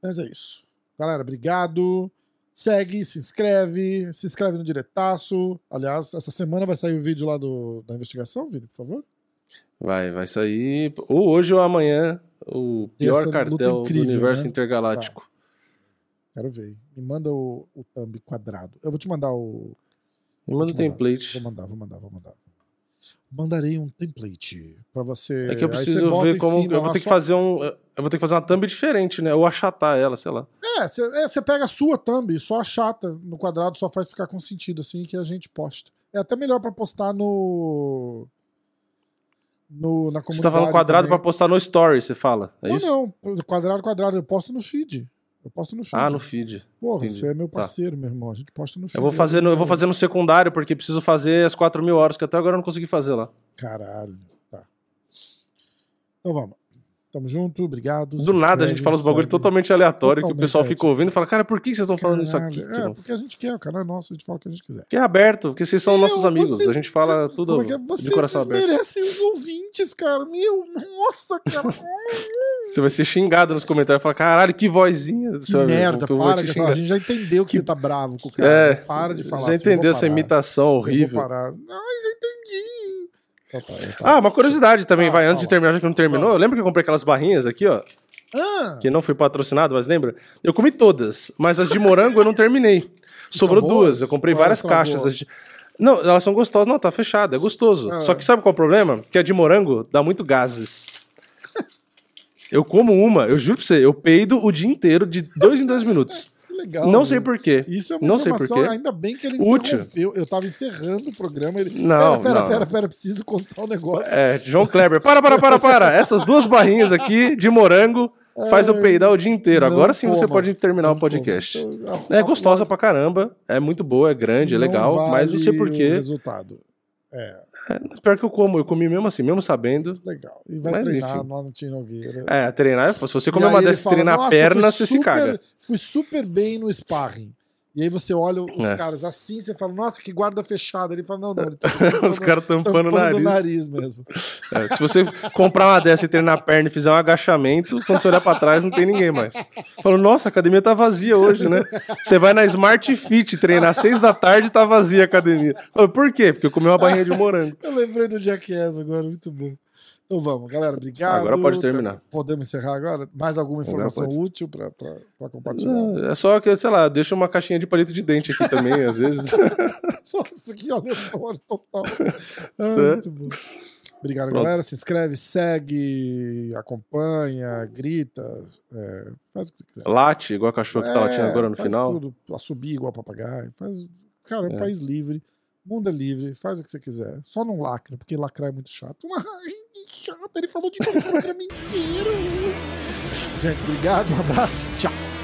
Mas é isso. Galera, obrigado. Segue, se inscreve, se inscreve no diretaço. Aliás, essa semana vai sair o vídeo lá do, da investigação, Vini, por favor. Vai, vai sair. Ou hoje ou amanhã, o pior cartel do universo né? intergaláctico. Quero ver. Me manda o, o thumb quadrado. Eu vou te mandar o. Me manda o template. Vou mandar, vou mandar, vou mandar. Mandarei um template pra você. É que eu preciso ver como. cima, eu vou ter que sua- fazer um. Eu vou ter que fazer uma thumb diferente, né? Ou achatar ela, sei lá. É, você é, pega a sua thumb, só achata no quadrado, só faz ficar com sentido, assim, que a gente posta. É até melhor pra postar no. no na comunidade. Você tá falando quadrado pra também. postar no story, você fala. É não, isso? não. Quadrado, quadrado. Eu posto no feed. Eu posto no feed. Ah, no feed. Porra, entendi. você é meu Tá. parceiro, meu irmão. A gente posta no feed. Eu vou fazer no, eu vou fazer no secundário, porque preciso fazer as 4 mil horas, que até agora eu não consegui fazer lá. Caralho. Tá. Então vamos. Tamo junto, obrigado. Do nada a gente fala os bagulho totalmente aleatório que o Totalmente pessoal fica ouvindo e fala, cara, por que vocês estão falando isso aqui? É, Tipo, porque a gente quer, o canal é nosso, a gente fala o que a gente quiser. que é aberto, porque vocês são nossos Meu, amigos. vocês- a gente fala vocês- tudo é que é? de Vocês coração aberto. desmerecem os ouvintes, cara. Meu, nossa, cara. Você vai ser xingado nos comentários e falar, caralho, que vozinha. que merda, que eu para. xingar. A gente já entendeu que você tá bravo com o cara. É, para de falar Já assim, eu entendeu essa imitação Eu vou horrível. parar. Ai, já entendi. Ah, uma curiosidade também, Ah, vai, antes de terminar, já que não terminou. Eu lembro que eu comprei aquelas barrinhas aqui, ó, Ah, que não fui patrocinado, mas lembra? Eu comi todas, mas as de morango eu não terminei. Sobrou duas, eu comprei várias caixas. As de- Não, elas são gostosas. Não, tá fechado, é gostoso. Ah. Só que sabe qual é o problema? Que a de morango dá muito gases. Eu como uma, eu juro pra você, eu peido o dia inteiro, de dois em dois minutos. Legal. não né? sei porquê. Isso é uma Não sei porquê. ainda bem que ele Útil. interrompeu. Eu tava encerrando o programa. Ele... Não, pera, pera, não. pera, pera, preciso contar um negócio. É, João Kleber. Para, para, para, para. Essas duas barrinhas aqui de morango faz eu peidar o dia inteiro. Agora sim você pode terminar o podcast. Então, É gostosa pra caramba. É muito boa, é grande, é legal. Mas não sei vale porquê. resultado. É, Espero que eu como. Eu comi mesmo assim, mesmo sabendo. legal. E vai Mas, treinar enfim. lá no Tino Nogueira. É, treinar. Se você comer uma dessas e treinar a "Nossa, perna, você se super- caga. Fui super bem no sparring. E aí você olha os É. caras assim, você fala, nossa, que guarda fechada. Ele fala, não, não, ele tá Os caras tampando o tampando nariz. o nariz mesmo. É, se você comprar uma dessa e treinar a perna e fizer um agachamento, quando você olhar pra trás, não tem ninguém mais. Falou, nossa, a academia tá vazia hoje, né? Você vai na Smart Fit treinar às seis da tarde e tá vazia a academia. Falou, por quê? Porque eu comi uma barrinha de morango. Eu lembrei do Jackass agora, muito bom. Então vamos, galera, obrigado. Agora pode terminar. Podemos encerrar agora? Mais alguma informação útil pra compartilhar? Não, É só que, sei lá, deixa uma caixinha de palito de dente aqui também, às vezes. Nossa, que aleatório total. Ah, É. muito bom. Obrigado, Pronto. galera. Se inscreve, segue, acompanha, grita, é, faz o que você quiser. Late, igual a cachorro que tá latindo É, agora no faz final. tudo, assobia igual papagaio. Faz, cara, é um É. país livre, mundo é livre, faz o que você quiser. Só não lacra, porque lacrar é muito chato. Ai, chato, ele falou de mim o programa inteiro. Gente, obrigado, um abraço, tchau.